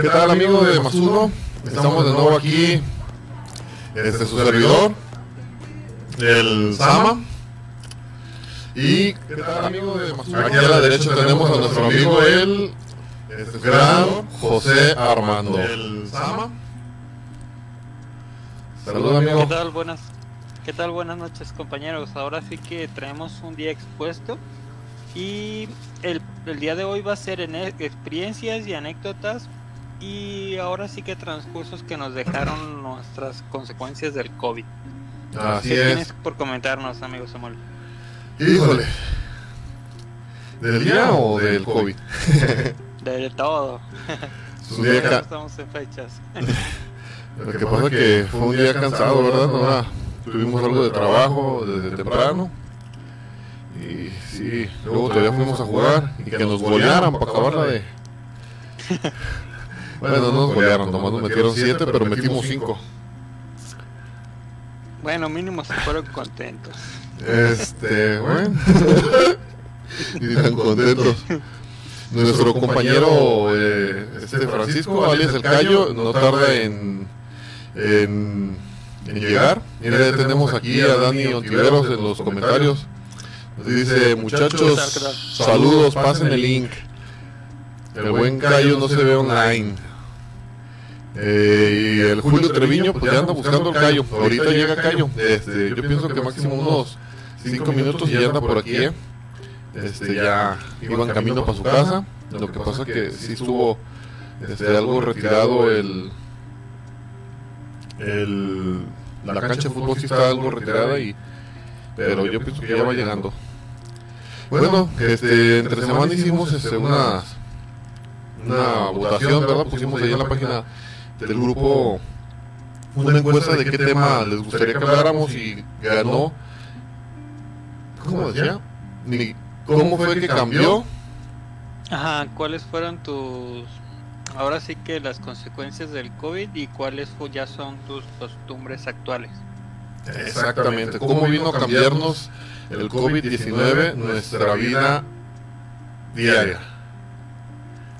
¿Qué tal amigos de Masuno? Estamos de nuevo aquí, este su servidor, el Sama. Y ¿qué tal amigos de Masuno? Aquí a la derecha tenemos a nuestro amigo el este, gran José Armando. El Sama. Saludos amigo. ¿Qué tal? Buenas, ¿Qué tal? Buenas noches compañeros. Ahora sí que traemos un día expuesto y el, el día de hoy va a ser en experiencias y anécdotas y ahora sí que transcursos que nos dejaron nuestras consecuencias del COVID. Así ¿Qué es. tienes por comentarnos, amigo Samuel? Híjole. ¿Del día o del COVID? De todo. Es un día ca- Estamos en fechas. Lo que pasa es que fue un día cansado, ¿verdad? Ahora tuvimos algo de trabajo desde temprano. Y sí, luego todavía fuimos a jugar y que nos golearan para acabarla de... Bueno, no nos golearon, nomás nos metieron 7, pero metimos 5. Bueno, mínimo se fueron contentos. Este, bueno. y tan contentos. Nuestro compañero eh, este Francisco, alias El Cayo, no tarda en, en, en llegar. Mira, ya tenemos aquí a Dani Ontiveros en los comentarios. Nos dice, muchachos, saludos, pasen el link. El buen Cayo no se ve online. Eh, y el Julio Treviño, pues ya anda buscando el Cayo. Ahorita llega Cayo. Este, yo pienso que máximo unos 5 minutos y ya anda por aquí. ¿eh? Este, ya iban camino para su casa. Lo que pasa que sí estuvo este, algo retirado el, el la cancha de fútbol sí está algo retirada y pero yo pienso que ya va llegando. Bueno, este, entre semana hicimos este, una, una votación, ¿verdad? Pusimos ahí en la página del grupo una encuesta de qué tema les gustaría que habláramos y ganó, ¿cómo decía? Ni, ¿Cómo fue que cambió? Ajá, ¿cuáles fueron tus... Ahora sí que las consecuencias del COVID y cuáles ya son tus costumbres actuales? Exactamente, cómo vino a cambiarnos el COVID-19 nuestra vida diaria.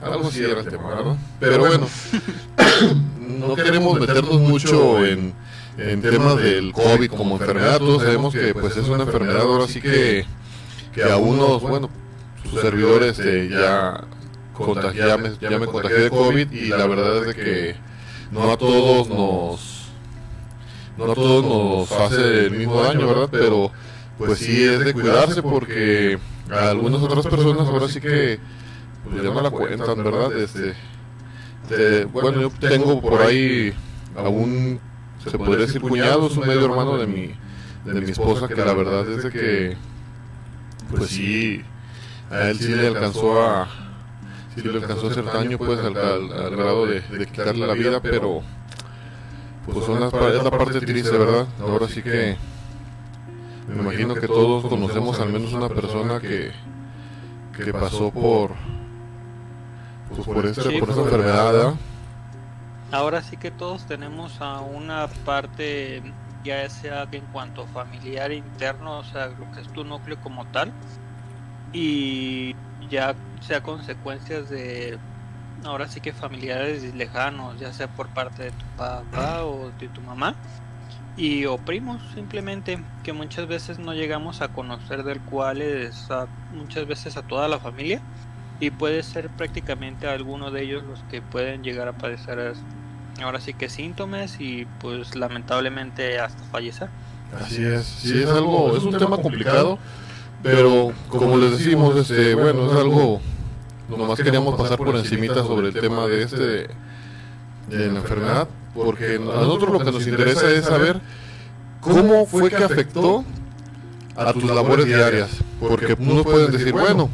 Algo así era el tema, ¿verdad? Pero bueno, no queremos meternos mucho en, en temas del COVID como enfermedad. Todos sabemos que pues es una enfermedad ahora sí que, que a unos, bueno, sus servidores eh, ya, ya, me, ya contagié de COVID y la verdad es de que no a todos nos no a todos nos hace el mismo daño, ¿verdad? Pero pues sí es de cuidarse porque a algunas otras personas ahora sí que pues, ya no la cuentan, ¿verdad? Este, de- bueno, yo tengo por ahí a un, se podría decir cuñado, un medio hermano de mi, de mi esposa que la verdad es que pues sí, a él sí le alcanzó a, sí le alcanzó a hacer daño pues al, grado de, quitarle la vida, pero pues son las, es la parte triste, ¿verdad? Ahora sí que me imagino que todos conocemos al menos una persona que, que pasó por pues por, este, Sí, por esa enfermedad, ¿verdad? Ahora sí que todos tenemos a una parte, ya sea que en cuanto familiar interno, o sea, lo que es tu núcleo como tal, y ya sea consecuencias de, ahora sí que familiares lejanos, ya sea por parte de tu papá o de tu mamá, y o primos simplemente, que muchas veces no llegamos a conocer del cual es a- muchas veces a toda la familia. Y puede ser prácticamente alguno de ellos los que pueden llegar a padecer ahora sí que síntomas y pues lamentablemente hasta fallecer. Así es, sí es algo, es un tema complicado, pero como les decimos, este, bueno, es algo, nomás queríamos pasar por encimita sobre el tema de este, de, de la enfermedad, porque a nosotros lo que nos interesa es saber cómo fue que afectó a tus labores diarias, porque unos pueden decir, bueno,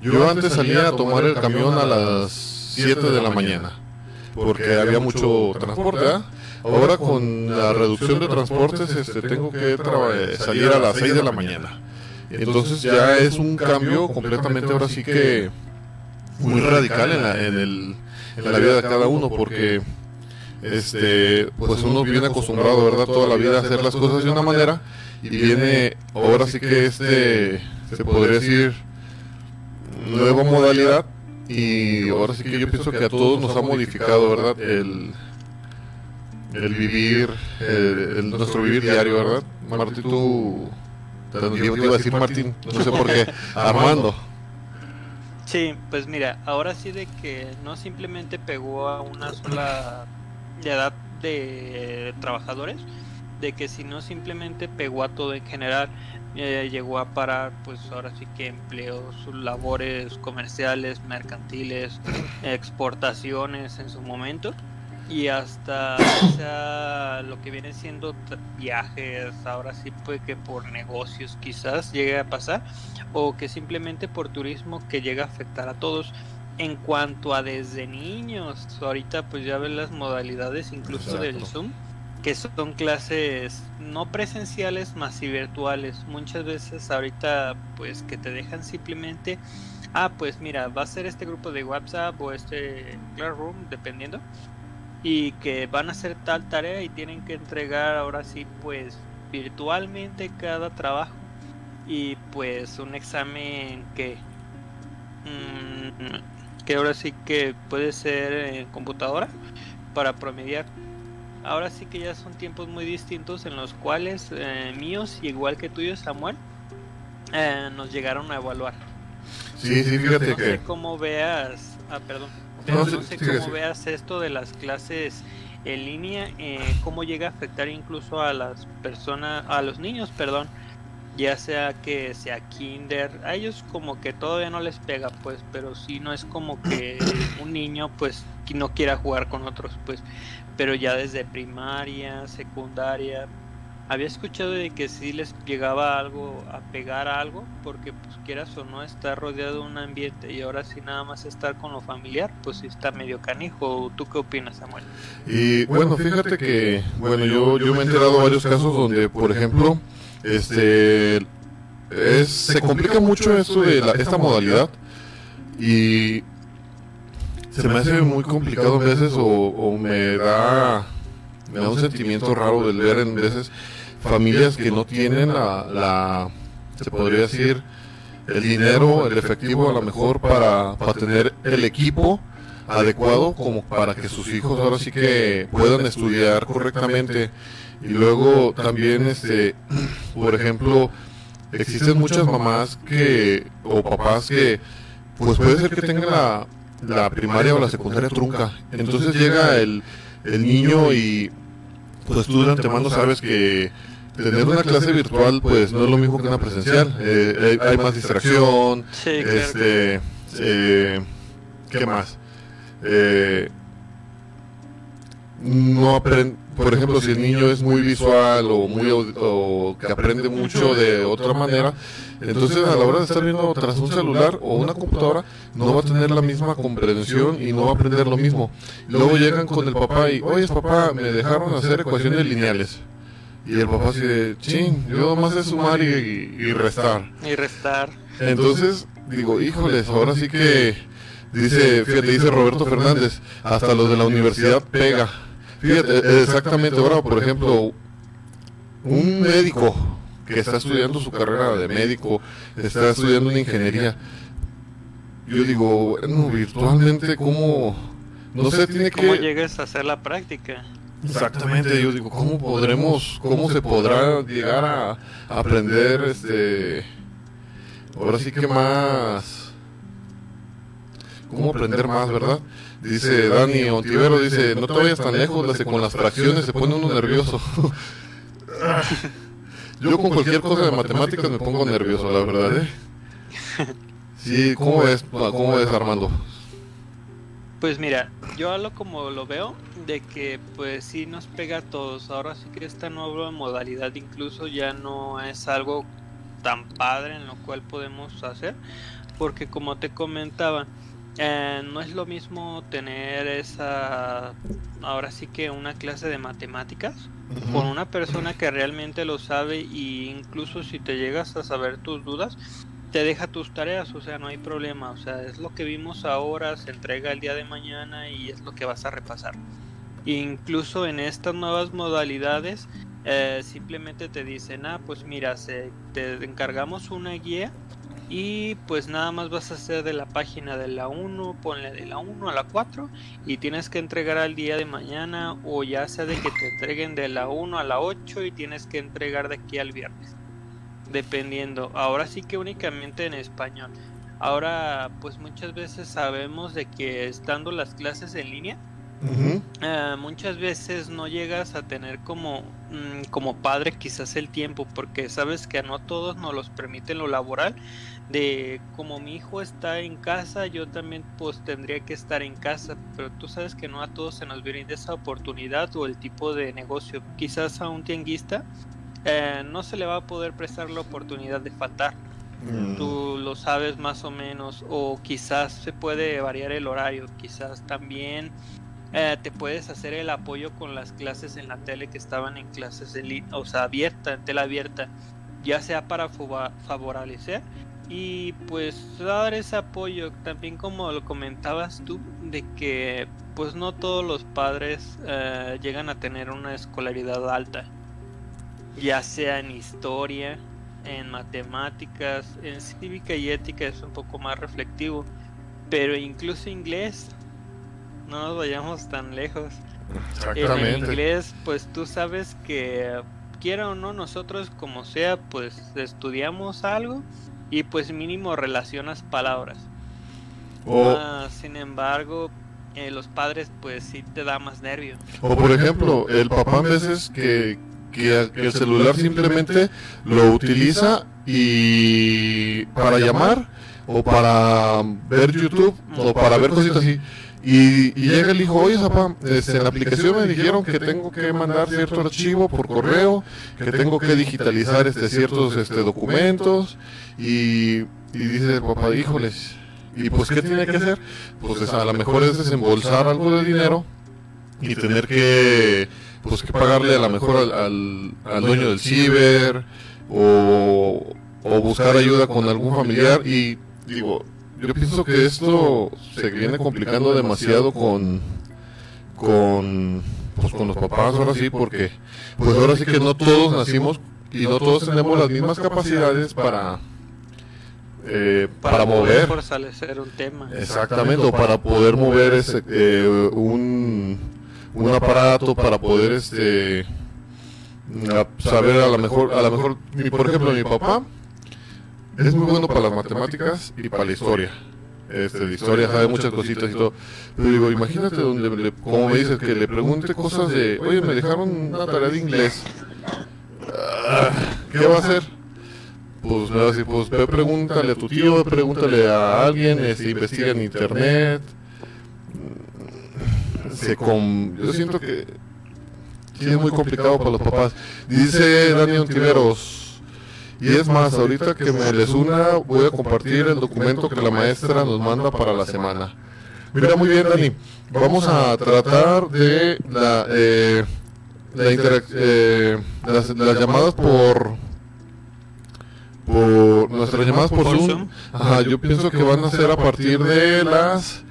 yo antes salía a tomar el camión a las 7 de la mañana, porque había mucho transporte. Ahora con la reducción de transportes este, tengo que salir a las 6 de la mañana. Entonces ya es un cambio completamente ahora sí que muy radical en la, en el, en la vida de cada uno porque este pues uno viene acostumbrado, ¿verdad? Toda la vida a hacer las cosas de una manera y viene ahora sí que este se podría decir nueva modalidad y ahora sí que yo pienso que a todos nos ha modificado, ¿verdad? El, el vivir, el, nuestro vivir diario, ¿verdad? Martín, tú, te, iba a decir Martín, no sé por qué, Armando. Sí, pues mira, ahora sí de que no simplemente pegó a una sola edad de trabajadores, de que si no simplemente pegó a todo en general, eh, llegó a parar pues ahora sí que empleos, labores comerciales, mercantiles, exportaciones en su momento. Y hasta lo que viene siendo viajes, ahora sí puede que por negocios quizás llegue a pasar o que simplemente por turismo que llega a afectar a todos. En cuanto a desde niños, ahorita pues ya ven las modalidades incluso del Zoom que son clases no presenciales más y virtuales. Muchas veces ahorita pues que te dejan simplemente, ah pues mira, va a ser este grupo de WhatsApp o este Classroom, dependiendo, y que van a hacer tal tarea y tienen que entregar ahora sí pues virtualmente cada trabajo y pues un examen que mm, que ahora sí que puede ser en computadora para promediar ahora sí que ya son tiempos muy distintos en los cuales eh, míos, igual que tuyos, Samuel, eh, nos llegaron a evaluar. Sí, sí, fíjate no que... sé cómo veas, ah, perdón, no, sé cómo veas esto de las clases en línea, eh, cómo llega a afectar incluso a las personas, a los niños, perdón, ya sea que sea kinder, a ellos como que todavía no les pega, pues, pero sí no es como que un niño, pues, no quiera jugar con otros, pues, pero ya desde primaria, secundaria, había escuchado de que si les llegaba algo a pegar algo, porque pues quieras o no estar rodeado de un ambiente y ahora sí nada más estar con lo familiar, pues sí está medio canijo. ¿Tú qué opinas, Samuel? Y bueno, fíjate que, bueno, yo, yo me he enterado varios casos donde, por ejemplo, este, es, se complica mucho esto de la, esta modalidad y se me hace muy complicado a veces o, me da me da un sentimiento raro del ver en veces familias que no tienen la, la se podría decir el dinero, el efectivo a lo mejor para, para tener el equipo adecuado como para que sus hijos ahora sí que puedan estudiar correctamente. Y luego también este por ejemplo existen muchas mamás que o papás que pues puede ser que tengan la, la primaria o la secundaria trunca. Entonces llega el, el niño y pues tú de antemano sabes que tener una clase virtual pues no es lo mismo que una presencial. Eh, hay, más distracción. este, eh, ¿Qué más? Eh, no aprende por ejemplo, si el niño es muy visual o muy o que aprende mucho de otra manera, entonces a la hora de estar viendo tras un celular o una computadora, no va a tener la misma comprensión y no va a aprender lo mismo. Luego llegan con el papá y, oye papá, me dejaron hacer ecuaciones lineales. Y el papá dice, ching, yo nomás sé sumar y, restar. Y restar. Entonces, digo, híjoles, ahora sí que, dice, fíjate, dice Roberto Fernández, hasta los de la universidad pega. Fíjate, exactamente, ahora por ejemplo, un médico que está estudiando su carrera de médico, está estudiando una ingeniería, yo digo, bueno, virtualmente, ¿cómo? No sé, tiene que... ¿Cómo llegues a hacer la práctica? Exactamente, yo digo, ¿cómo podremos, cómo se podrá llegar a aprender, este, ahora sí que más, cómo aprender más, ¿verdad? Dice Dani Ontivero, dice, no te vayas tan lejos, con las fracciones se pone uno nervioso. Yo con cualquier cosa de matemáticas me pongo nervioso, la verdad, ¿eh? Sí, ¿cómo ves, cómo ves Armando? Pues mira, yo hablo como lo veo, de que pues sí nos pega a todos. Ahora sí que esta nueva modalidad incluso ya no es algo tan padre en lo cual podemos hacer, porque como te comentaba, eh, no es lo mismo tener esa, ahora sí que una clase de matemáticas con una persona que realmente lo sabe y incluso si te llegas a saber tus dudas, te deja tus tareas, o sea, no hay problema, o sea, es lo que vimos ahora, se entrega el día de mañana y es lo que vas a repasar. Incluso en estas nuevas modalidades, eh, simplemente te dicen, ah, pues mira, se, te encargamos una guía y pues nada más vas a hacer de la página de la 1, ponle de la 1 a la 4 y tienes que entregar al día de mañana o ya sea de que te entreguen de la 1 a la 8 y tienes que entregar de aquí al viernes. Dependiendo, ahora sí que únicamente en español. Ahora pues muchas veces sabemos de que estando las clases en línea, eh, muchas veces no llegas a tener como, mm, como padre quizás el tiempo porque sabes que no todos nos los permiten lo laboral de como mi hijo está en casa, yo también pues tendría que estar en casa, pero tú sabes que no a todos se nos viene esa oportunidad o el tipo de negocio. Quizás a un tianguista eh, no se le va a poder prestar la oportunidad de faltar. Mm. Tú lo sabes más o menos, o quizás se puede variar el horario, quizás también eh, te puedes hacer el apoyo con las clases en la tele que estaban en clases de o sea, abierta, en tela abierta, ya sea para favorecer y pues dar ese apoyo también como lo comentabas tú de que pues no todos los padres eh, llegan a tener una escolaridad alta ya sea en historia en matemáticas en cívica y ética es un poco más reflectivo pero incluso inglés no nos vayamos tan lejos Exactamente. en inglés pues tú sabes que quiera o no nosotros como sea pues estudiamos algo y pues mínimo relacionas palabras. Ah, sin embargo, eh, los padres pues sí te da más nervio. O por ejemplo, el papá a veces que, que, el celular simplemente lo utiliza y para llamar o para ver YouTube o para ver cositas así. Y, llega el hijo, oye, papá, este, en la aplicación me dijeron que tengo que mandar cierto archivo por correo, que tengo que digitalizar este, ciertos este, documentos. Y, y dice papá, híjoles, ¿y pues qué tiene que hacer? Pues a lo mejor es desembolsar algo de dinero y tener que, pues, que pagarle a lo mejor al, al, dueño del ciber o, o buscar ayuda con algún familiar. Y digo, yo pienso que esto se viene complicando demasiado con con pues con los papás ahora sí porque pues ahora sí que no todos nacimos y no todos tenemos las mismas capacidades para eh, para, mover. Fortalecer un tema. Exactamente o para poder mover ese, eh, un un aparato para poder este saber a lo mejor a lo mejor por ejemplo mi papá es muy bueno para las matemáticas y para la historia. Este, de historia sabe muchas cositas y todo. Pero digo, imagínate donde, como me dices, que le pregunte cosas de, oye, me dejaron una tarea de inglés. Ah, ¿Qué va a hacer? Pues me va a decir, pues pregúntale a tu tío, pregúntale a alguien, este, investiga en internet. Se Yo siento que es muy complicado para los papás. Dice Daniel Tiveros, y es más, ahorita que me les una, voy a compartir el documento que la maestra nos manda para la semana. Mira, muy bien, Dani. Vamos a tratar de la, eh, eh, las, llamadas por por nuestras llamadas por Zoom. Ajá, yo pienso que van a ser a partir de las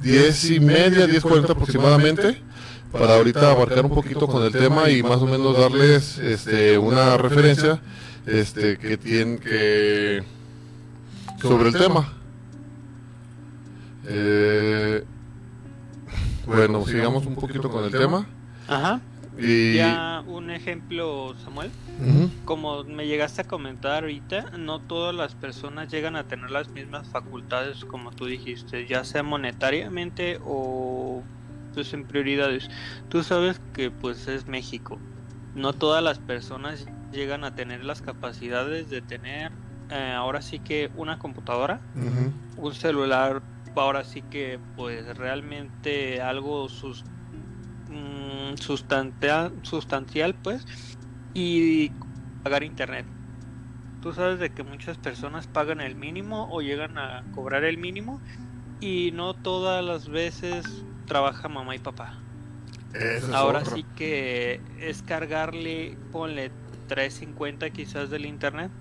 diez y media, diez cuarenta aproximadamente para ahorita abarcar un poquito con el tema y más o menos darles este, una referencia este que tiene que sobre el tema. Eh, bueno, sigamos un poquito con el tema. Ajá. Y... Ya un ejemplo, Samuel. Como me llegaste a comentar ahorita, no todas las personas llegan a tener las mismas facultades como tú dijiste, ya sea monetariamente o pues en prioridades. Tú sabes que pues es México. No todas las personas llegan a tener las capacidades de tener eh, ahora sí que una computadora, un celular, ahora sí que pues realmente algo sus, mm, sustancial, sustancial pues y pagar internet. Tú sabes de que muchas personas pagan el mínimo o llegan a cobrar el mínimo y no todas las veces trabaja mamá y papá. Ahora sí que es cargarle, ponle 350 quizás del internet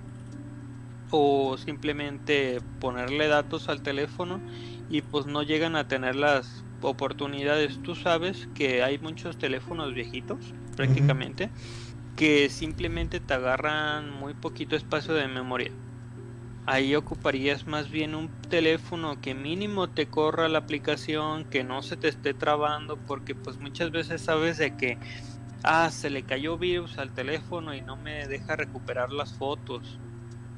o simplemente ponerle datos al teléfono y pues no llegan a tener las oportunidades. Tú sabes que hay muchos teléfonos viejitos prácticamente que simplemente te agarran muy poquito espacio de memoria. ahí ocuparías más bien un teléfono que mínimo te corra la aplicación, que no se te esté trabando, porque pues muchas veces sabes de que, ah, se le cayó virus al teléfono y no me deja recuperar las fotos,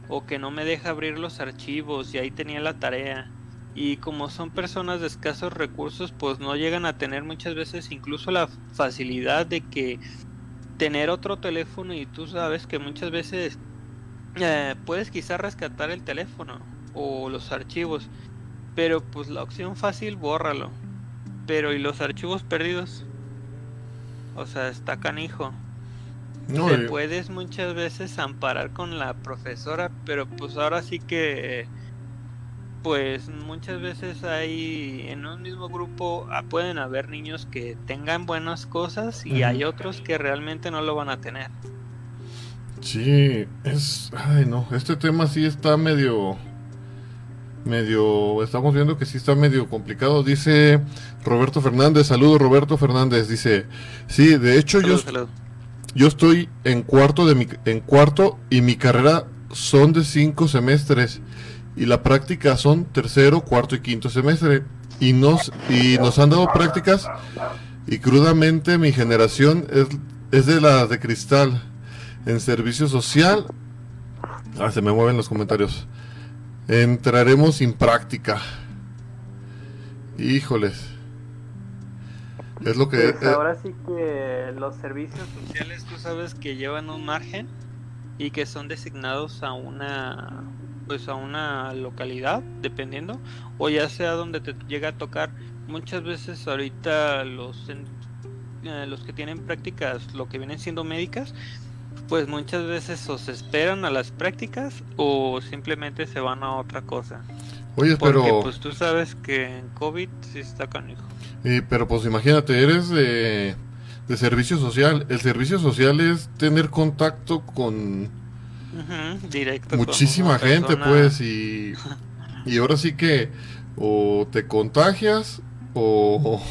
o que no me deja abrir los archivos y ahí tenía la tarea. Y como son personas de escasos recursos, pues no llegan a tener muchas veces incluso la facilidad de que tener otro teléfono y tú sabes que muchas veces eh, puedes quizás rescatar el teléfono o los archivos, pero pues la opción fácil, bórralo. Pero ¿y los archivos perdidos? O sea, está canijo. No, Te puedes muchas veces amparar con la profesora, pero pues ahora sí que pues muchas veces hay en un mismo grupo ah, pueden haber niños que tengan buenas cosas y hay otros que realmente no lo van a tener. Sí, es. Ay, no. Este tema sí está medio. Medio. Estamos viendo que sí está medio complicado. Dice Roberto Fernández. Saludos, Roberto Fernández. Dice: Sí, de hecho, yo. Yo estoy en cuarto, de mi, en cuarto y mi carrera son de cinco semestres. Y la práctica son tercero, cuarto y quinto semestre. Y nos, y nos han dado prácticas. Y crudamente mi generación es, es de la de cristal en servicio social. Ah, se me mueven los comentarios. Entraremos sin práctica. Híjoles. Es lo que. Pues ahora sí que los servicios sociales, tú sabes que llevan un margen y que son designados a una pues a una localidad dependiendo o ya sea donde te llega a tocar muchas veces ahorita los eh, los que tienen prácticas lo que vienen siendo médicas pues muchas veces o se esperan a las prácticas o simplemente se van a otra cosa. Oye, Porque, pero... pues tú sabes que en COVID sí está canijo. Y, pero pues imagínate, eres de, de servicio social. El servicio social es tener contacto con... directo. Muchísima gente, pues, y, y ahora sí que o te contagias o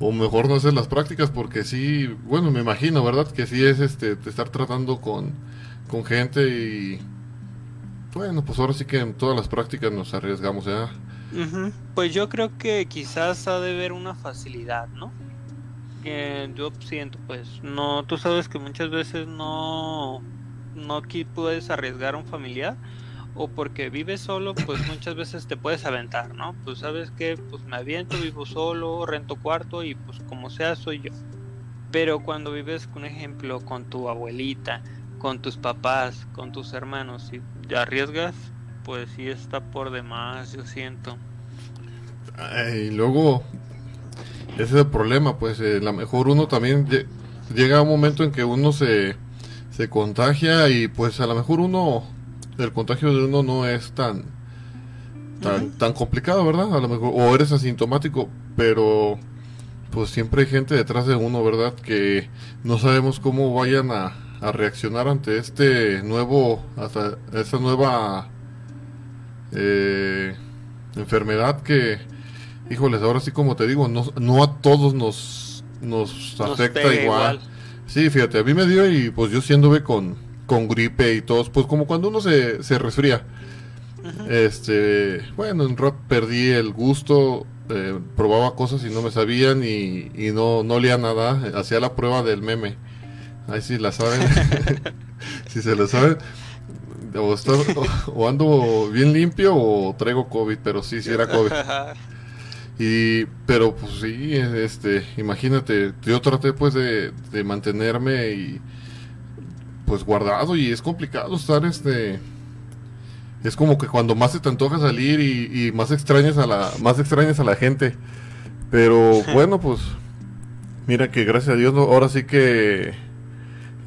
o mejor no hacer las prácticas porque sí, bueno, me imagino, ¿verdad? Que sí es este estar tratando con, con gente y bueno, pues ahora sí que en todas las prácticas nos arriesgamos ya. Pues yo creo que quizás ha de haber una facilidad, ¿no? Que yo siento, pues, no, tú sabes que muchas veces no, no puedes arriesgar a un familiar o porque vives solo, pues muchas veces te puedes aventar, ¿no? Pues sabes que, pues me aviento, vivo solo, rento cuarto y pues como sea soy yo. Pero cuando vives, por ejemplo, con tu abuelita, con tus papás, con tus hermanos y te arriesgas, pues sí está por demás, yo siento. Y luego, ese es el problema, pues eh, la mejor uno también llega a un momento en que uno se, se contagia y pues a lo mejor uno el contagio de uno no es tan tan, tan complicado, ¿verdad? A lo mejor o eres asintomático, pero pues siempre hay gente detrás de uno, ¿verdad? Que no sabemos cómo vayan a, a reaccionar ante este nuevo, hasta esta nueva eh, enfermedad que, híjoles, ahora sí como te digo, no, no a todos nos, nos, afecta igual. igual. Sí, fíjate, a mí me dio y pues yo sí anduve con, con gripe y todo, pues como cuando uno se, se resfría. Este, bueno, en rap perdí el gusto, eh, probaba cosas y no me sabían y, y no, no olía nada, hacía la prueba del meme. Ahí sí la saben, si se lo saben. O, o, ando bien limpio o traigo COVID, pero sí, sí era COVID. Y, pero pues sí, este, imagínate, yo traté pues de, de mantenerme y, pues guardado y es complicado estar este es como que cuando más se te antoja salir y, más extrañas a la más extrañas a la gente pero bueno pues mira que gracias a Dios ahora sí que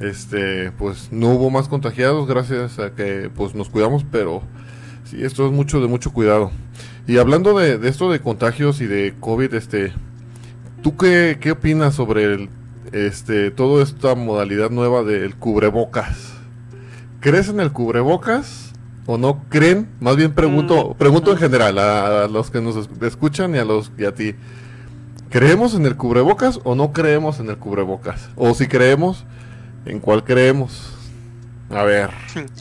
este pues no hubo más contagiados gracias a que pues nos cuidamos pero sí esto es mucho de mucho cuidado y hablando de, de esto de contagios y de covid este tú qué, qué opinas sobre el este, toda esta modalidad nueva del cubrebocas. ¿Crees en el cubrebocas o no creen? Más bien pregunto, mm, pregunto en general a, los que nos escuchan y a los y a ti. ¿Creemos en el cubrebocas o no creemos en el cubrebocas? O si creemos, ¿en cuál creemos? A ver,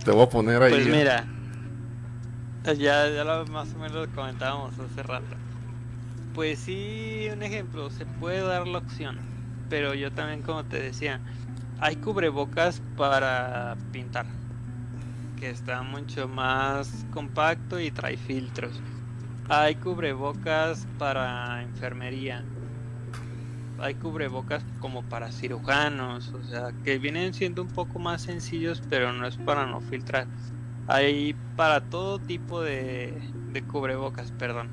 te voy a poner ahí. Pues mira, Ya, ya lo más o menos lo comentábamos hace rato. Pues sí, un ejemplo, se puede dar la opción, pero yo también como te decía, hay cubrebocas para pintar, que está mucho más compacto y trae filtros. Hay cubrebocas para enfermería. Hay cubrebocas como para cirujanos, o sea, que vienen siendo un poco más sencillos, pero no es para no filtrar. Hay para todo tipo de, cubrebocas, perdón.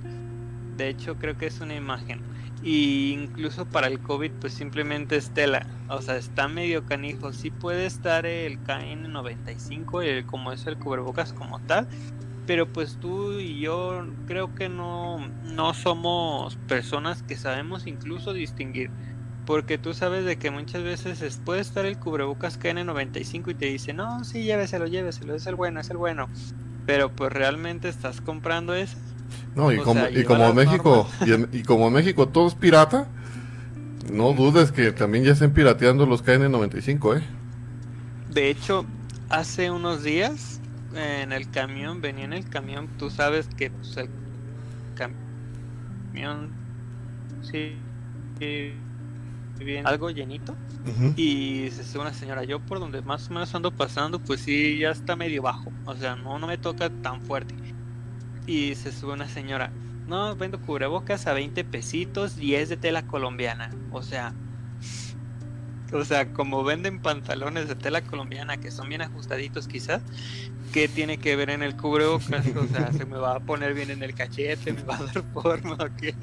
De hecho, creo que es una imagen. Y incluso para el COVID, pues simplemente es tela. O sea, está medio canijo. Sí puede estar el KN95, el, como es el cubrebocas como tal. Pero pues tú y yo creo que no, no somos personas que sabemos incluso distinguir. Porque tú sabes de que muchas veces puede estar el cubrebocas KN95 y te dice, no, sí, lléveselo, lléveselo, es el bueno, es el bueno. Pero pues realmente estás comprando ese no, y como, y como México, y, como México todo es pirata, no dudes que también ya estén pirateando los KN95, ¿eh? De hecho, hace unos días en el camión, venía en el camión, tú sabes que pues, el camión sí, bien, algo llenito y se sube una señora, yo por donde más o menos ando pasando, pues sí, ya está medio bajo, o sea, no, no me toca tan fuerte y se sube una señora. No, vendo cubrebocas a 20 pesitos y es de tela colombiana. O sea, o sea, como venden pantalones de tela colombiana que son bien ajustaditos quizás, ¿qué tiene que ver en el cubrebocas? O sea, se me va a poner bien en el cachete, me va a dar forma o qué.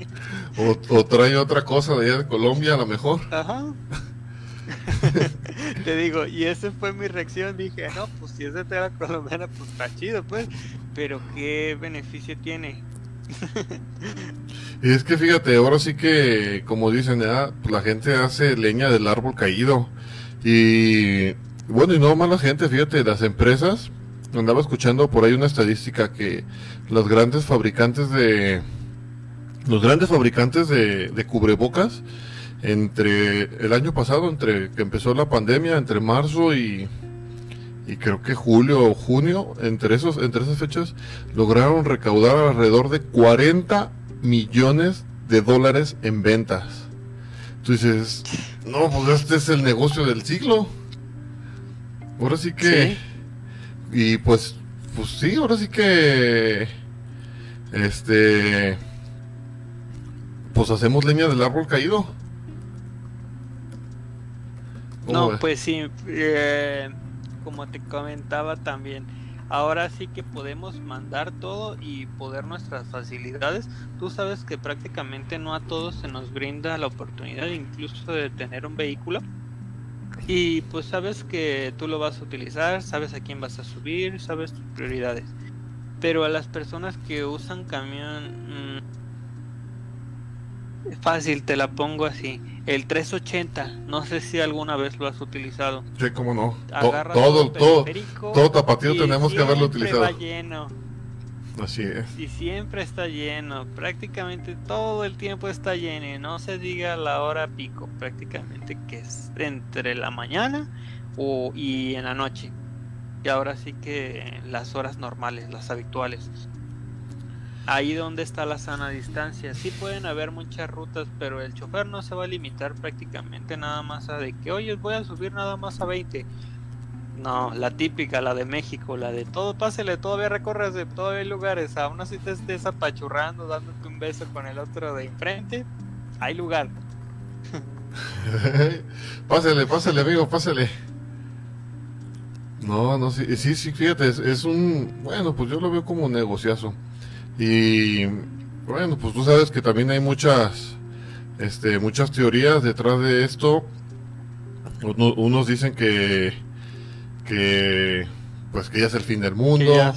O, trae otra cosa de allá de Colombia a lo mejor. Ajá. Te digo, y esa fue mi reacción. Dije, no, pues si es de tela colombiana, pues está chido, pues pero ¿qué beneficio tiene? y es que fíjate, ahora sí que, como dicen, la gente hace leña del árbol caído. Y bueno, y no más la gente, fíjate, las empresas, andaba escuchando por ahí una estadística que los grandes fabricantes de los grandes fabricantes de, de cubrebocas entre el año pasado, entre que empezó la pandemia, entre marzo y, y creo que julio o junio, entre, esos, entre esas fechas, lograron recaudar alrededor de 40 millones de dólares en ventas. Tú dices, no, pues este es el negocio del siglo. Ahora sí que... Y pues, pues sí, ahora sí que... Este... Pues hacemos leña del árbol caído. No, pues sí. Eh como te comentaba también, ahora sí que podemos mandar todo y poder nuestras facilidades. Tú sabes que prácticamente no a todos se nos brinda la oportunidad incluso de tener un vehículo. Y pues sabes que tú lo vas a utilizar, sabes a quién vas a subir, sabes tus prioridades. Pero a las personas que usan camión, mm, fácil, te la pongo así el 380, no sé si alguna vez lo has utilizado. Sí, cómo no. todo, todo, todo, tapatío tenemos que haberlo utilizado. Va lleno. Así es. Y siempre está lleno, prácticamente todo el tiempo está lleno, y no se diga la hora pico, prácticamente que es entre la mañana o, y en la noche. Y ahora sí que las horas normales, las habituales ahí donde está la sana distancia. Sí pueden haber muchas rutas, pero el chofer no se va a limitar prácticamente nada más a de que, oye, voy a subir nada más a 20. No, la típica, la de México, la de todo, pásele, todavía recorres todavía hay lugares, aún así te estés apachurrando, dándote un beso con el otro de enfrente, hay lugar. pásele, pásele, amigo, pásele. No, no, sí, sí, sí fíjate, es, es, un, bueno, pues yo lo veo como un negociazo. Y bueno, pues tú sabes que también hay muchas, este, muchas teorías detrás de esto. unos dicen que, que, pues que ya es el fin del mundo.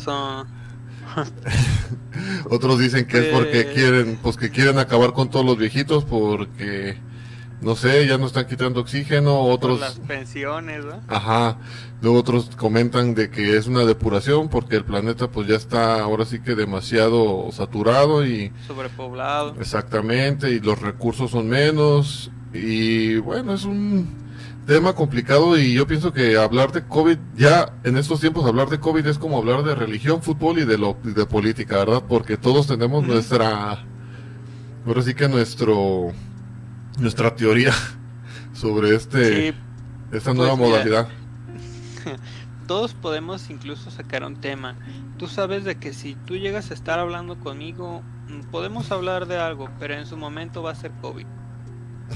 Otros dicen que es porque pues quieren, pues que quieren acabar con todos los viejitos porque no sé, ya no están quitando oxígeno, otros... las pensiones, ¿no? Ajá, luego otros comentan de que es una depuración porque el planeta pues ya está ahora sí que demasiado saturado y... Sobrepoblado. Exactamente, y los recursos son menos y bueno, es un... tema complicado y yo pienso que hablar de COVID, ya en estos tiempos hablar de COVID es como hablar de religión, fútbol y de, lo, de política, ¿verdad? Porque todos tenemos nuestra, ahora sí que nuestro, nuestra teoría sobre este, esta nueva pues modalidad. todos podemos incluso sacar un tema. Tú sabes de que si tú llegas a estar hablando conmigo, mm, podemos hablar de algo, pero en su momento va a ser COVID.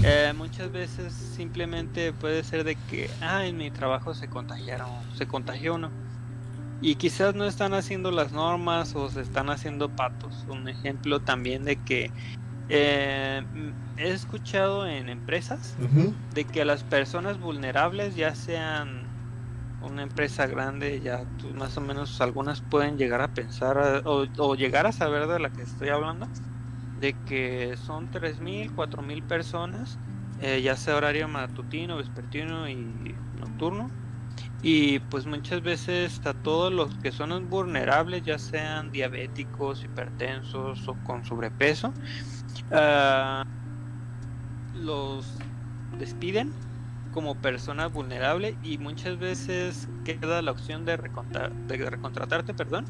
Eh, muchas veces simplemente puede ser de que, ah, en mi trabajo se contagiaron, se contagió uno. Y quizás no están haciendo las normas o se están haciendo patos. Un ejemplo también de que eh, he escuchado en empresas de que las personas vulnerables, ya sean una empresa grande, ya más o menos algunas pueden llegar a pensar o, llegar a saber de la que estoy hablando, de que son 3.000, 4.000 personas, eh, ya sea horario matutino, vespertino y nocturno. Y pues muchas veces a todos los que son vulnerables, ya sean diabéticos, hipertensos o con sobrepeso, ah, los despiden como persona vulnerable y muchas veces queda la opción de, de recontratarte, perdón.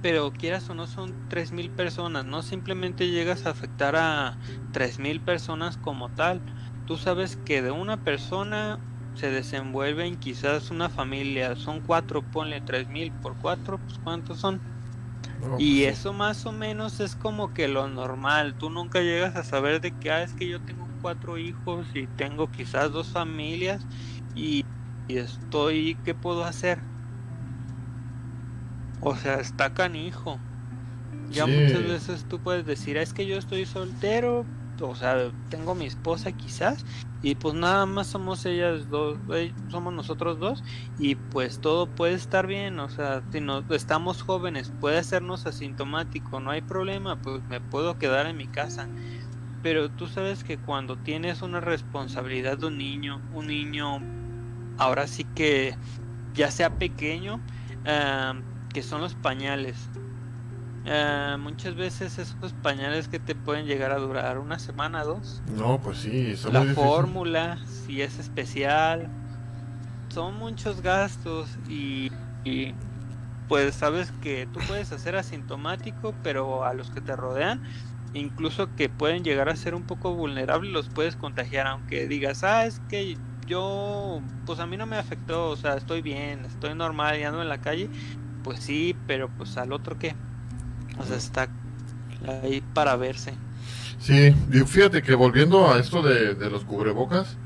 Pero quieras o no son 3.000 personas, no simplemente llegas a afectar a 3.000 personas como tal. Tú sabes que de una persona se desenvuelven quizás una familia, son cuatro, ponle 3.000 por cuatro, pues ¿cuántos son? Y pues eso más o menos es como que lo normal, tú nunca llegas a saber de que, ah, es que yo tengo cuatro hijos y tengo quizás dos familias y, estoy, ¿qué puedo hacer? O sea, está canijo. Ya muchas veces tú puedes decir, es que yo estoy soltero, o sea, tengo mi esposa quizás, y pues nada más somos ellas dos, eh, somos nosotros dos, y pues todo puede estar bien, o sea, si no estamos jóvenes, puede hacernos asintomático, no hay problema, pues me puedo quedar en mi casa pero tú sabes que cuando tienes una responsabilidad de un niño, un niño ahora sí que ya sea pequeño, que son los pañales. Muchas veces esos pañales que te pueden llegar a durar una semana, dos. No, pues sí, la fórmula, si es especial, son muchos gastos y, y pues sabes que tú puedes hacer asintomático, pero a los que te rodean incluso que pueden llegar a ser un poco vulnerables, los puedes contagiar, aunque digas, ah, es que yo, pues a mí no me afectó, o sea, estoy bien, estoy normal y ando en la calle, pues sí, pero pues al otro qué, o sea, está ahí para verse. Sí, y fíjate que volviendo a esto de, de los cubrebocas,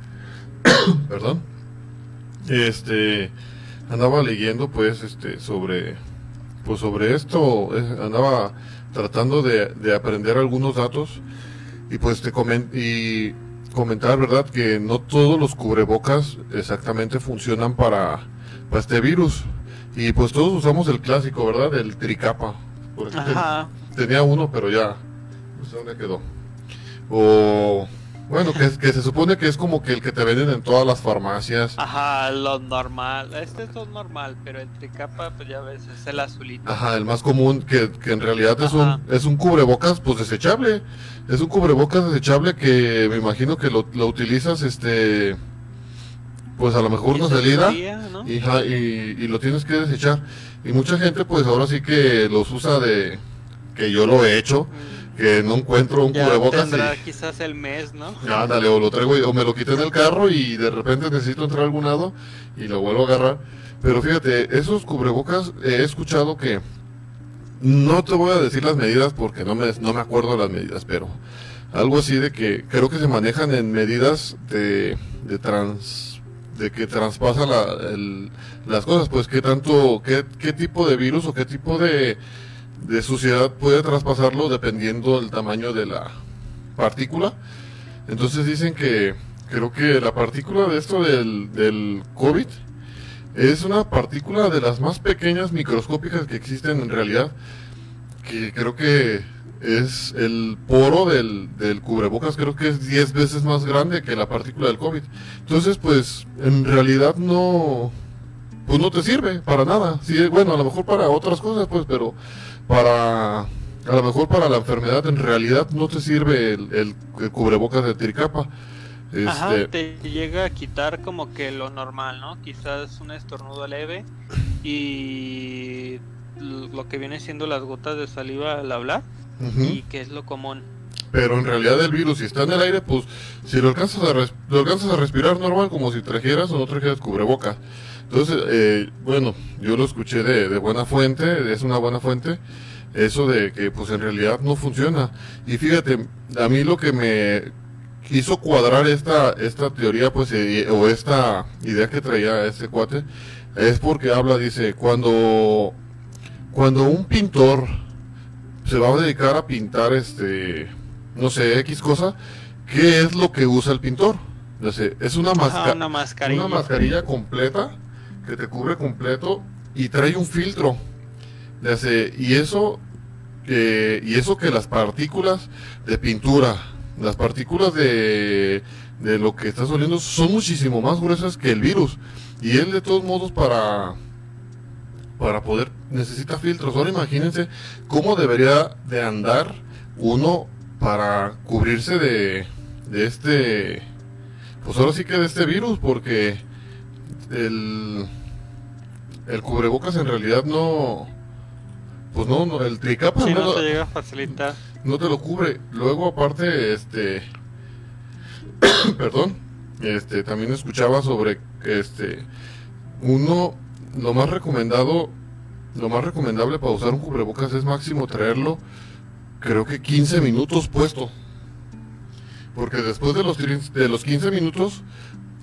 perdón, este, andaba leyendo pues, este, sobre, pues sobre esto, andaba tratando de, aprender algunos datos y pues te coment y comentar, ¿verdad? Que no todos los cubrebocas exactamente funcionan para, este virus. Y pues todos usamos el clásico, ¿verdad? El tricapa. Por tenía uno, pero ya, no sé dónde quedó. O bueno, que, que se supone que es como que el que te venden en todas las farmacias. Ajá, lo normal. Este es lo normal, pero el tricapa, pues ya ves, es el azulito. Ajá, el más común, que, que en realidad es un, es un cubrebocas, pues desechable. Es un cubrebocas desechable que me imagino que lo, lo utilizas, este, pues a lo mejor una salida y, y, lo tienes que desechar. Y mucha gente, pues ahora sí que los usa de, que yo lo he hecho que no encuentro un cubrebocas. Tendrá quizás el mes, ¿no? Ándale, o lo traigo o me lo quité en el carro y de repente necesito entrar a algún lado y lo vuelvo a agarrar. Pero fíjate, esos cubrebocas he escuchado que no te voy a decir las medidas porque no me, no me acuerdo las medidas, pero algo así de que creo que se manejan en medidas de, de trans de que traspasa la, las cosas, pues qué tanto, qué, qué tipo de virus o qué tipo de de suciedad puede traspasarlo dependiendo del tamaño de la partícula. Entonces dicen que creo que la partícula de esto del, del COVID es una partícula de las más pequeñas microscópicas que existen en realidad, que creo que es el poro del, del cubrebocas, creo que es 10 veces más grande que la partícula del COVID. Entonces, pues en realidad no, pues no te sirve para nada. Sí, bueno, a lo mejor para otras cosas, pues, pero para a lo mejor para la enfermedad en realidad no te sirve el, el, cubrebocas de tricapa Ajá, Este, te llega a quitar como que lo normal, ¿no? Quizás un estornudo leve y lo que viene siendo las gotas de saliva al hablar ujú. y que es lo común. Pero en realidad el virus, si está en el aire, pues si lo alcanzas a, res- lo alcanzas a respirar normal, como si trajeras o no trajeras cubrebocas. Entonces, eh, bueno, yo lo escuché de, de buena fuente, es una buena fuente, eso de que pues en realidad no funciona. Y fíjate, a mí lo que me hizo cuadrar esta, esta teoría, pues, eh, o esta idea que traía este cuate, es porque habla, dice, cuando, cuando un pintor se va a dedicar a pintar este no sé X cosa qué es lo que usa el pintor Ya sé, es una máscara una mascarilla. una mascarilla completa que te cubre completo y trae un filtro. Ya sé, y eso que y eso que las partículas de pintura las partículas de de lo que estás oliendo son muchísimo más gruesas que el virus. Y él de todos modos para para poder necesita filtros. Ahora imagínense cómo debería de andar uno para cubrirse de, de este, pues ahora sí que de este virus, porque el, el cubrebocas en realidad no, pues no, no el tricapa Sí, no, no te llega a facilitar. no te lo cubre. Luego aparte, este, perdón, este, también escuchaba sobre que este, uno, lo más recomendado, lo más recomendable para usar un cubrebocas es máximo traerlo, creo que 15 minutos puesto. Porque después de los, de los 15 minutos,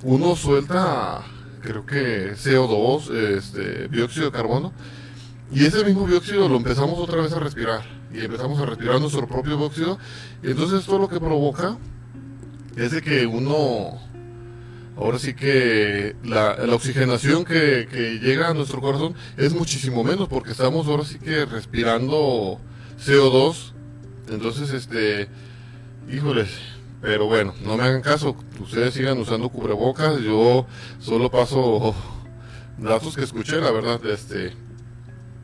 uno suelta, creo que CO2, este, dióxido de carbono, y ese mismo dióxido lo empezamos otra vez a respirar. Y empezamos a respirar nuestro propio dióxido. Y entonces esto lo que provoca es de que uno, ahora sí que la, oxigenación que, que llega a nuestro corazón es muchísimo menos porque estamos ahora sí que respirando CO2. Entonces, este, híjoles, pero bueno, no me hagan caso, ustedes sigan usando cubrebocas, yo solo paso datos que escuché, la verdad, este,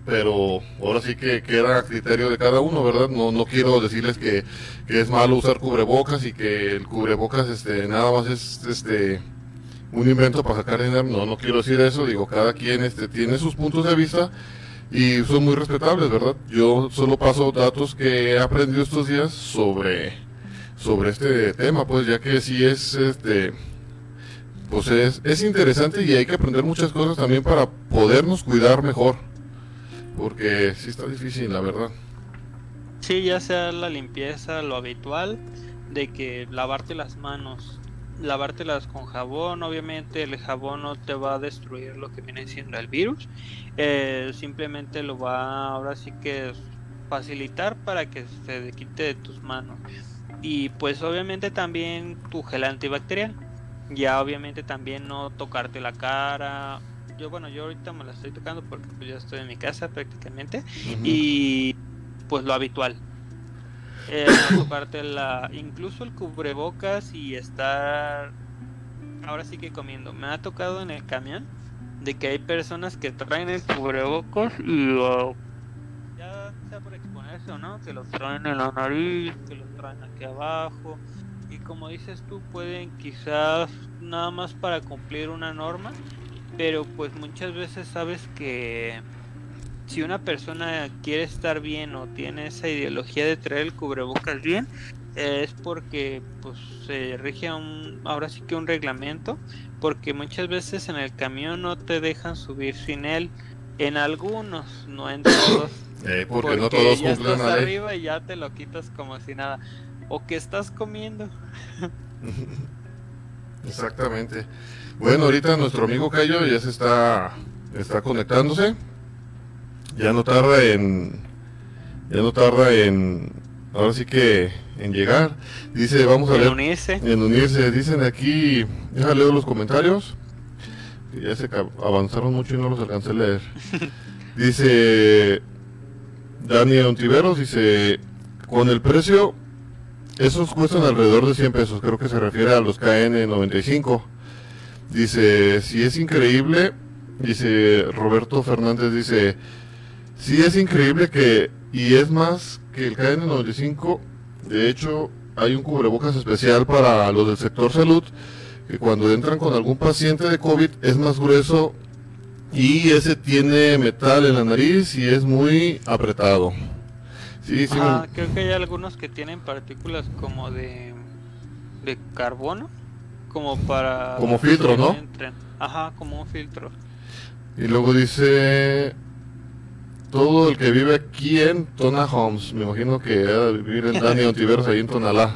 pero ahora sí que queda a criterio de cada uno, ¿verdad? No, no quiero decirles que, que es malo usar cubrebocas y que el cubrebocas este, nada más es este un invento para sacar dinero, no, no quiero decir eso, digo, cada quien este, tiene sus puntos de vista y son muy respetables, ¿verdad? Yo solo paso datos que he aprendido estos días sobre, sobre este tema, pues ya que sí es este pues es, es interesante y hay que aprender muchas cosas también para podernos cuidar mejor. Porque sí está difícil, la verdad. Sí, ya sea la limpieza, lo habitual, de que lavarte las manos, lavártelas con jabón, obviamente el jabón no te va a destruir lo que viene siendo el virus, eh, simplemente lo va ahora sí que facilitar para que se quite de tus manos. Y pues obviamente también tu gel antibacterial, ya obviamente también no tocarte la cara. Yo bueno, yo ahorita me la estoy tocando porque pues, ya estoy en mi casa prácticamente y pues lo habitual. Eh, no tocarte la, incluso el cubrebocas y estar ahora sí que comiendo. Me ha tocado en el camión de que hay personas que traen el cubrebocas y uh, ya sea por exponerse o no, que lo traen en la nariz, que lo traen aquí abajo. Y como dices tú, pueden quizás nada más para cumplir una norma, pero pues muchas veces sabes que si una persona quiere estar bien o tiene esa ideología de traer el cubrebocas bien, eh, es porque pues se rige a un, ahora sí que un reglamento, porque muchas veces en el camión no te dejan subir sin él, en algunos, no en todos, Eh, porque, no todos ya cumplen estás arriba y ya te lo quitas como si nada, o que estás comiendo. Exactamente. Bueno, ahorita nuestro amigo Cayo ya se está, está conectándose. Ya no tarda en. Ya no tarda en. Ahora sí que en llegar. Dice, vamos a En leer. unirse. En unirse. Dicen aquí. Déjame leer los comentarios. Que ya se avanzaron mucho y no los alcancé a leer. Dice. Daniel Ontiveros dice. Con el precio. Esos cuestan alrededor de 100 pesos. Creo que se refiere a los KN95. Dice, si es increíble, dice Roberto Fernández, dice, si es increíble que, y es más que el KN95, de hecho, hay un cubrebocas especial para los del sector salud, que cuando entran con algún paciente de COVID es más grueso y ese tiene metal en la nariz y es muy apretado. Sí, sí. Ah, creo que hay algunos que tienen partículas como de, de carbono, como para... Como filtro, ¿no? Ajá, como un filtro. Y luego dice todo el que vive aquí en Tona Homes. Me imagino que va a vivir en Dani Ontiveros ahí en Tonalá.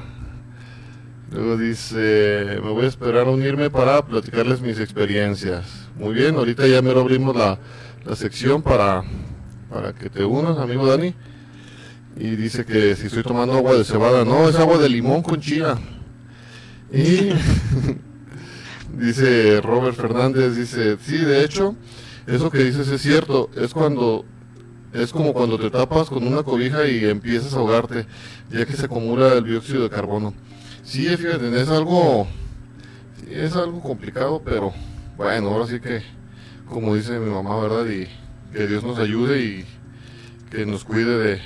Luego dice, me voy a esperar a unirme para platicarles mis experiencias. Muy bien, ahorita ya me abrimos la, la sección para, para que te unas, amigo Dani. Y dice que si estoy tomando agua de cebada, no, es agua de limón con chía. Y dice Robert Fernández, dice, sí, de hecho, eso que dices es cierto, es cuando es como cuando te tapas con una cobija y empiezas a ahogarte, ya que se acumula el dióxido de carbono. Sí, fíjate, es algo, es algo complicado, pero bueno, ahora sí que, como dice mi mamá, ¿verdad? Y que Dios nos ayude y que nos cuide de,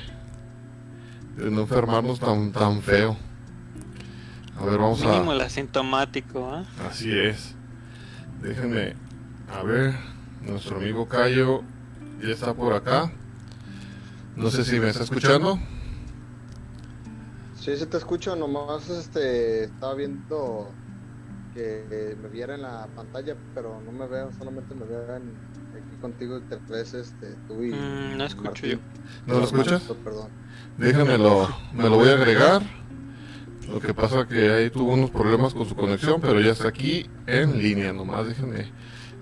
de no enfermarnos tan, tan feo. A ver, vamos Mínimo a... el asintomático, ¿eh? Así es. Déjenme, a ver, nuestro amigo Cayo ya está por acá. No sé si me está escuchando. Sí, sí te escucho, nomás este, estaba viendo que me viera en la pantalla, pero no me veo, solamente me veo aquí contigo y te ves este, tú y... Mm, no escucho yo. ¿No lo escuchas? Perdón. Déjamelo, me lo voy a agregar. Lo que pasa que ahí tuvo unos problemas con su conexión, pero ya está aquí en línea, nomás déjenme.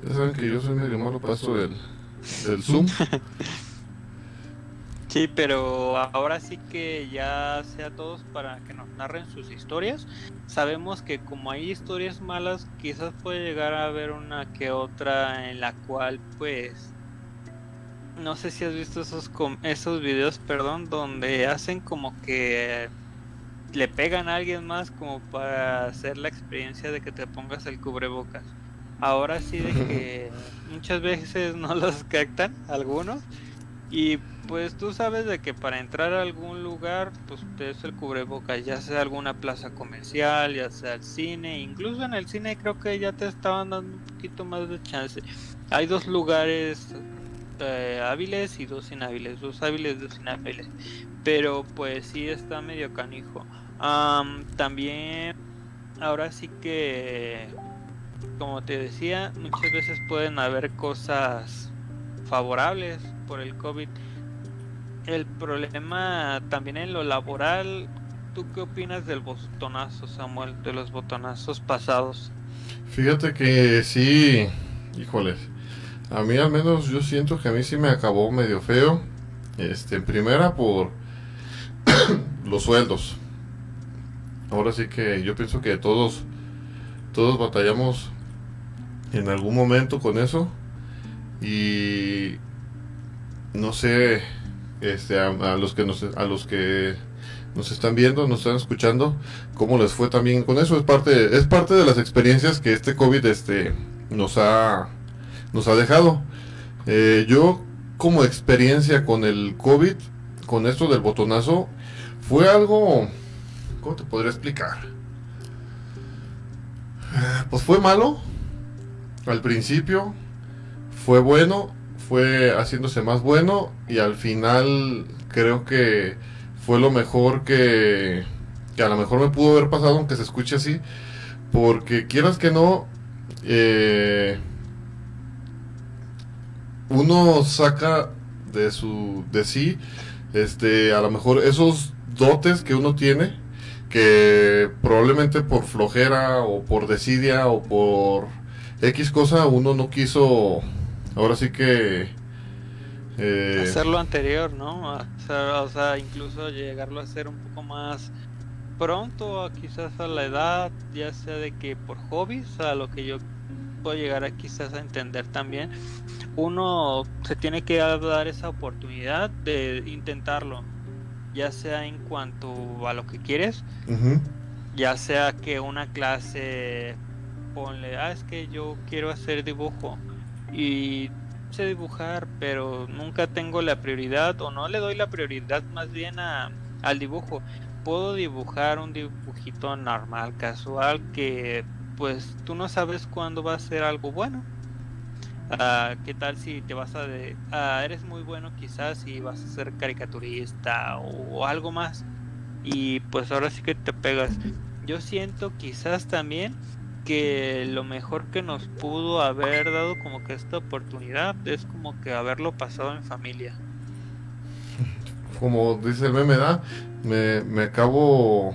Ya saben que yo soy medio malo paso del, del Zoom. Sí, pero ahora sí que ya sea todos para que nos narren sus historias. Sabemos que como hay historias malas, quizás puede llegar a haber una que otra en la cual pues no sé si has visto esos esos videos, perdón, donde hacen como que le pegan a alguien más como para hacer la experiencia de que te pongas el cubrebocas. Ahora sí de que muchas veces no los captan algunos y pues tú sabes de que para entrar a algún lugar, pues es el cubrebocas, ya sea alguna plaza comercial, ya sea el cine, incluso en el cine creo que ya te estaban dando un poquito más de chance. Hay dos lugares eh, hábiles y dos inhábiles, dos hábiles, dos inhábiles, pero pues sí está medio canijo. también, ahora sí que, como te decía, muchas veces pueden haber cosas favorables por el COVID. El problema también en lo laboral, ¿tú qué opinas del botonazo, Samuel, de los botonazos pasados? Fíjate que sí, híjoles, a mí al menos yo siento que a mí sí me acabó medio feo. Este, primera por los sueldos. Ahora sí que yo pienso que todos todos batallamos en algún momento con eso y no sé, este, a, los que nos, a los que nos están viendo, nos están escuchando, cómo les fue también con eso. Es parte, es parte de las experiencias que este COVID, este, nos ha, nos ha dejado. Eh, yo, como experiencia con el COVID, con esto del botonazo, fue algo, ¿cómo te podría explicar? Eh, pues fue malo al principio, fue bueno fue haciéndose más bueno y al final creo que fue lo mejor que, que a lo mejor me pudo haber pasado aunque se escuche así porque quieras que no eh, uno saca de su de sí este a lo mejor esos dotes que uno tiene que probablemente por flojera o por desidia o por X cosa uno no quiso ahora sí que... Eh, hacer lo anterior, ¿no? o sea, incluso llegarlo a hacer un poco más pronto, quizás a la edad, ya sea de que por hobbies, a lo que yo puedo llegar a quizás a entender también, uno se tiene que dar esa oportunidad de intentarlo, ya sea en cuanto a lo que quieres, ya sea que una clase ponle, ah, es que yo quiero hacer dibujo, y sé dibujar, pero nunca tengo la prioridad o no le doy la prioridad más bien a, al dibujo. puedo dibujar un dibujito normal, casual, que pues tú no sabes cuándo va a ser algo bueno. Ah, ¿Qué tal si te vas a... De, ah, eres muy bueno quizás y vas a ser caricaturista o, algo más. Y pues ahora sí que te pegas. Yo siento quizás también que lo mejor que nos pudo haber dado como que esta oportunidad es como que haberlo pasado en familia. Como dice el meme, ¿da? Me, me acabo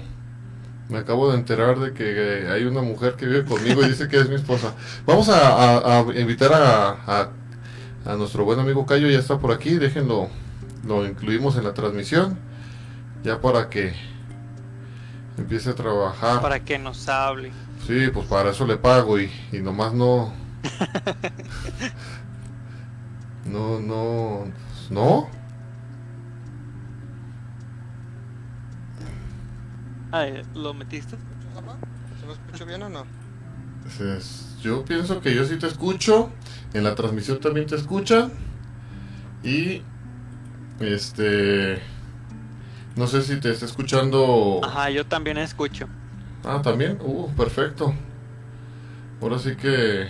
me acabo de enterar de que hay una mujer que vive conmigo y dice que es mi esposa. Vamos a, invitar a, a, nuestro buen amigo Cayo, ya está por aquí, déjenlo, lo incluimos en la transmisión, ya para que empiece a trabajar. Para que nos hable. Sí, pues para eso le pago y, y nomás no... no, no... ¿No? ¿lo metiste? ¿Se lo escucho bien o no? yo pienso que yo sí te escucho. En la transmisión también te escuchan. Y este no sé si te está escuchando. Ajá, yo también escucho. Ah, también. Uh, perfecto. Ahora sí que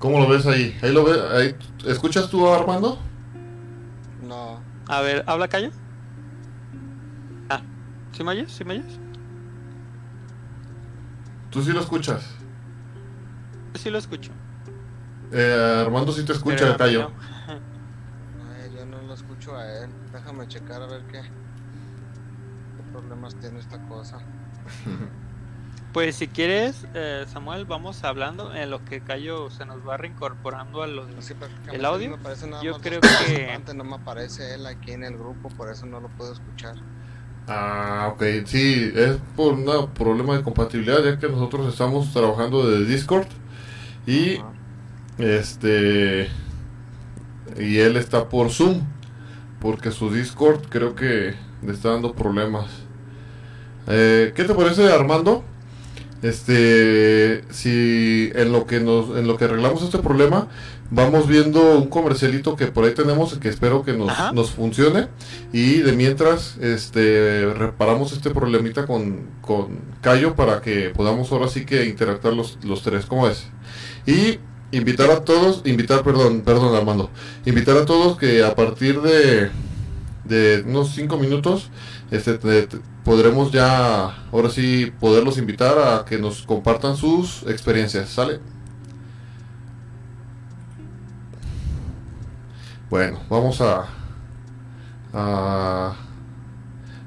¿Cómo lo ves ahí? Ahí lo ves, ahí ¿escuchas tú Armando? No. A ver, habla Calle ¿Sí me oyes? ¿Sí me oyes? ¿Tú sí lo escuchas? Sí lo escucho. Eh, Armando sí te escucha, Cayo. yo no lo escucho a él. Déjame checar a ver qué, qué problemas tiene esta cosa. Pues si quieres, eh, Samuel, vamos hablando en lo que Cayo se nos va reincorporando a los, el audio. Yo creo que... No me aparece él aquí en el grupo, por eso no lo puedo escuchar. Ah, ok, sí, es por un problema de compatibilidad, ya que nosotros estamos trabajando de Discord y este y él está por Zoom, porque su Discord creo que le está dando problemas. Eh, ¿Qué te parece, Armando? Este, si en lo que nos, en lo que arreglamos este problema, vamos viendo un comercialito que por ahí tenemos que espero que nos, nos funcione. Y de mientras este reparamos este problemita con, con Cayo para que podamos ahora sí que interactuar los, los tres. Como es y invitar a todos invitar perdón perdón Armando. Invitar a todos que a partir de de unos cinco minutos este podremos ya ahora sí poderlos invitar a que nos compartan sus experiencias sale Bueno, vamos a, a,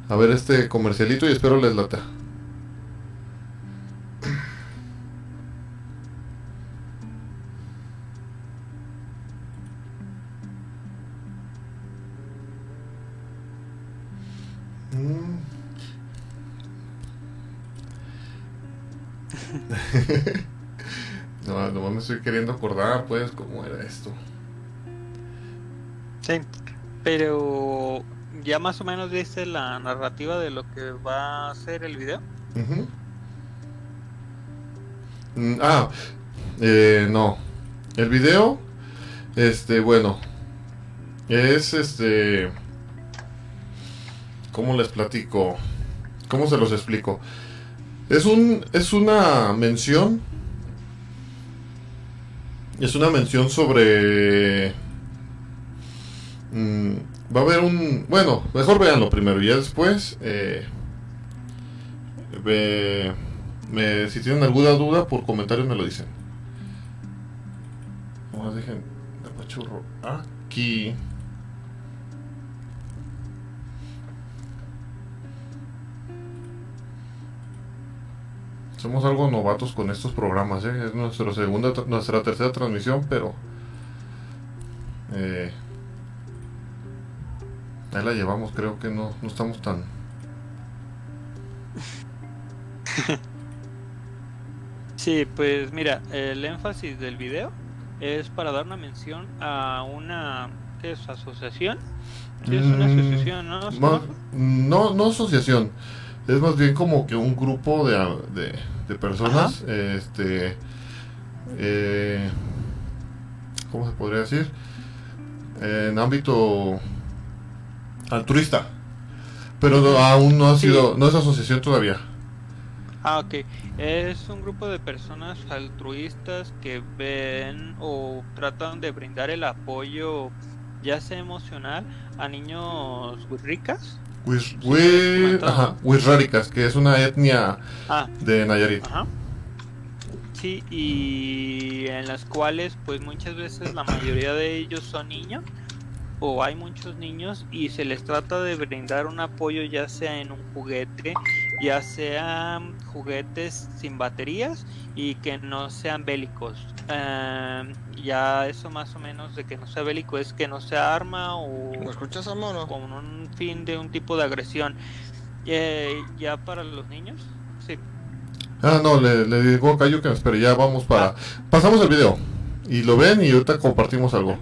a ver este comercialito y espero les lata. no, no me estoy queriendo acordar, pues, cómo era esto. Sí, pero ya más o menos dice la narrativa de lo que va a ser el video. Mm, ah, eh, no. El video, este, bueno, es este. ¿Cómo les platico? ¿Cómo se los explico? Es un, es una mención. Es una mención sobre Mm, va a haber un... Bueno, mejor véanlo primero y ya después... Eh, me, si tienen alguna duda, por comentarios me lo dicen. Vamos, dejen de pachurro aquí. Somos algo novatos con estos programas, ¿eh? es nuestra segunda, nuestra tercera transmisión, pero eh, Ahí la llevamos, creo que no, no estamos tan... sí, pues mira, el énfasis del video es para dar una mención a una ¿qué es? asociación. Sí, es una mm, asociación, ¿no? no, no asociación. Es más bien como que un grupo de, de, personas, este, eh, ¿cómo se podría decir? En ámbito altruista. Pero no- aún no ha Sí. sido, no es asociación todavía. Ah, ok. Es un grupo de personas altruistas que ven o tratan de brindar el apoyo, ya sea emocional, a niños ricas. Wis- Sí, Wi- comentado. ajá, que es una etnia Ah, de Nayarit. Ajá. Sí, y en las cuales pues muchas veces la mayoría de ellos son niños o hay muchos niños y se les trata de brindar un apoyo ya sea en un juguete, ya sean juguetes sin baterías y que no sean bélicos. Em, ya eso más o menos de que no sea bélico es que no sea arma o ¿Me escuchas, Amo, o no? con un fin de un tipo de agresión. Eh, ya para los niños, sí. Ah, no, le, le digo a Cayo que me espere, ya vamos para... Pasamos el video. Y lo ven y ahorita compartimos algo.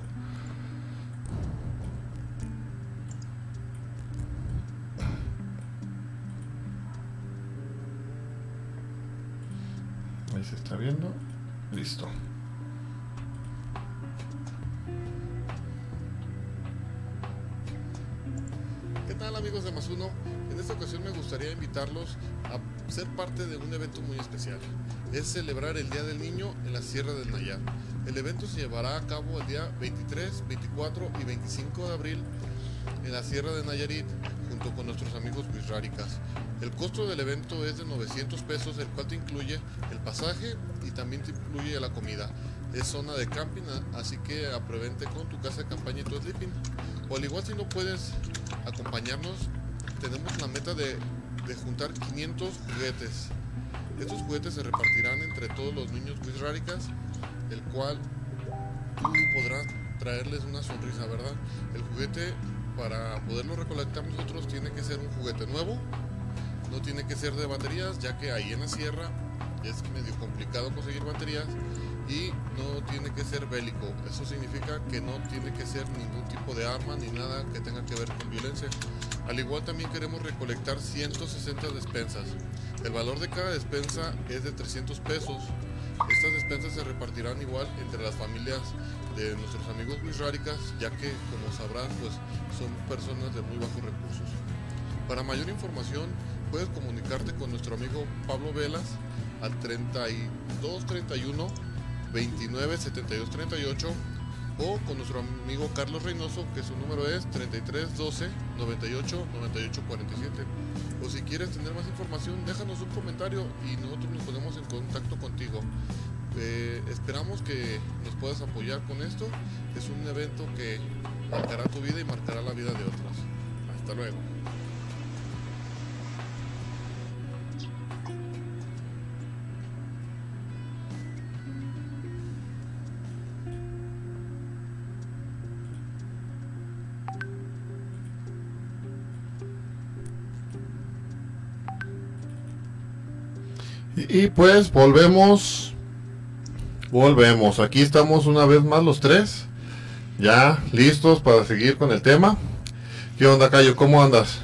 Es celebrar el Día del Niño en la Sierra del Nayar. El evento se llevará a cabo el día 23, 24 y 25 de abril en la Sierra de Nayarit junto con nuestros amigos Wixárikas. El costo del evento es de 900 pesos, el cual te incluye el pasaje y también te incluye la comida. Es zona de camping, así que aprevente con tu casa de campaña y tu sleeping. O al igual si no puedes acompañarnos, tenemos la meta de juntar 500 juguetes. Estos juguetes se repartirán entre todos los niños Wixárikas, el cual tú podrás traerles una sonrisa, ¿verdad? El juguete, para poderlo recolectar nosotros, tiene que ser un juguete nuevo, no tiene que ser de baterías, ya que ahí en la sierra es medio complicado conseguir baterías y no tiene que ser bélico. Eso significa que no tiene que ser ningún tipo de arma ni nada que tenga que ver con violencia. Al igual también queremos recolectar 160 despensas. El valor de cada despensa es de 300 pesos. Estas despensas se repartirán igual entre las familias de nuestros amigos Wixárikas, ya que, como sabrás, pues son personas de muy bajos recursos. Para mayor información, puedes comunicarte con nuestro amigo Pablo Velas al 3231 29 72 38 o con nuestro amigo Carlos Reynoso, que su número es 33 12 98 98 47. O si quieres tener más información, déjanos un comentario y nosotros nos ponemos en contacto contigo. Eh, esperamos que nos puedas apoyar con esto. Es un evento que marcará tu vida y marcará la vida de otros. Hasta luego. Y, pues volvemos. Volvemos. Aquí estamos una vez más los tres. Ya listos para seguir con el tema. ¿Qué onda, Cayo? ¿Cómo andas?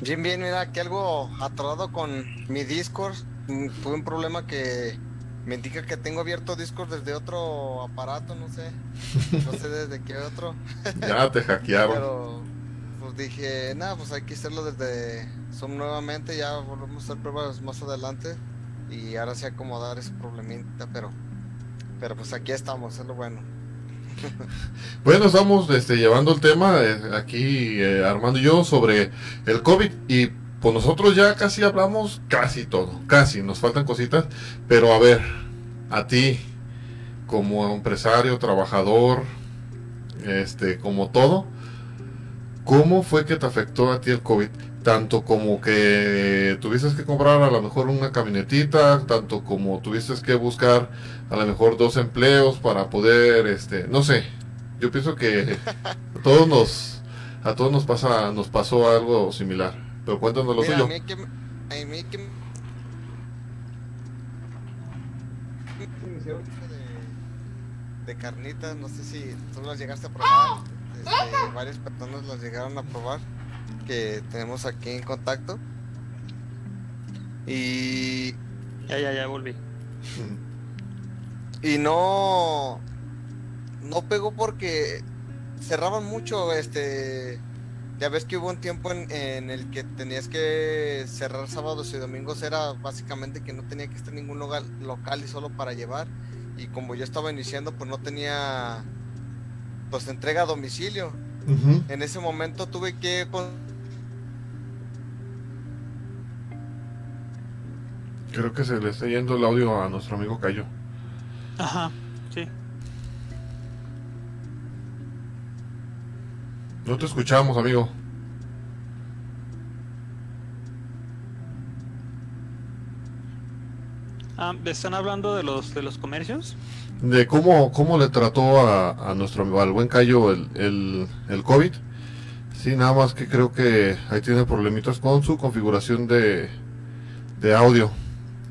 Bien, bien, mira, aquí algo atorado con mi Discord. Mm, Tuve un problema que me indica que tengo abierto Discord desde otro aparato, no sé. No sé desde qué otro. Ya te hackearon. Pero pues dije, nada, pues hay que hacerlo desde Zoom nuevamente. Ya volvemos a hacer pruebas más adelante. Y ahora sí acomodar ese problemita, pero pero pues aquí estamos, es lo bueno. Bueno, estamos este, llevando el tema eh, aquí, eh, Armando y yo, sobre el COVID. Y pues nosotros ya casi hablamos casi todo. Casi, nos faltan cositas. Pero a ver, a ti, como empresario, trabajador, este, como todo, ¿cómo fue que te afectó a ti el COVID? Tanto como que tuviste que comprar a lo mejor una camionetita, tanto como tuviste que buscar a lo mejor dos empleos para poder, este, no sé. Yo pienso que a todos nos, a todos nos pasa, nos pasó algo similar. Pero cuéntanos lo Mira, a tuyo. mí que, a mí que de, de carnitas, no sé si tú las llegaste a probar, este, varias personas las llegaron a probar, que tenemos aquí en contacto. Y, Ya, ya, ya volví. y no, no pegó porque cerraban mucho, este, Ya ves que hubo un tiempo en, en, el que tenías que cerrar sábados y domingos, era básicamente que no tenía que estar en ningún local, local y solo para llevar. Y como yo estaba iniciando, pues no tenía pues entrega a domicilio. En ese momento tuve que Creo que se le está yendo el audio a nuestro amigo Cayo. Ajá, sí. No te escuchamos, amigo. Ah, ¿Están hablando de los de los comercios? De cómo, cómo le trató a, a nuestro al buen Cayo el, el, el COVID. Sí, nada más que creo que ahí tiene problemitas con su configuración de, de audio.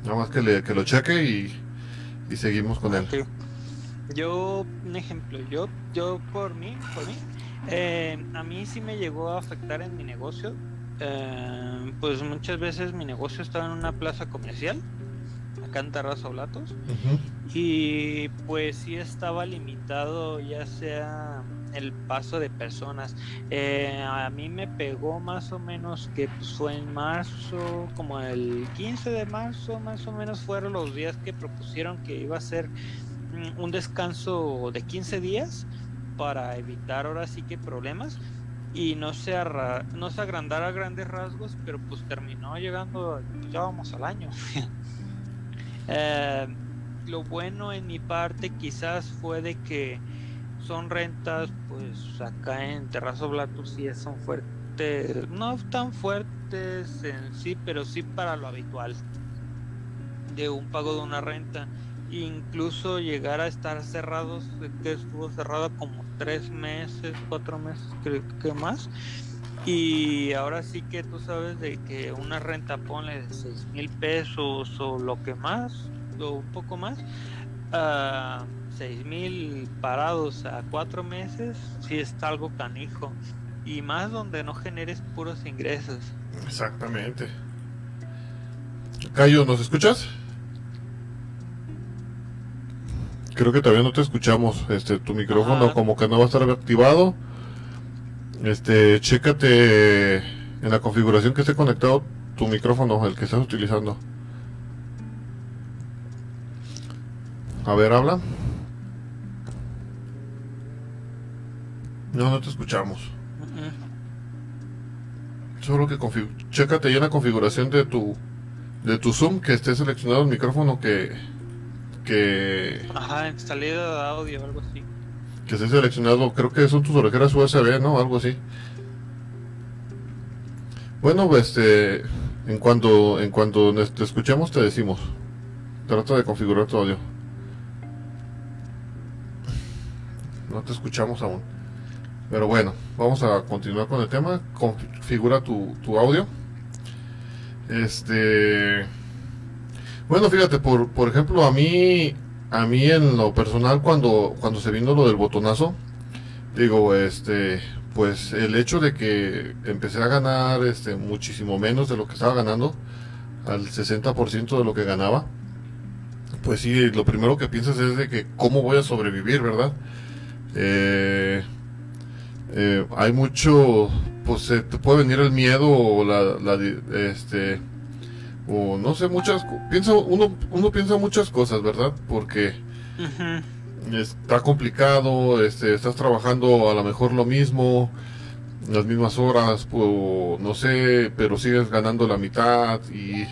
Nada más que, le, que lo cheque y, y seguimos con él. Yo, un ejemplo, yo, yo por mí, por mí, eh, a mí sí me llegó a afectar en mi negocio. Eh, pues muchas veces mi negocio estaba en una plaza comercial, acá en Terraza Blatos, y pues sí estaba limitado, ya sea el paso de personas. Eh, a mí me pegó más o menos que pues, fue en marzo, como el 15 de marzo, más o menos fueron los días que propusieron que iba a ser mm, un descanso de 15 días para evitar ahora sí que problemas y no se, no se agrandara a grandes rasgos, pero pues terminó llegando, ya vamos al año. Eh, lo bueno en mi parte quizás fue de que son rentas, pues acá en Terrazo Blatus sí son fuertes, no tan fuertes en sí, pero sí para lo habitual de un pago de una renta. Incluso llegar a estar cerrados, que estuvo cerrado como tres meses, cuatro meses, creo que más. Y ahora sí que tú sabes de que una renta pone de seis mil pesos o lo que más, o un poco más. Uh, seis mil parados a cuatro meses, si está algo canijo. Y más donde no generes puros ingresos. Exactamente. Cayo, ¿nos escuchas? Creo que todavía no te escuchamos. Este, tu micrófono como que no va a estar activado. Este, chécate en la configuración que esté conectado tu micrófono, el que estás utilizando. A ver, habla. No, no te escuchamos. Solo que chécate ya en la configuración de tu de tu Zoom que esté seleccionado el micrófono que que Ajá, en salida de audio o algo así. Que esté seleccionado, creo que son tus orejeras USB, ¿no? Algo así. Bueno, este en cuanto en cuanto te escuchemos te decimos. Trata de configurar tu audio. No te escuchamos aún. Pero bueno, vamos a continuar con el tema. Configura tu, tu audio. Este. Bueno, fíjate, por, por ejemplo, a mí, a mí en lo personal, cuando, cuando se vino lo del botonazo, digo, este, pues el hecho de que empecé a ganar este, muchísimo menos de lo que estaba ganando, al 60% de lo que ganaba, pues sí, lo primero que piensas es de que cómo voy a sobrevivir, ¿verdad? Eh, eh, hay mucho, pues te puede venir el miedo o la, este, o no sé, muchas, piensa, uno, uno piensa muchas cosas, ¿verdad? Porque está complicado, este, estás trabajando a lo mejor lo mismo, las mismas horas, pues, no sé, pero sigues ganando la mitad y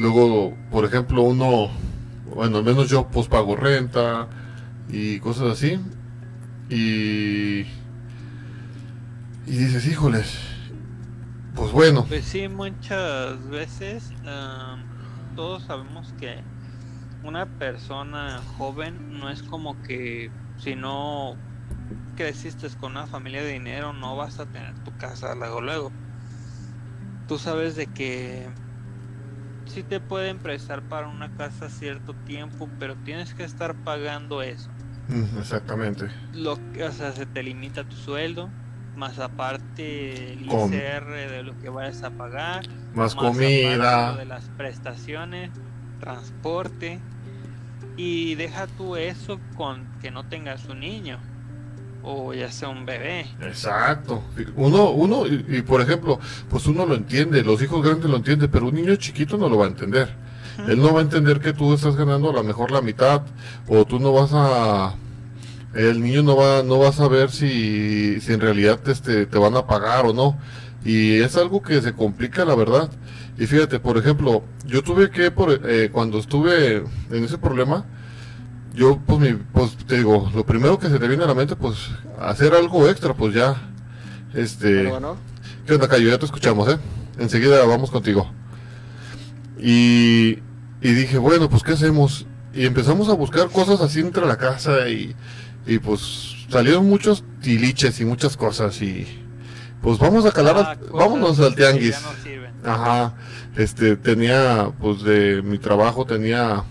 luego, por ejemplo, uno, bueno, al menos yo pues pago renta y cosas así y y dices, híjoles, pues bueno. Pues sí, muchas veces todos sabemos que una persona joven no es como que si no creciste con una familia de dinero no vas a tener tu casa luego luego. Tú sabes de que sí te pueden prestar para una casa cierto tiempo, pero tienes que estar pagando eso. Exactamente. Lo que, o sea, se te limita tu sueldo más aparte el ICR de lo que vayas a pagar, más, comida, de las prestaciones, transporte y deja tú eso con que no tengas un niño. o ya sea un bebé. Exacto. Uno, uno, y, por ejemplo, pues uno lo entiende, los hijos grandes lo entienden, pero un niño chiquito no lo va a entender. Él no va a entender que tú estás ganando a lo mejor la mitad, o tú no vas a, el niño no va, no va a saber si, si en realidad este, te van a pagar o no. Y es algo que se complica, la verdad. Y fíjate, por ejemplo, yo tuve que, por, eh, cuando estuve en ese problema, yo, pues, mi, pues, te digo, lo primero que se te viene a la mente, pues, hacer algo extra, pues ya, este... Bueno, ¿Qué onda, Cayo? Ya te escuchamos, ¿eh? Enseguida vamos contigo. Y, y dije, bueno, pues, ¿qué hacemos? Y empezamos a buscar cosas así entre la casa y, y pues, salieron muchos tiliches y muchas cosas y, pues, vamos a calar, ah, vámonos al tianguis. Ajá, este, tenía, pues, de mi trabajo tenía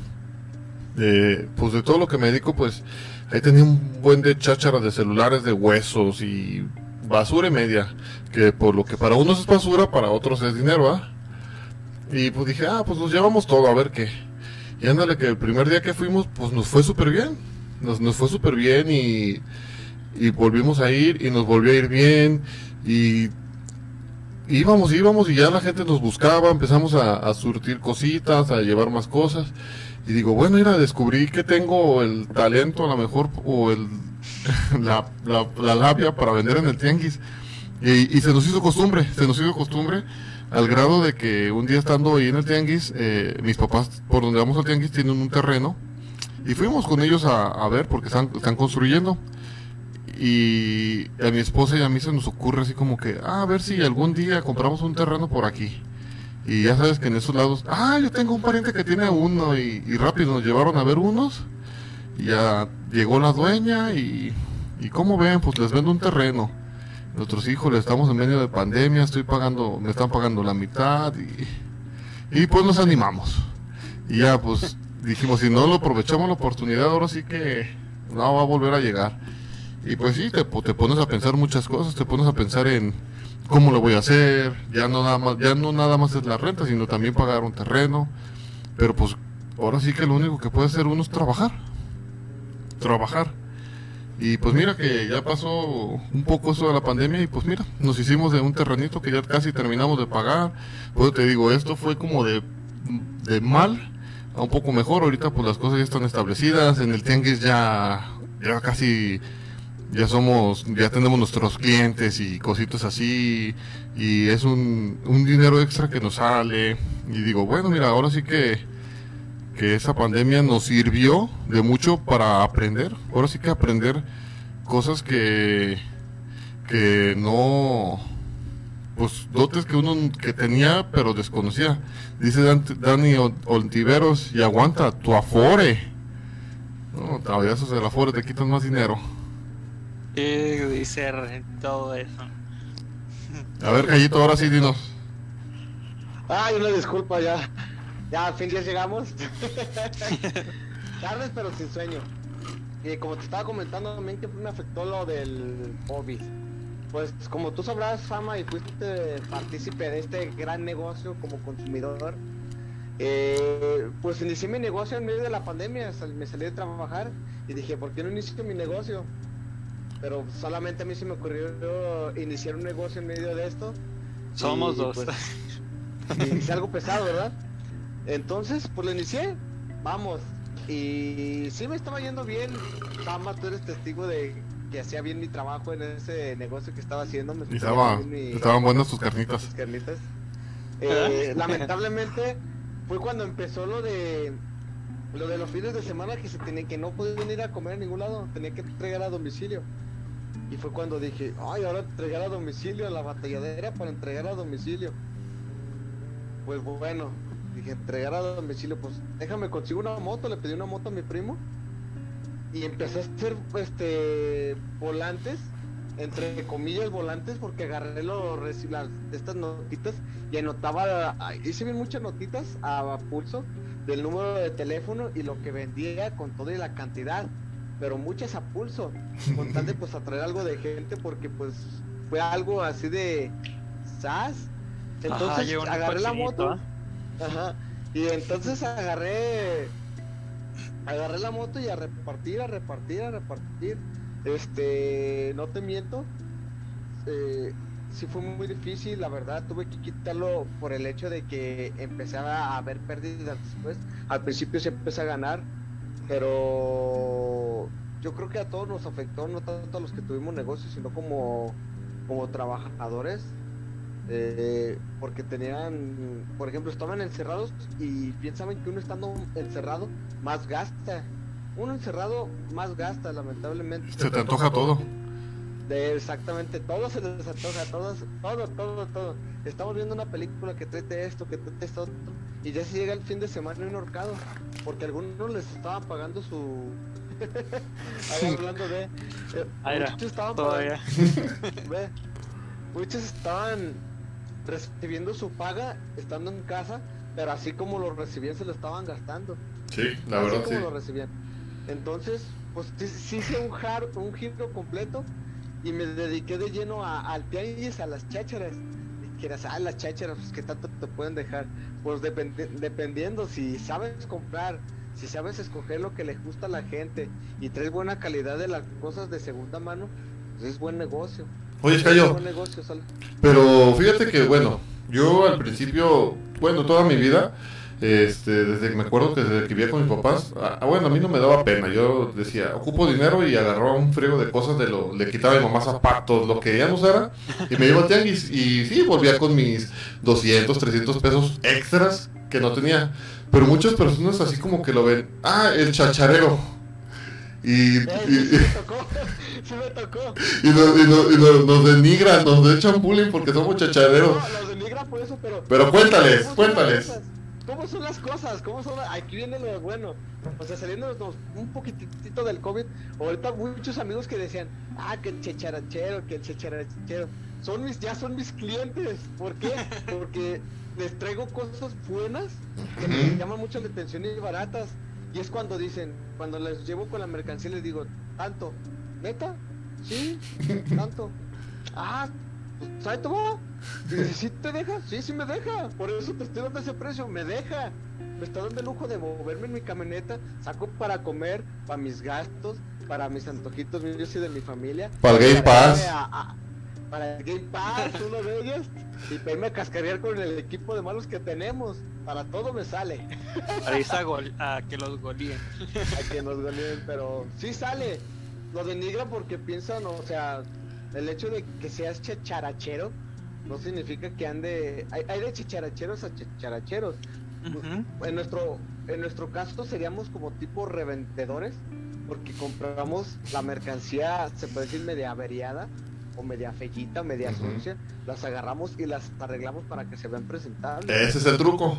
pues de todo lo que me dedico, pues ahí tenía un buen de cháchara de celulares, de huesos y basura y media, que por lo que para unos es basura, para otros es dinero, ¿ah? Y pues dije, ah, pues nos llevamos todo, a ver qué. Y ándale, que el primer día que fuimos, pues nos fue súper bien. Nos, nos fue súper bien y, y volvimos a ir y nos volvió a ir bien. Y íbamos, íbamos y ya la gente nos buscaba, empezamos a, surtir cositas, a llevar más cosas. Y digo, bueno, mira, descubrí que tengo el talento a lo mejor o el, la, la, labia para vender en el tianguis. Y, se nos hizo costumbre, se nos hizo costumbre al grado de que un día estando ahí en el tianguis, eh, mis papás, por donde vamos al tianguis, tienen un terreno y fuimos con ellos a, ver porque están, están construyendo. Y a mi esposa y a mí se nos ocurre así como que, ah, a ver si algún día compramos un terreno por aquí. Y ya sabes que en esos lados, ah, yo tengo un pariente que tiene uno y, rápido nos llevaron a ver unos. Y ya llegó la dueña y, y como ven, pues les vendo un terreno. Nuestros hijos estamos en medio de pandemia, estoy pagando, me están pagando la mitad y, y pues nos animamos. Y ya pues dijimos, si no lo aprovechamos la oportunidad, ahora sí que no va a volver a llegar. Y pues sí, te, te pones a pensar muchas cosas, te pones a pensar en, cómo lo voy a hacer, ya no nada más, ya no nada más es la renta, sino también pagar un terreno, pero pues ahora sí que lo único que puede hacer uno es trabajar, trabajar. Y pues mira que ya pasó un poco eso de la pandemia y pues mira, nos hicimos de un terrenito que ya casi terminamos de pagar. Pues te digo, esto fue como de, de mal un poco mejor. Ahorita pues las cosas ya están establecidas. En el tianguis ya, ya casi ya somos, ya tenemos nuestros clientes y cositas así, y es un, un dinero extra que nos sale. Y digo, bueno, mira, ahora sí que, que esa pandemia nos sirvió de mucho para aprender. Ahora sí que aprender cosas que, que no, pues dotes que uno que tenía pero desconocía. Dice Dani Oltiveros, y aguanta, tu afore. No, todavía eso el afore te quitan más dinero dice todo eso. A ver, Callito, ahora sí, dinos. Ay, una disculpa, ya. Ya, al fin ya llegamos. Tardes, pero sin sueño. Y como te estaba comentando, también que me afectó lo del COVID. Pues como tú sabrás, Fama, y fuiste partícipe de este gran negocio como consumidor, eh, pues inicié mi negocio en medio de la pandemia, me salí de trabajar y dije, ¿por qué no inicio mi negocio? pero solamente a mí se me ocurrió iniciar un negocio en medio de esto. Somos dos. Pues, y algo pesado, ¿verdad? Entonces, pues lo inicié, vamos. Y sí me estaba yendo bien. Tama, tú eres testigo de que hacía bien mi trabajo en ese negocio que estaba haciendo. Me estaba, estaban buenas tus carnitas. carnitas. Eh, lamentablemente fue cuando empezó lo de lo de los fines de semana que se tenía que no podían ir a comer a ningún lado, tenía que entregar a domicilio. Y fue cuando dije, ay, ahora entregar a domicilio, a la batalladera para entregar a domicilio. Pues bueno, dije, entregar a domicilio, pues déjame consigo una moto, le pedí una moto a mi primo. Y empecé a hacer este volantes, entre comillas volantes, porque agarré los las, estas notitas y anotaba, hice bien muchas notitas a, a pulso del número de teléfono y lo que vendía con toda la cantidad pero muchas a pulso, con tal de pues atraer algo de gente porque pues fue algo así de sas. Entonces agarré la moto. Ajá. Y entonces agarré agarré la moto y a repartir, a repartir, a repartir. Este, no te miento. Eh, sí fue muy difícil, la verdad. Tuve que quitarlo por el hecho de que empezaba a haber pérdidas después. Al principio se empezó a ganar, pero yo creo que a todos nos afectó, no tanto a los que tuvimos negocios, sino como, como trabajadores. Eh, porque tenían, por ejemplo, estaban encerrados y piensaban que uno estando encerrado más gasta. Uno encerrado más gasta, lamentablemente. Se te antoja todo. De exactamente, todo se les antoja, todos, todo, todo, todo. Estamos viendo una película que trate esto, que trate esto, otro, y ya se llega el fin de semana en ahorcado, porque algunos les estaban pagando su... Ahí hablando de... eh, era, muchos estaban Todavía. pagando- ve, muchos estaban recibiendo su paga estando en casa, pero así como lo recibían se lo estaban gastando. Sí, la Así verdad sí. como lo recibían. Entonces, pues sí, hice un, jar- un giro completo y me dediqué de lleno a, al tianguis, a las chácharas. Y quieras, ah, las chácharas, pues qué tanto te pueden dejar. Pues dependi- dependiendo, si sabes comprar, si sabes escoger lo que le gusta a la gente y traes buena calidad de las cosas de segunda mano, pues es buen negocio. Oye, Es Cayo, pero fíjate que, bueno, yo al principio, bueno, toda mi vida, este, desde que me acuerdo que desde que vivía con mis papás, ah, bueno, a mí no me daba pena, yo decía, ocupo dinero y agarraba un friego de cosas de lo, le quitaba a mi mamá zapatos, lo que ella no usara, y me iba al tianguis, y sí, volvía con mis 200, 300 pesos extras que no tenía, pero muchas personas así como que lo ven, ah, el chacharero, y, y- sí, me tocó, y nos, y nos- y nos- nos denigran, nos echan bullying porque somos chachareros. No, los denigra por eso, pero. Pero cuéntales, ¿cómo son cuéntales. las? ¿Cómo son las cosas? ¿Cómo son? la- Aquí viene lo bueno. O sea, saliendo un poquitito del COVID, ahorita muchos amigos que decían, ah, que el checharachero, que el checharachero. Son mis, ya son mis clientes. ¿Por qué? Porque les traigo cosas buenas que me llaman mucho la atención y baratas. Y es cuando dicen, cuando les llevo con la mercancía, les digo, tanto, neta, sí, tanto. Ah, pues ¿sabes todo? ¿sí te deja? Sí, sí me deja. Por eso te estoy dando ese precio, me deja. Me está dando el lujo de moverme en mi camioneta, saco para comer, para mis gastos, para mis antojitos míos y de mi familia. Para el Game Pass. a- a- para el Game Pass, uno de ellos. Y para irme a cascarear con el equipo de malos que tenemos. Para todo me sale. Para irse a, gol- a que los goleen. a que nos goleen, pero sí sale. Lo denigran porque piensan, o sea, el hecho de que seas chacharachero no significa que ande. Hay, hay de chacharacheros a chacharacheros. Ujú. En nuestro, en nuestro caso seríamos como tipo revendedores, porque compramos la mercancía, se puede decir media averiada, o media fellita, media sucia, las agarramos y las arreglamos para que se vean presentables. Ese es el truco.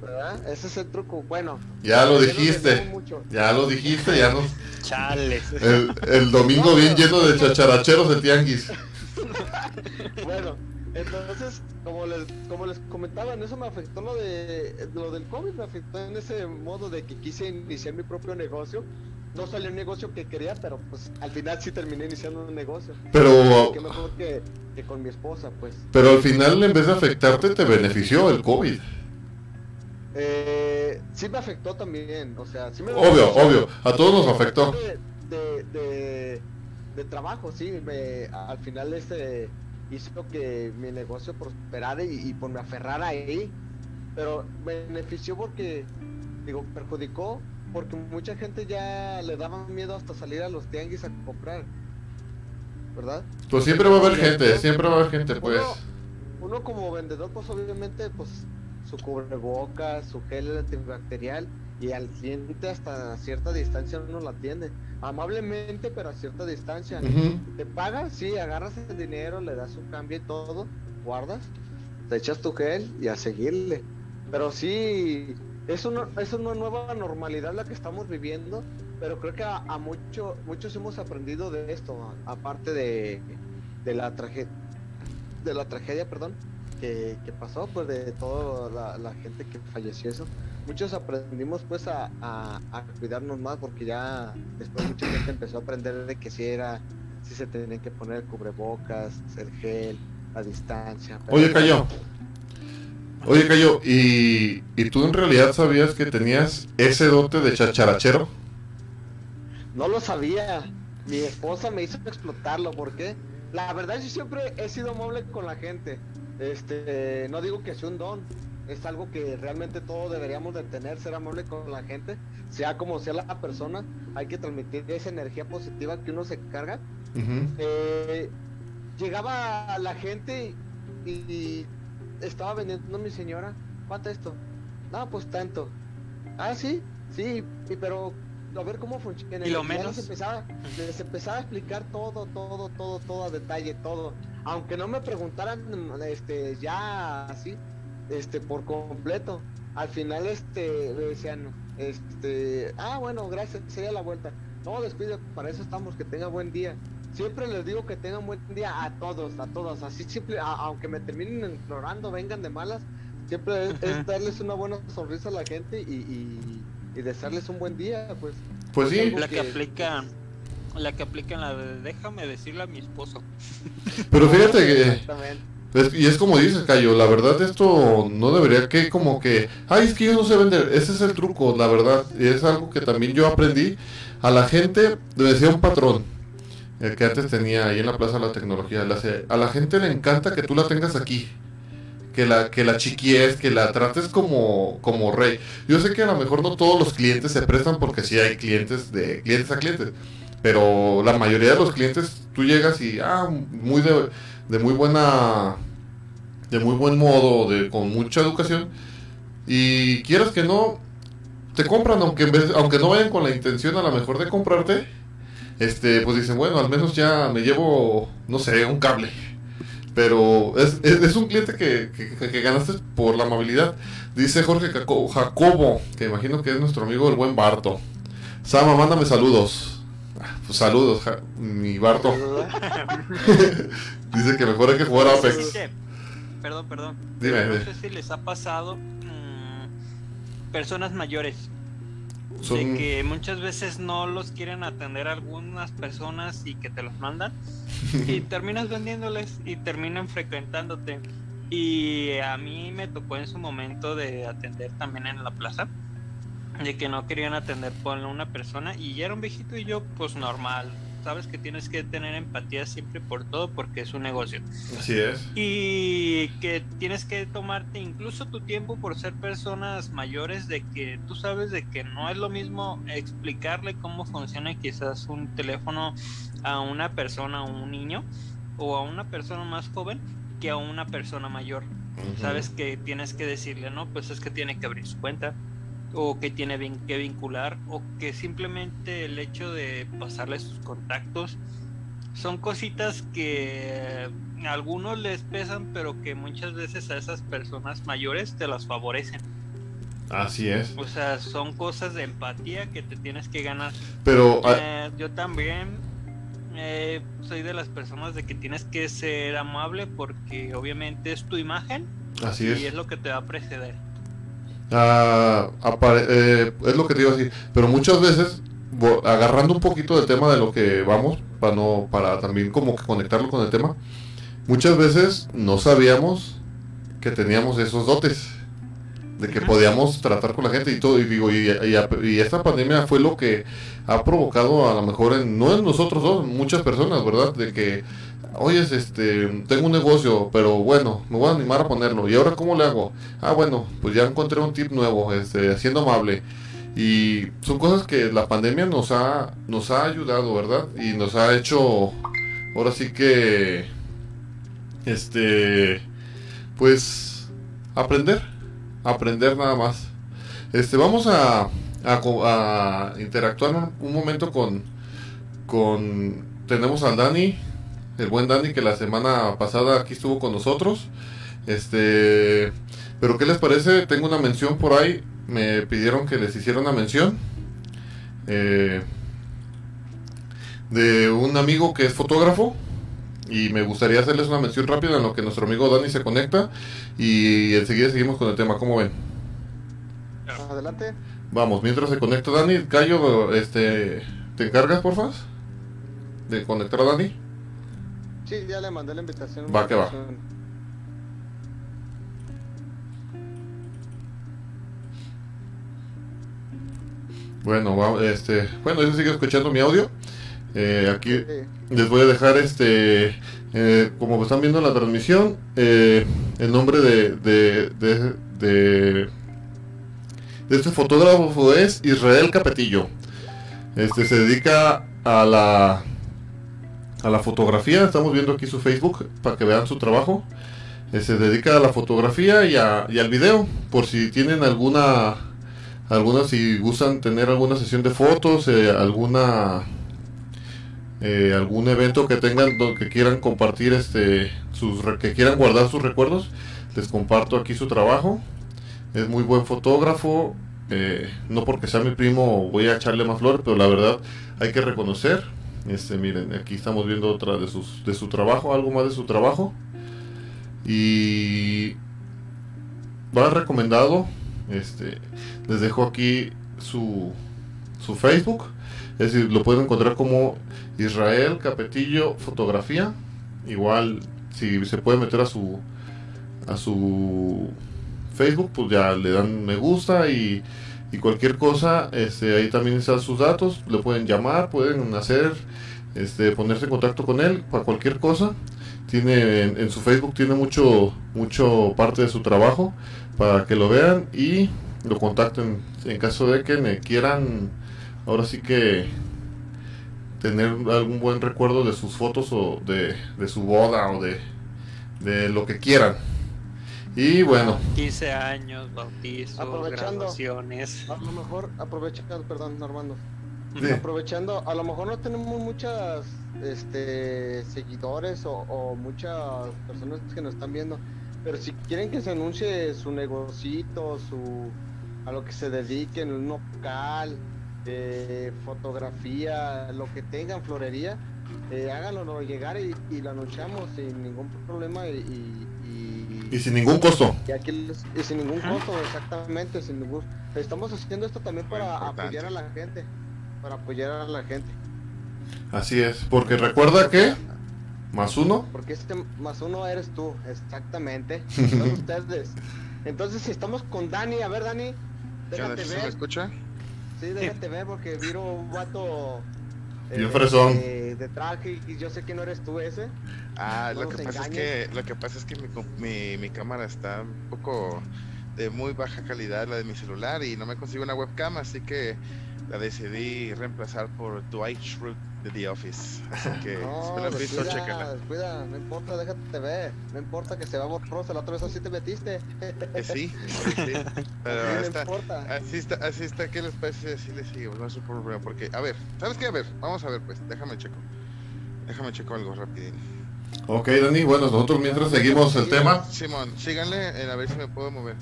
¿Verdad? Ese es el truco. Bueno, Ya lo dijiste. Ya lo dijiste, ya nos... Chales. El, el domingo bien lleno de chacharacheros de tianguis. Bueno, entonces, como les, como les comentaba, en eso me afectó lo de lo del COVID, me afectó en ese modo de que quise iniciar mi propio negocio. No salió un negocio que quería, pero pues al final sí terminé iniciando un negocio. Pero, Qué mejor que, que con mi esposa, pues. pero al final en vez de afectarte te benefició el COVID. Eh, sí me afectó también, o sea, sí me Obvio, obvio, a todos nos afectó. De, de, de- de trabajo, sí, me, al final este hizo que mi negocio prosperara y, y pues me aferrara ahí, pero me benefició porque, digo, perjudicó porque mucha gente ya le daba miedo hasta salir a los tianguis a comprar, ¿verdad? Pues siempre va a haber gente, siempre va a haber gente, pues. Uno, uno como vendedor, pues obviamente, pues su cubrebocas, su gel antibacterial y al cliente hasta cierta distancia uno lo atiende. Amablemente, pero a cierta distancia. Te pagas, sí, agarras el dinero, le das un cambio y todo, guardas, te echas tu gel y a seguirle. Pero sí, es una, es una nueva normalidad la que estamos viviendo, pero creo que a, a mucho, muchos hemos aprendido de esto, aparte de, de la tragedia, de la tragedia, perdón, que, que pasó, pues de toda la, la gente que falleció eso. Muchos aprendimos pues a, a- a cuidarnos más porque ya después mucha gente empezó a aprender de que si era, si se tenían que poner el cubrebocas, el gel, la distancia. pero- Oye, Cayo. Oye, Cayo, ¿y, ¿y tú en realidad sabías que tenías ese dote de chacharachero? No lo sabía. mi esposa me hizo explotarlo, ¿por qué? La verdad yo siempre he sido amable con la gente. Este, no digo que sea un don, es algo que realmente todos deberíamos de tener, ser amable con la gente, sea como sea la persona, hay que transmitir esa energía positiva que uno se carga. Eh, llegaba la gente y, estaba vendiendo mi señora, ¿cuánto esto? No, pues tanto. Ah, sí, sí, pero a ver cómo funciona. Y lo menos. Les empezaba, les empezaba a explicar todo, todo, todo, todo a detalle, todo. Aunque no me preguntaran, este, ya así, este, por completo. Al final, este, me decían, este, ah, bueno, gracias, sería la vuelta. No, despido, para eso estamos, que tenga buen día. Siempre les digo que tengan buen día a todos, a todos. Así simple, aunque me terminen ignorando, vengan de malas, siempre es, darles una buena sonrisa a la gente y, y, desearles un buen día, pues. Pues sí. La que aplica, la que aplica en la de déjame decirle a mi esposo. Pero fíjate que y es como dices, Cayo, la verdad esto no debería que como que, ay, es que yo no sé vender, ese es el truco, la verdad, y es algo que también yo aprendí. A la gente, le decía un patrón, el que antes tenía ahí en la Plaza de la Tecnología, a la gente le encanta que tú la tengas aquí, que la, que la chiquies, que la trates como, como rey. Yo sé que a lo mejor no todos los clientes se prestan porque sí hay clientes de clientes a clientes, pero la mayoría de los clientes tú llegas y, ah, muy de muy buena de muy buen modo, de con mucha educación y quieras que no te compran aunque en vez, aunque no vayan con la intención a lo mejor de comprarte, este pues dicen, bueno, al menos ya me llevo no sé, un cable. Pero es, es, un cliente que, que, ganaste por la amabilidad. Dice Jorge Jacobo, que imagino que es nuestro amigo el buen Barto. Sama, mándame saludos. Ah, pues saludos, mi Barto. Dice que mejor hay que jugar a Apex. perdón, perdón. Dime, no sé si les ha pasado mm, personas mayores. De que muchas veces no los quieren atender algunas personas y que te los mandan. y terminas vendiéndoles y terminan frecuentándote. Y a mí me tocó en su momento de atender también en la plaza. De que no querían atender por una persona y ya era un viejito y yo pues normal sabes que tienes que tener empatía siempre por todo porque es un negocio. Así es. Y que tienes que tomarte incluso tu tiempo por ser personas mayores de que tú sabes de que no es lo mismo explicarle cómo funciona quizás un teléfono a una persona, a un niño o a una persona más joven que a una persona mayor. Sabes que tienes que decirle, no, pues es que tiene que abrir su cuenta, o que tiene que vincular o que simplemente el hecho de pasarle sus contactos son cositas que a algunos les pesan pero que muchas veces a esas personas mayores te las favorecen. Así es. O sea, son cosas de empatía que te tienes que ganar. Pero ah, eh, yo también eh, soy de las personas de que tienes que ser amable porque obviamente es tu imagen Así y es lo que te va a preceder. Ah, eh, es lo que te iba a decir, pero muchas veces, agarrando un poquito del tema de lo que vamos, para, no, para también como que conectarlo con el tema, muchas veces no sabíamos que teníamos esos dotes, de que podíamos tratar con la gente y todo, y digo, y, y, esta pandemia fue lo que ha provocado a lo mejor, en, no en nosotros dos, muchas personas, ¿verdad? De que oye, este, tengo un negocio, pero bueno, me voy a animar a ponerlo. ¿Y ahora cómo le hago? Ah, bueno, pues ya encontré un tip nuevo, este, siendo amable. Y son cosas que la pandemia nos ha, nos ha ayudado, ¿verdad? Y nos ha hecho, ahora sí que, este, pues, aprender, aprender nada más. Este, vamos a, a, interactuar un, momento con, con, tenemos al Dani, el buen Dani que la semana pasada aquí estuvo con nosotros. Este, pero ¿qué les parece? Tengo una mención por ahí. Me pidieron que les hiciera una mención. Eh, de un amigo que es fotógrafo. Y me gustaría hacerles una mención rápida en lo que nuestro amigo Dani se conecta. Y enseguida seguimos con el tema. ¿Cómo ven? Adelante. Vamos, mientras se conecta Dani, Cayo, este, ¿te encargas, porfa? De conectar a Dani. Sí, ya le mandé la invitación. Va que va. Bueno, este, bueno, yo sigo escuchando mi audio. Eh, aquí les voy a dejar este, eh, como están viendo en la transmisión, eh, el nombre de, de, de, de, este fotógrafo es Israel Capetillo. Este se dedica a la a la fotografía. Estamos viendo aquí su Facebook para que vean su trabajo. se dedica a la fotografía y, y al video. Por si tienen alguna alguna si gustan tener alguna sesión de fotos, alguna eh, algún evento que tengan que quieran compartir este sus que quieran guardar sus recuerdos les comparto aquí su trabajo es muy buen fotógrafo eh, no porque sea mi primo voy a echarle más flores pero la verdad hay que reconocer este miren aquí estamos viendo otra de sus de su trabajo algo más de su trabajo y va recomendado este les dejo aquí su su Facebook es decir lo pueden encontrar como Israel Capetillo Fotografía. Igual, si se puede meter a su a su Facebook, pues ya le dan me gusta y, cualquier cosa, este, ahí también están sus datos, le pueden llamar, pueden hacer, este, ponerse en contacto con él para cualquier cosa. Tiene en, su Facebook tiene mucho mucho parte de su trabajo para que lo vean y lo contacten en caso de que quieran ahora sí que tener algún buen recuerdo de sus fotos o de, su boda o de, de lo que quieran. Y bueno. 15 años, bautizo, graduaciones. A lo mejor, aprovechando, perdón, Armando. Aprovechando, a lo mejor no tenemos muchas este, seguidores o, muchas personas que nos están viendo, pero si quieren que se anuncie su negocito, su a lo que se dediquen, un local, de fotografía, lo que tengan, florería, eh, háganlo llegar y, lo anunciamos sin ningún problema y, y, sin ningún costo. Y, sin ningún costo, exactamente, sin ningún... Estamos haciendo esto también para apoyar a la gente, para apoyar a la gente. Así es, porque recuerda que más uno. Porque este más uno eres tú, exactamente. Son ustedes. Entonces, si estamos con Dani, a ver, Dani, déjate ver. ¿Me escucha? Sí, déjate ver porque viro un vato eh, de traje y yo sé que no eres tú ese. Ah, lo que pasa es que lo que pasa es que mi, mi, mi, cámara está un poco de muy baja calidad la de mi celular y no me consigo una webcam, así que la decidí reemplazar por Dwight Schrute de The Office. Así que no, si me lo visto, cuida, Cuida, no importa, déjate ver. No importa que se va borrosa, la otra vez así te metiste. Eh, sí, sí, sí. Pero está, importa. Así está, así está, ¿qué les parece si le sigue? No es un problema, porque, a ver, ¿sabes qué? A ver, vamos a ver pues, déjame checo. Déjame checo algo rapidín. Ok, Dani, bueno, nosotros mientras seguimos el tema. Simón, síganle en a ver si me puedo mover.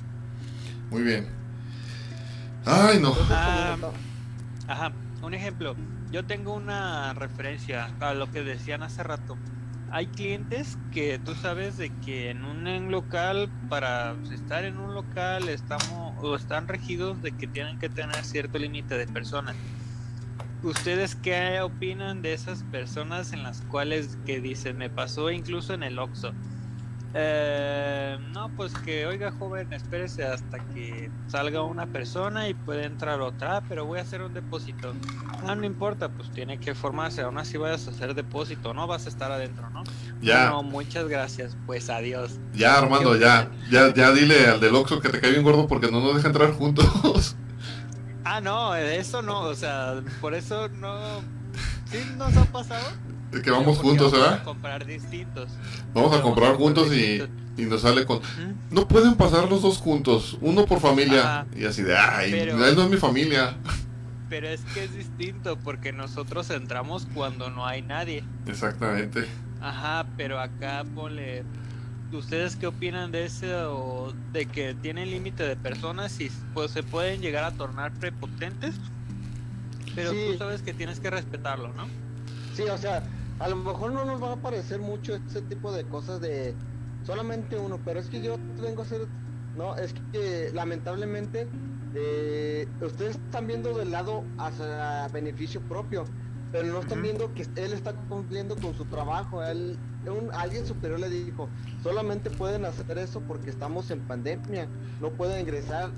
Muy bien. Ay, no. Ah, ajá, un ejemplo yo tengo una referencia a lo que decían hace rato. Hay clientes que tú sabes de que en un local, para estar en un local, estamos o están regidos de que tienen que tener cierto límite de personas. ¿Ustedes qué opinan de esas personas en las cuales que dicen, me pasó incluso en el Oxxo? Eh, no, pues que oiga joven, espérese hasta que salga una persona y puede entrar otra, ah, pero voy a hacer un depósito. Ah, no importa, pues tiene que formarse, aún así vayas a hacer depósito, no vas a estar adentro, ¿no? Ya. No, muchas gracias, pues adiós. Ya, Armando, ya, ya, ya dile al del Oxxo que te cae bien gordo porque no nos deja entrar juntos. Ah, no, eso no, o sea, por eso no... ¿Sí nos ha pasado? Que vamos juntos, ¿verdad? Vamos a comprar distintos. Vamos a comprar juntos y, y, nos sale con... No pueden pasar los dos juntos, uno por familia. Y así de, ay, él no es mi familia. Pero es que es distinto porque nosotros entramos cuando no hay nadie. Exactamente. Ajá, pero acá ponle... ¿Ustedes qué opinan de eso? De que tienen límite de personas y pues se pueden llegar a tornar prepotentes. Pero tú sabes que tienes que respetarlo, ¿no? Sí, o sea, a lo mejor no nos va a parecer mucho ese tipo de cosas de solamente uno, pero es que yo vengo a hacer, no, es que lamentablemente eh, ustedes están viendo del lado hacia beneficio propio, pero no están viendo que él está cumpliendo con su trabajo, él, un, alguien superior le dijo, solamente pueden hacer eso porque estamos en pandemia, no pueden ingresar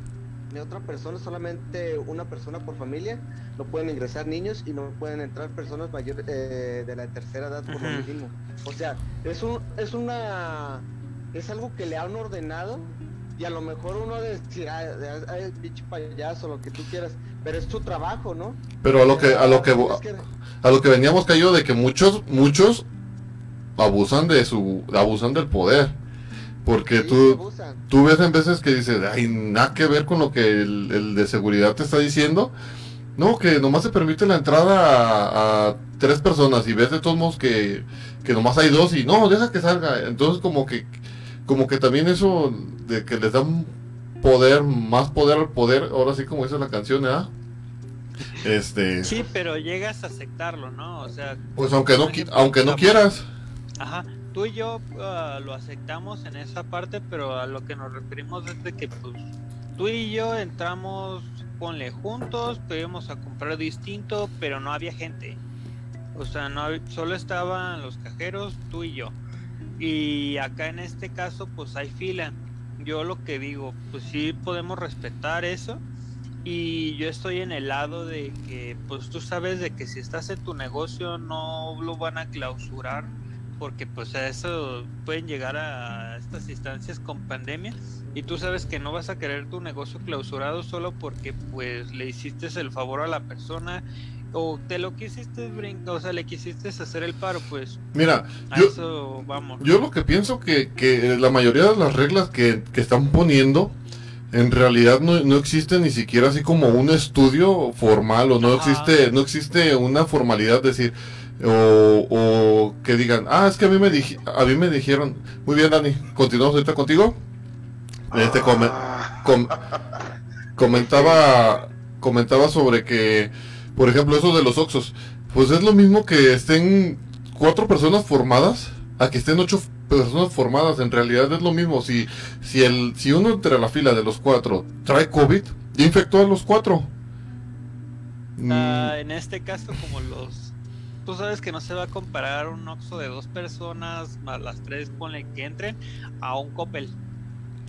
ni otra persona, solamente una persona por familia. No pueden ingresar niños y no pueden entrar personas mayores eh, de la tercera edad por lo mismo. O sea, es un, es una, es algo que le han ordenado y a lo mejor uno de decir, ay, pinche payaso, lo que tú quieras, pero es tu trabajo, ¿no? Pero a lo que, a lo que, a lo que veníamos cayendo de que muchos, muchos abusan de su, abusan del poder. Porque tú, tú ves en veces que dices, ay, nada que ver con lo que el, de seguridad te está diciendo. No, que nomás se permite la entrada a, tres personas y ves de todos modos que, que nomás hay dos y no, deja que salga. Entonces como que, como que también eso de que les dan poder, más poder al poder, ahora sí como dice la canción, ¿eh? Este... Sí, pero llegas a aceptarlo, ¿no? O sea... Pues aunque no, aunque no quieras. Ajá, tú y yo ah, lo aceptamos en esa parte, pero a lo que nos referimos es de que pues tú y yo entramos, ponle juntos, pedimos a comprar distinto, pero no había gente. O sea, no solo estaban los cajeros, tú y yo. Y acá en este caso, pues hay fila. Yo lo que digo, pues sí podemos respetar eso. Y yo estoy en el lado de que, pues tú sabes de que si estás en tu negocio no lo van a clausurar porque pues a eso pueden llegar a estas instancias con pandemia y tú sabes que no vas a querer tu negocio clausurado solo porque pues le hiciste el favor a la persona o te lo quisiste brincar, o sea, le quisiste hacer el paro, pues. Mira, yo, vamos. Yo lo que pienso que, que la mayoría de las reglas que, que están poniendo en realidad no, no, existe ni siquiera así como un estudio formal o no existe no existe una formalidad de decir o, o, que digan, ah, es que a mí me a mí me dijeron, muy bien Dani, continuamos ahorita contigo. Este comentaba comentaba sobre que, por ejemplo, eso de los Oxos, pues es lo mismo que estén cuatro personas formadas a que estén ocho personas formadas, en realidad es lo mismo. Si, si, el, si uno entre la fila de los cuatro trae COVID, ya infectó a los cuatro. Ah, en este caso, como los tú sabes que no se va a comparar un Oxxo de dos personas más las tres ponle que entren a un Coppel.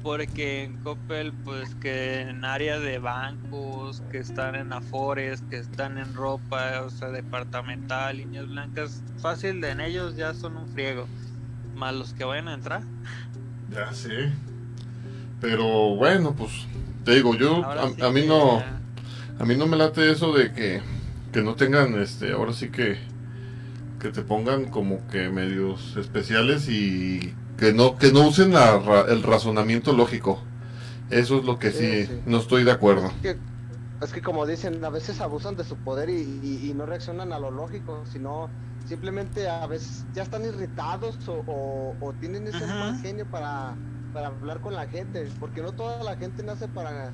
Porque en Coppel, pues que en área de bancos, que están en Afores, que están en ropa, o sea, departamental, líneas blancas, fácil de en ellos ya son un friego. Más los que vayan a entrar. Ya sí. Pero bueno, pues te digo, yo a, mí no a mí no me late eso de que, que no tengan este, ahora sí que que te pongan como que medios especiales y que no que no usen el razonamiento lógico. Eso es lo que sí, no estoy de acuerdo. Es que, como dicen, a veces abusan de su poder y, no reaccionan a lo lógico, sino simplemente a veces ya están irritados o, o, tienen ese mal genio para, para hablar con la gente, porque no toda la gente nace para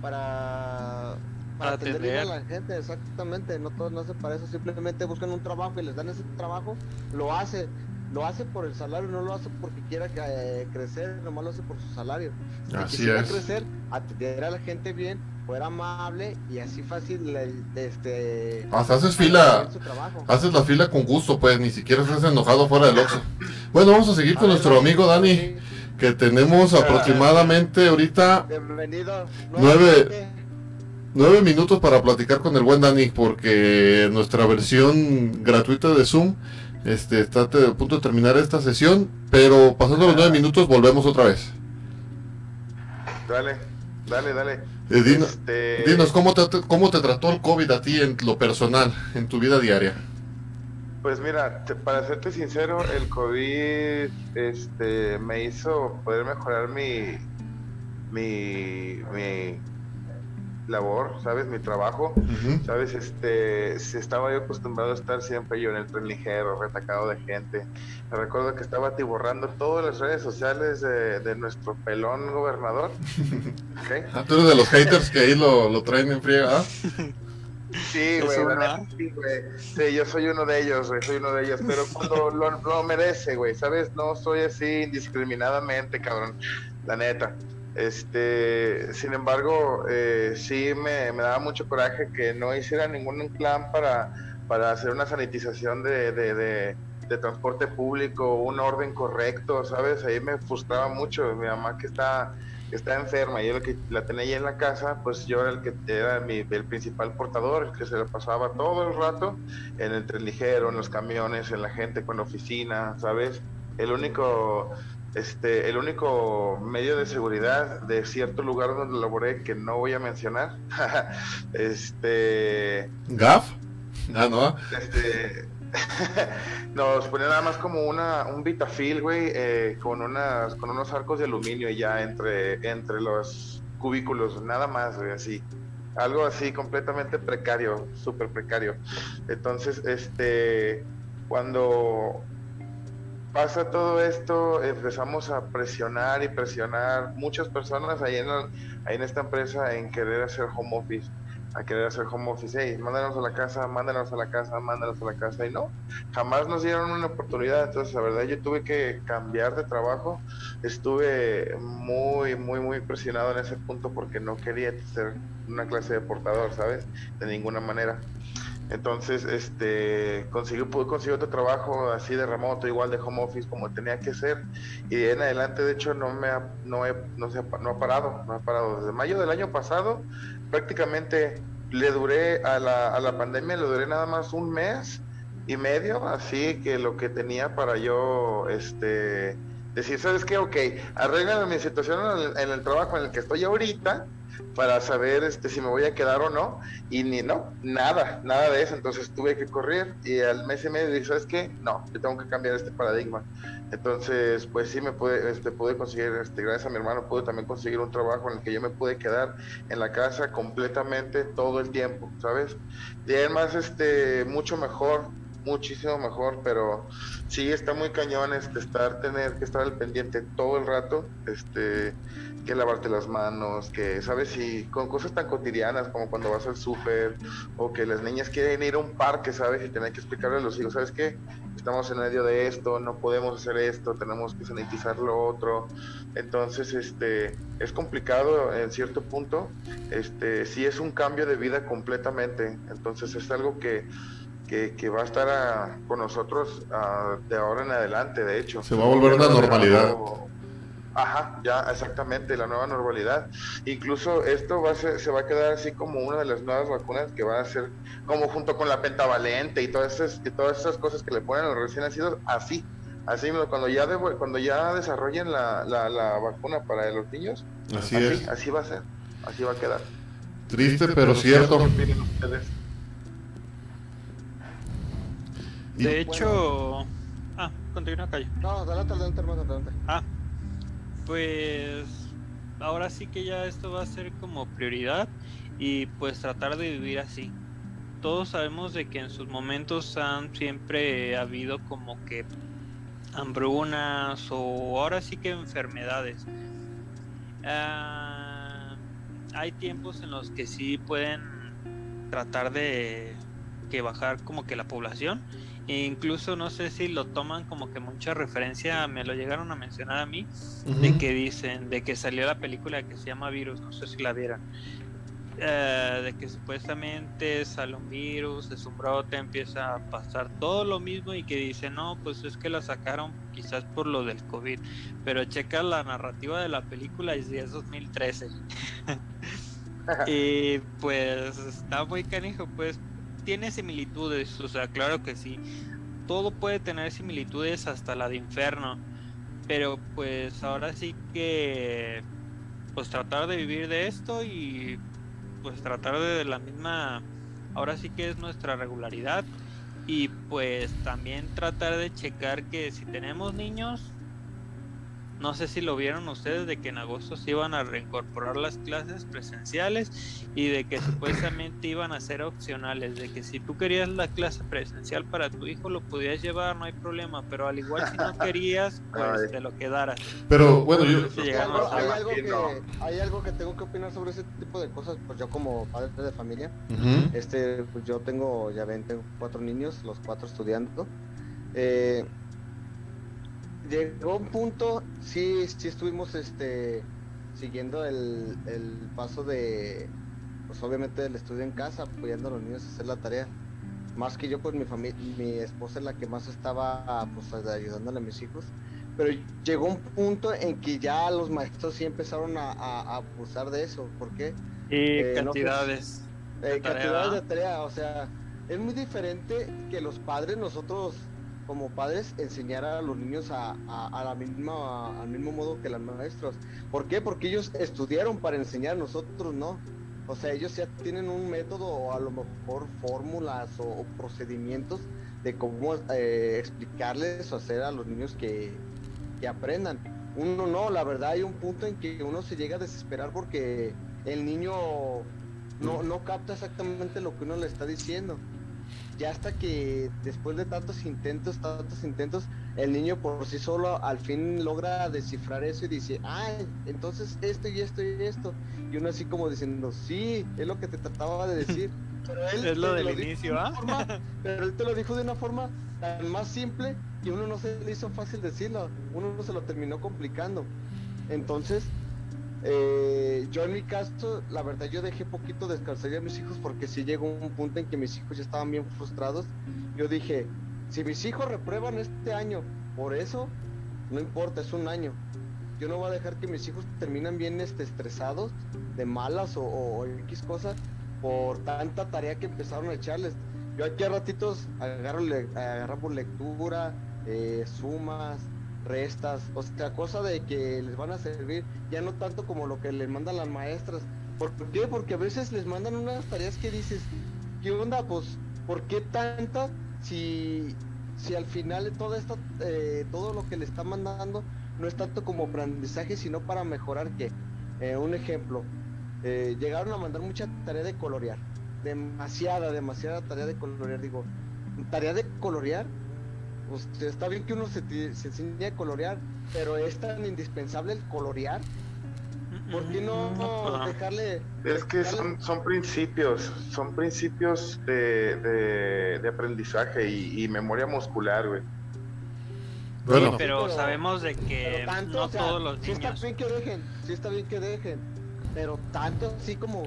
para para atender a la gente, exactamente, no todos no hacen para eso, simplemente buscan un trabajo y les dan ese trabajo, lo hace, lo hace por el salario, no lo hace porque quiera eh, crecer, nomás lo hace por su salario. Así si es. crecer, atender a la gente bien, fuera amable y así fácil, este... Hasta haces fila, haces la fila con gusto, pues, ni siquiera estás enojado fuera del Oxxo. Bueno, vamos a seguir con nuestro amigo Dani, que tenemos aproximadamente ahorita... Bienvenido. Nueve nueve minutos para platicar con el buen Dani, porque nuestra versión gratuita de Zoom este, está a punto de terminar esta sesión, pero pasando los nueve minutos volvemos otra vez. Dale, dale, dale. Eh, este, dinos, ¿cómo te, ¿cómo te trató el COVID a ti en lo personal, en tu vida diaria? Pues mira, para serte sincero, el COVID este, me hizo poder mejorar mi, mi, mi labor, ¿sabes? Mi trabajo, ¿sabes? Este, si estaba yo acostumbrado a estar siempre yo en el tren ligero, retacado de gente. Me recuerdo que estaba atiborrando todas las redes sociales de, nuestro pelón gobernador. ¿Okay? Ah, tú eres de los haters que ahí lo, lo traen en friega, ¿ah? Sí, güey, sí, güey. Sí, yo soy uno de ellos, güey, soy uno de ellos, pero cuando lo, lo merece, güey, ¿sabes? No soy así indiscriminadamente, cabrón, la neta. Este, sin embargo, eh, sí me, daba mucho coraje que no hiciera ningún plan para, para hacer una sanitización de, de, transporte público, un orden correcto, ¿sabes? Ahí me frustraba mucho. Mi mamá que está está enferma y yo que la tenía ahí en la casa, pues yo era el que era mi, el principal portador, el que se le pasaba todo el rato en el tren ligero, en los camiones, en la gente con la oficina, ¿sabes? El único este, el único medio de seguridad de cierto lugar donde laboré que no voy a mencionar, este... ¿Gaf? Ah, no. Este, nos ponía nada más como una, un Vitafil, güey, eh, con, unas, con unos arcos de aluminio ya entre, entre los cubículos, nada más, güey, así. Algo así completamente precario, súper precario. Entonces, este, cuando pasa todo esto, empezamos a presionar y presionar muchas personas ahí en, ahí en esta empresa en querer hacer home office a querer hacer home office, hey, mándanos a la casa, mándanos a la casa, mándanos a la casa, y no, jamás nos dieron una oportunidad, entonces la verdad yo tuve que cambiar de trabajo, estuve muy, muy, muy presionado en ese punto porque no quería ser una clase de portador, ¿sabes? De ninguna manera. Entonces, este, conseguí, pude conseguir otro trabajo así de remoto, igual de home office como tenía que ser. Y de en adelante, de hecho, no me ha, no, he, no, se, no ha parado, no ha parado. Desde mayo del año pasado, prácticamente le duré a la, a la pandemia, le duré nada más un mes y medio, así que lo que tenía para yo, este, decir, ¿sabes qué? Ok, arreglan mi situación en el trabajo en el que estoy ahorita para saber este, si me voy a quedar o no. Y ni no, nada, nada de eso. Entonces tuve que correr y al mes y medio dije, ¿sabes qué? No, yo tengo que cambiar este paradigma. Entonces, pues sí me pude, este, pude conseguir, este, gracias a mi hermano, pude también conseguir un trabajo en el que yo me pude quedar en la casa completamente todo el tiempo, ¿sabes? Y además, este, mucho mejor, muchísimo mejor, pero sí está muy cañón este, estar, tener que estar al pendiente todo el rato, este, que lavarte las manos, que, ¿sabes? Y con cosas tan cotidianas como cuando vas al súper o que las niñas quieren ir a un parque, ¿sabes? Y tener que explicarle a los hijos, ¿sabes qué? Estamos en medio de esto, no podemos hacer esto, tenemos que sanitizar lo otro. Entonces, este, es complicado en cierto punto. Este, sí es un cambio de vida completamente. Entonces, es algo que que, va a estar con nosotros de ahora en adelante, de hecho. Se va a volver una normalidad. Ajá, ya, exactamente, la nueva normalidad. Incluso esto va a ser, se va a quedar así como una de las nuevas vacunas que va a ser como junto con la pentavalente y todas esas, y todas esas cosas que le ponen a los recién nacidos, así. Así, cuando ya, cuando ya desarrollen la, la, vacuna para los niños, así, es. así va a ser, así va a quedar. Triste, pero cierto. De hecho... Ah, continúa, Calle. No, adelante, adelante, hermano, adelante. Ah, pues ahora sí que ya esto va a ser como prioridad y pues tratar de vivir así. Todos sabemos de que en sus momentos han siempre habido como que hambrunas o ahora sí que enfermedades. Ah, hay tiempos en los que sí pueden tratar de que bajar como que la población e incluso no sé si lo toman como que mucha referencia, me lo llegaron a mencionar a mí, de que dicen, de que salió la película que se llama Virus, no sé si la vieron, eh, de que supuestamente sale un virus, es un brote, empieza a pasar todo lo mismo y que dice, no, pues es que la sacaron quizás por lo del COVID, pero checa la narrativa de la película y es 2013. y pues está muy canijo, pues tiene similitudes, o sea, claro que sí. Todo puede tener similitudes hasta la de Inferno. Pero pues ahora sí que pues tratar de vivir de esto y pues tratar de la misma ahora sí que es nuestra regularidad y pues también tratar de checar que si tenemos niños no sé si lo vieron ustedes de que en agosto se iban a reincorporar las clases presenciales y de que supuestamente iban a ser opcionales, de que si tú querías la clase presencial para tu hijo lo podías llevar, no hay problema, pero al igual si no querías, pues te lo quedaras. Pero bueno, yo... hay, algo que, hay algo que tengo que opinar sobre ese tipo de cosas, pues yo como padre de familia, este, pues yo tengo, ya ven, tengo cuatro niños, los cuatro estudiando. Eh, llegó un punto, sí, sí estuvimos este siguiendo el, paso de, pues obviamente del estudio en casa, apoyando a los niños a hacer la tarea. Más que yo, pues mi familia, mi esposa es la que más estaba pues ayudándole a mis hijos. pero llegó un punto en que ya los maestros sí empezaron a, abusar de eso. ¿Por qué? Y eh, cantidades. Eh, cantidades de tarea, o sea, es muy diferente que los padres, nosotros como padres, enseñar a los niños a, la misma, al mismo modo que los maestros. ¿Por qué? Porque ellos estudiaron para enseñar, nosotros no. O sea, ellos ya tienen un método o a lo mejor fórmulas o, procedimientos de cómo eh, explicarles o hacer a los niños que, que aprendan. Uno no, la verdad hay un punto en que uno se llega a desesperar porque el niño no, no capta exactamente lo que uno le está diciendo. Ya hasta que después de tantos intentos, tantos intentos, el niño por sí solo al fin logra descifrar eso y dice, ay, entonces esto y esto y esto. Y uno así como diciendo, sí, es lo que te trataba de decir. Pero él es lo del inicio, ¿ah? pero él te lo dijo de una forma tan más simple que uno no se le hizo fácil decirlo, uno no se lo terminó complicando. Entonces, eh, yo en mi caso, la verdad, yo dejé poquito descansar a mis hijos porque si llegó un punto en que mis hijos ya estaban bien frustrados. Yo dije, si mis hijos reprueban este año, por eso, no importa, es un año. Yo no voy a dejar que mis hijos terminen bien este, estresados, de malas o, X cosas, por tanta tarea que empezaron a echarles. Yo aquí a ratitos agarro, agarramos lectura, eh, sumas, restas, o sea, cosa de que les van a servir, ya no tanto como lo que les mandan las maestras. ¿Por qué? Porque a veces les mandan unas tareas que dices, ¿qué onda? Pues, ¿por qué tantas si, si al final todo esto, eh, todo lo que le está mandando no es tanto como aprendizaje, sino para mejorar que, eh, un ejemplo, eh, llegaron a mandar mucha tarea de colorear, demasiada, demasiada tarea de colorear, digo, tarea de colorear, pues está bien que uno se, se enseñe a colorear, pero es tan indispensable el colorear ¿Por qué no, dejarle... Es que son, son principios, son principios de, de, aprendizaje y, memoria muscular, güey. Bueno. pero, sabemos de que no todos los niños... Sí está bien que dejen, sí está bien que dejen, pero tanto así como,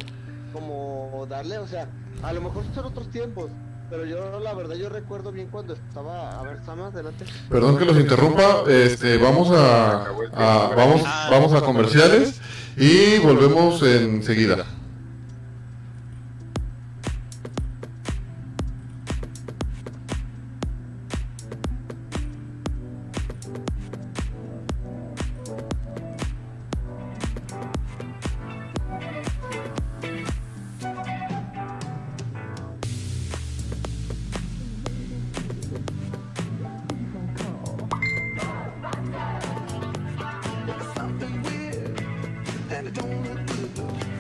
como darle, o sea, a lo mejor son otros tiempos, pero yo la verdad yo recuerdo bien cuando estaba a ver está más adelante. Perdón que los interrumpa este vamos a, a vamos vamos a comerciales. y volvemos enseguida. and it don't look good.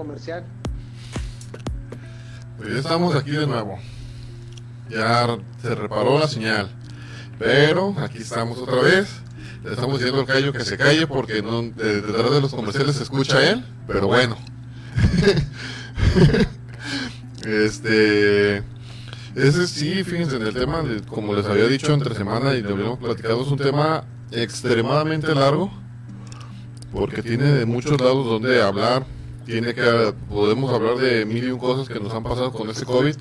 Comercial? Pues estamos aquí de nuevo. Ya se reparó la señal. Pero aquí estamos otra vez. Le estamos diciendo al Cayo que se calle porque detrás de los comerciales se escucha él. Pero bueno. este. Ese sí, fíjense, en el tema, de, como les había dicho entre semana y lo habíamos platicado, es un tema extremadamente largo. Porque tiene de muchos lados donde hablar. Tiene que, podemos hablar de mil y un cosas que nos han pasado con este COVID.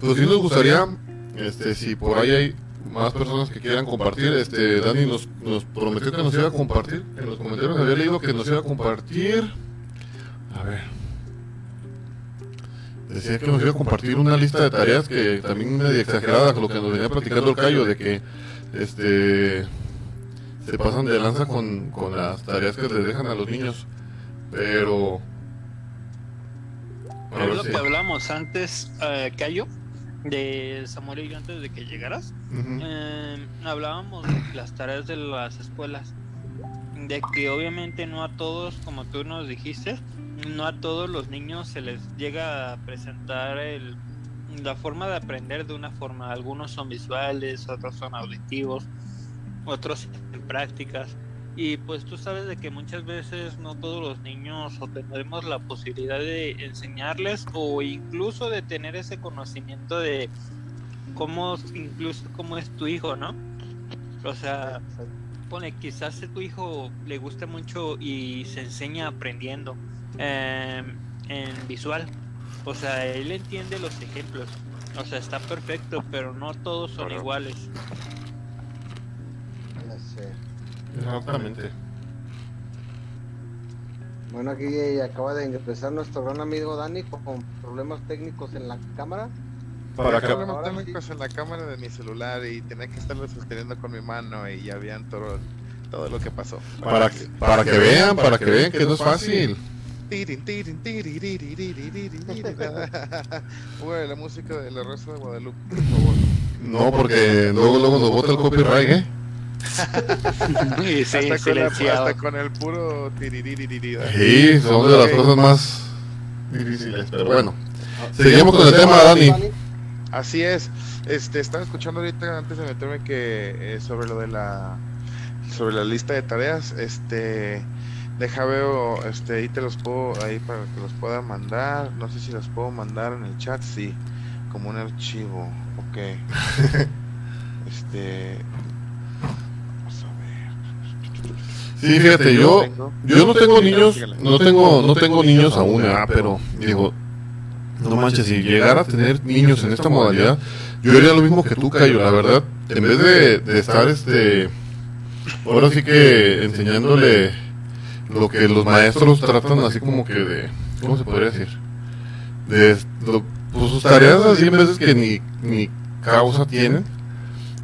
Pues sí nos gustaría, este, si por ahí hay más personas que quieran compartir, este, Dani nos, nos prometió que nos iba a compartir, en los comentarios había leído que nos iba a compartir, a ver, decía que nos iba a compartir una lista de tareas que también medio exagerada lo que nos venía platicando el Cayo, de que, este, se pasan de lanza con, con las tareas que les dejan a los niños, pero... Es lo que hablamos antes, eh, Cayo, de Samuel y yo antes de que llegaras. Eh, hablábamos de las tareas de las escuelas, de que obviamente no a todos, como tú nos dijiste, no a todos los niños se les llega a presentar el, la forma de aprender de una forma. Algunos son visuales, otros son auditivos, otros en prácticas. Y pues tú sabes de que muchas veces no todos los niños o tendremos la posibilidad de enseñarles o incluso de tener ese conocimiento de cómo incluso cómo es tu hijo, ¿no? O sea, pone, quizás a tu hijo le guste mucho y se enseña aprendiendo eh, en visual. O sea, él entiende los ejemplos. O sea, está perfecto, pero no todos son Claro. iguales. Exactamente. Bueno, aquí acaba de empezar nuestro gran amigo Dani con problemas técnicos en la cámara. Para acá. problemas técnicos en la cámara de mi celular y tenía que estarlo sosteniendo con mi mano y ya habían todo, todo lo que pasó. Para, que, para, que, vean, para que, vean que no es fácil. la música de la Rosa de Guadalupe, por favor. No, porque luego, luego nos bota el copyright, ¿eh? y sí, hasta, con la- hasta con el puro. Sí, son de las cosas más difíciles. Pero bueno, seguimos con el tema, Dani. Así es. Este, estaba escuchando ahorita antes de meterme que eh, sobre lo de la sobre la lista de tareas, este deja veo, este ahí te los puedo ahí para que los pueda mandar, no sé si los puedo mandar en el chat, sí, como un archivo. Ok. este Sí, fíjate, yo, yo no tengo niños, no tengo, no tengo niños aún, ah, pero digo, no manches, si llegara a tener niños en esta modalidad, yo haría lo mismo que tú, Cayo, la verdad, en vez de, estar, este, ahora sí que enseñándole lo que los maestros tratan así como que de, ¿cómo se podría decir? De pues sus tareas así en veces que ni, ni causa tienen.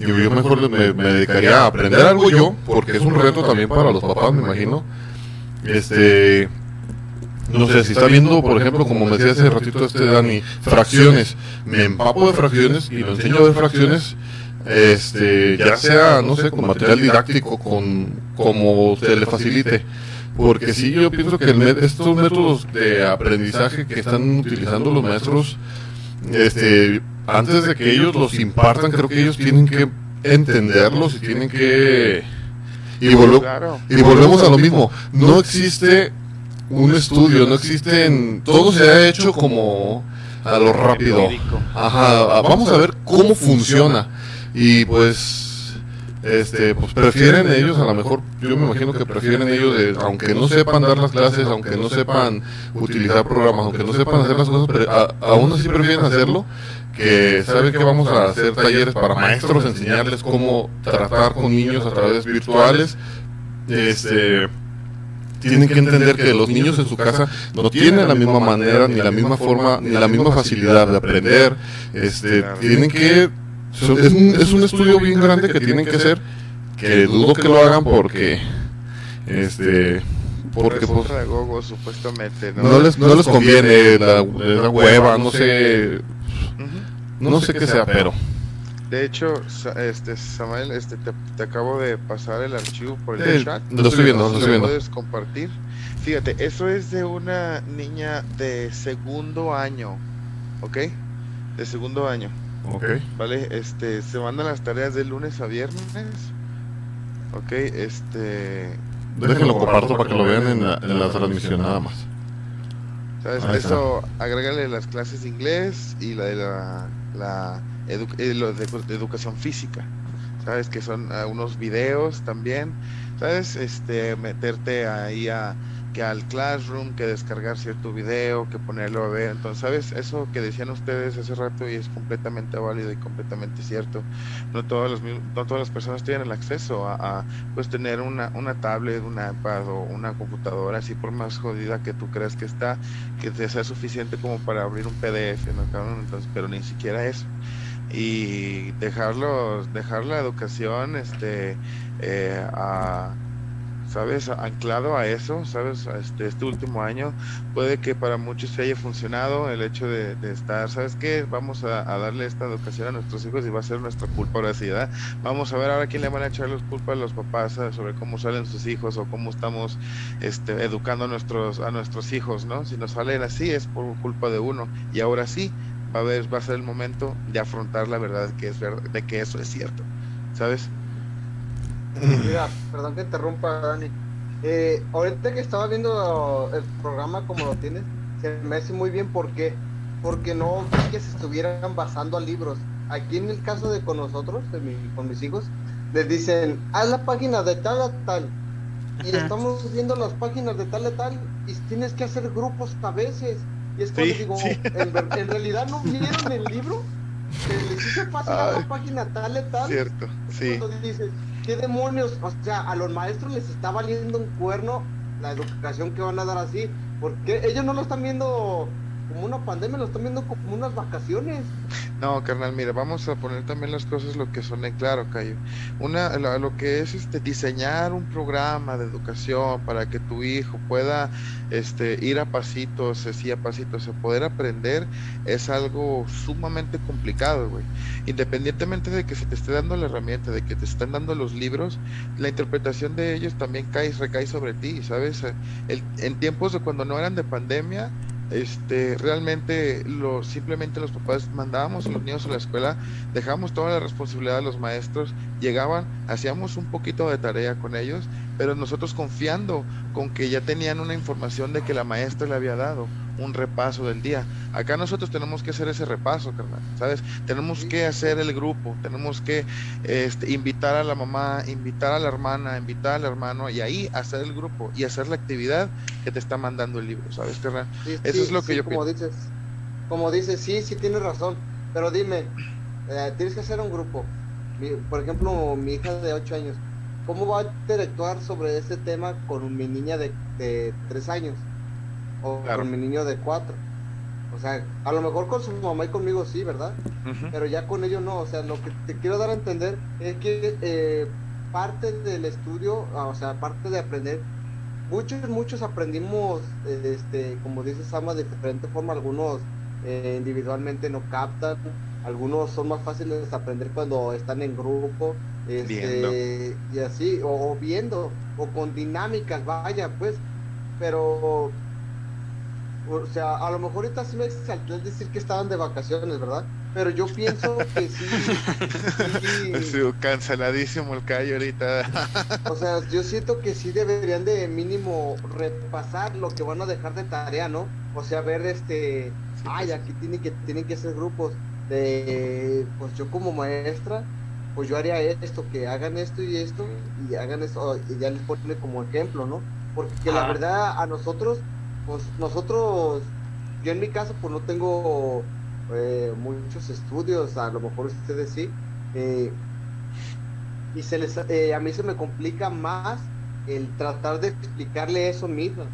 Yo mejor me, me dedicaría a aprender algo yo, porque es un reto también para los papás, me imagino. Este, no sé, si está viendo, por ejemplo, como me decía hace ratito este Dani, fracciones, me empapo de fracciones y lo enseño ver fracciones, este, ya sea, no sé, con material didáctico, con como se le facilite. Porque sí, yo pienso que el estos métodos de aprendizaje que están utilizando los maestros, este, antes de que ellos los impartan, creo que ellos tienen que entenderlos y tienen que... Y, volve- y volvemos a lo mismo, no existe un estudio, no existen, todo se ha hecho como a lo rápido. Ajá, vamos a ver cómo funciona. Y pues, este, pues prefieren ellos, a lo mejor, yo me imagino que prefieren ellos, de- aunque no sepan dar las clases, aunque no sepan utilizar programas, aunque no sepan hacer las cosas, pero a- aún así prefieren hacerlo, que saben que vamos a hacer talleres para maestros, enseñarles cómo tratar con niños a través virtuales. Este, tienen que entender que los niños en su casa no tienen la misma manera, ni la misma forma, ni la misma facilidad de aprender. Este, tienen que, es, un, es un estudio bien grande que tienen que hacer, que dudo que lo hagan porque, este, porque Porque pues, pedagogo supuestamente, ¿no? no les, no les conviene la, la hueva, no sé. No sé qué sea, pero. De hecho, este Samuel, este te, acabo de pasar el archivo por el chat. Lo estoy viendo, lo estoy viendo. Puedes compartir. Fíjate, eso es de una niña de segundo año, ¿ok? De segundo año. Ok. Vale, este, se mandan las tareas de lunes a viernes. Ok, este. Déjenlo comparto para que lo vean en la, en la transmisión nada más. ¿Sabes? Eso, agrégale las clases de inglés y la de la, la eh, lo de, educación física, ¿sabes? Que son uh, unos videos también, ¿sabes? Este, meterte ahí a que al Classroom, que descargar cierto video, que ponerlo a ver. Entonces, ¿sabes? Eso que decían ustedes hace rato y es completamente válido y completamente cierto. No todas las, no todas las personas tienen el acceso a, pues tener una, una tablet, una iPad o una computadora, así por más jodida que tú creas que está, que te sea suficiente como para abrir un PDF, ¿no? Entonces, pero ni siquiera eso y dejarlos dejar la educación este eh, a sabes anclado a eso sabes este este último año puede que para muchos se haya funcionado el hecho de, estar sabes qué vamos a, darle esta educación a nuestros hijos y va a ser nuestra culpa ahora sí ¿verdad? vamos a ver ahora quién le van a echar los culpa a los papás sobre cómo salen sus hijos o cómo estamos este educando a nuestros a nuestros hijos no si nos salen así es por culpa de uno. Y ahora sí va a, ver, va a ser el momento de afrontar la verdad que es verdad, de que eso es cierto, ¿sabes? Mira, perdón que interrumpa, Dani. Eh, ahorita que estaba viendo el programa como lo tienes, se me hace muy bien porque porque no que se estuvieran basando a libros. Aquí en el caso de con nosotros, de mi, con mis hijos, les dicen, haz la página de tal a tal. Y estamos viendo las páginas de tal a tal y tienes que hacer grupos a veces. Y es cuando digo, En, realidad no vieron el libro, que les hice pasar la página tal y tal. Cierto, sí. Cuando dices, ¿qué demonios? O sea, a los maestros les está valiendo un cuerno la educación que van a dar así, porque ellos no lo están viendo como una pandemia, lo están viendo como unas vacaciones. No, carnal, mira, vamos a poner también las cosas lo que son en claro, Cayo. Una, lo, que es este diseñar un programa de educación para que tu hijo pueda este, ir a pasitos, así a pasitos, a poder aprender, es algo sumamente complicado, güey. Independientemente de que se te esté dando la herramienta, de que te estén dando los libros, la interpretación de ellos también cae, recae sobre ti, ¿sabes? El, en tiempos de cuando no eran de pandemia, este, realmente lo, simplemente los papás mandábamos a los niños a la escuela, dejábamos toda la responsabilidad de los maestros, llegaban, hacíamos un poquito de tarea con ellos, pero nosotros confiando con que ya tenían una información de que la maestra le había dado un repaso del día. Acá nosotros tenemos que hacer ese repaso, carnal, ¿sabes? Tenemos que hacer el grupo, tenemos que este, invitar a la mamá, invitar a la hermana, invitar al hermano y ahí hacer el grupo y hacer la actividad que te está mandando el libro, ¿sabes, carnal? Eso es lo que yo como dices, como dices, sí, sí tienes razón, pero dime, eh, tienes que hacer un grupo. por ejemplo, mi hija de 8 años, ¿cómo va a interactuar sobre este tema con mi niña de, de 3 años? o con mi niño de cuatro. O sea, a lo mejor con su mamá y conmigo sí, ¿verdad? Pero ya con ellos no. O sea, lo que te quiero dar a entender es que eh, parte del estudio, ah, o sea, parte de aprender, muchos, muchos aprendimos, este, como dice Sama, de diferente forma. Algunos eh, individualmente no captan, algunos son más fáciles de aprender cuando están en grupo. Este, y así, o viendo, o con dinámicas, vaya, pues. Pero o sea, a lo mejor ahorita sí me exalté decir que estaban de vacaciones, ¿verdad? Pero yo pienso que sí. sí, canceladísimo el callo ahorita. o sea, yo siento que sí deberían de mínimo repasar lo que van a dejar de tarea, ¿no? O sea, ver este, ay, pues. aquí tienen que tienen que ser grupos de, pues yo como maestra, pues yo haría esto, que hagan esto y esto y hagan esto y ya les pone como ejemplo, ¿no? Porque la verdad a nosotros pues nosotros, yo en mi caso, pues no tengo eh, muchos estudios, a lo mejor ustedes sí, eh, y se les, eh, a mí se me complica más el tratar de explicarle eso mismo,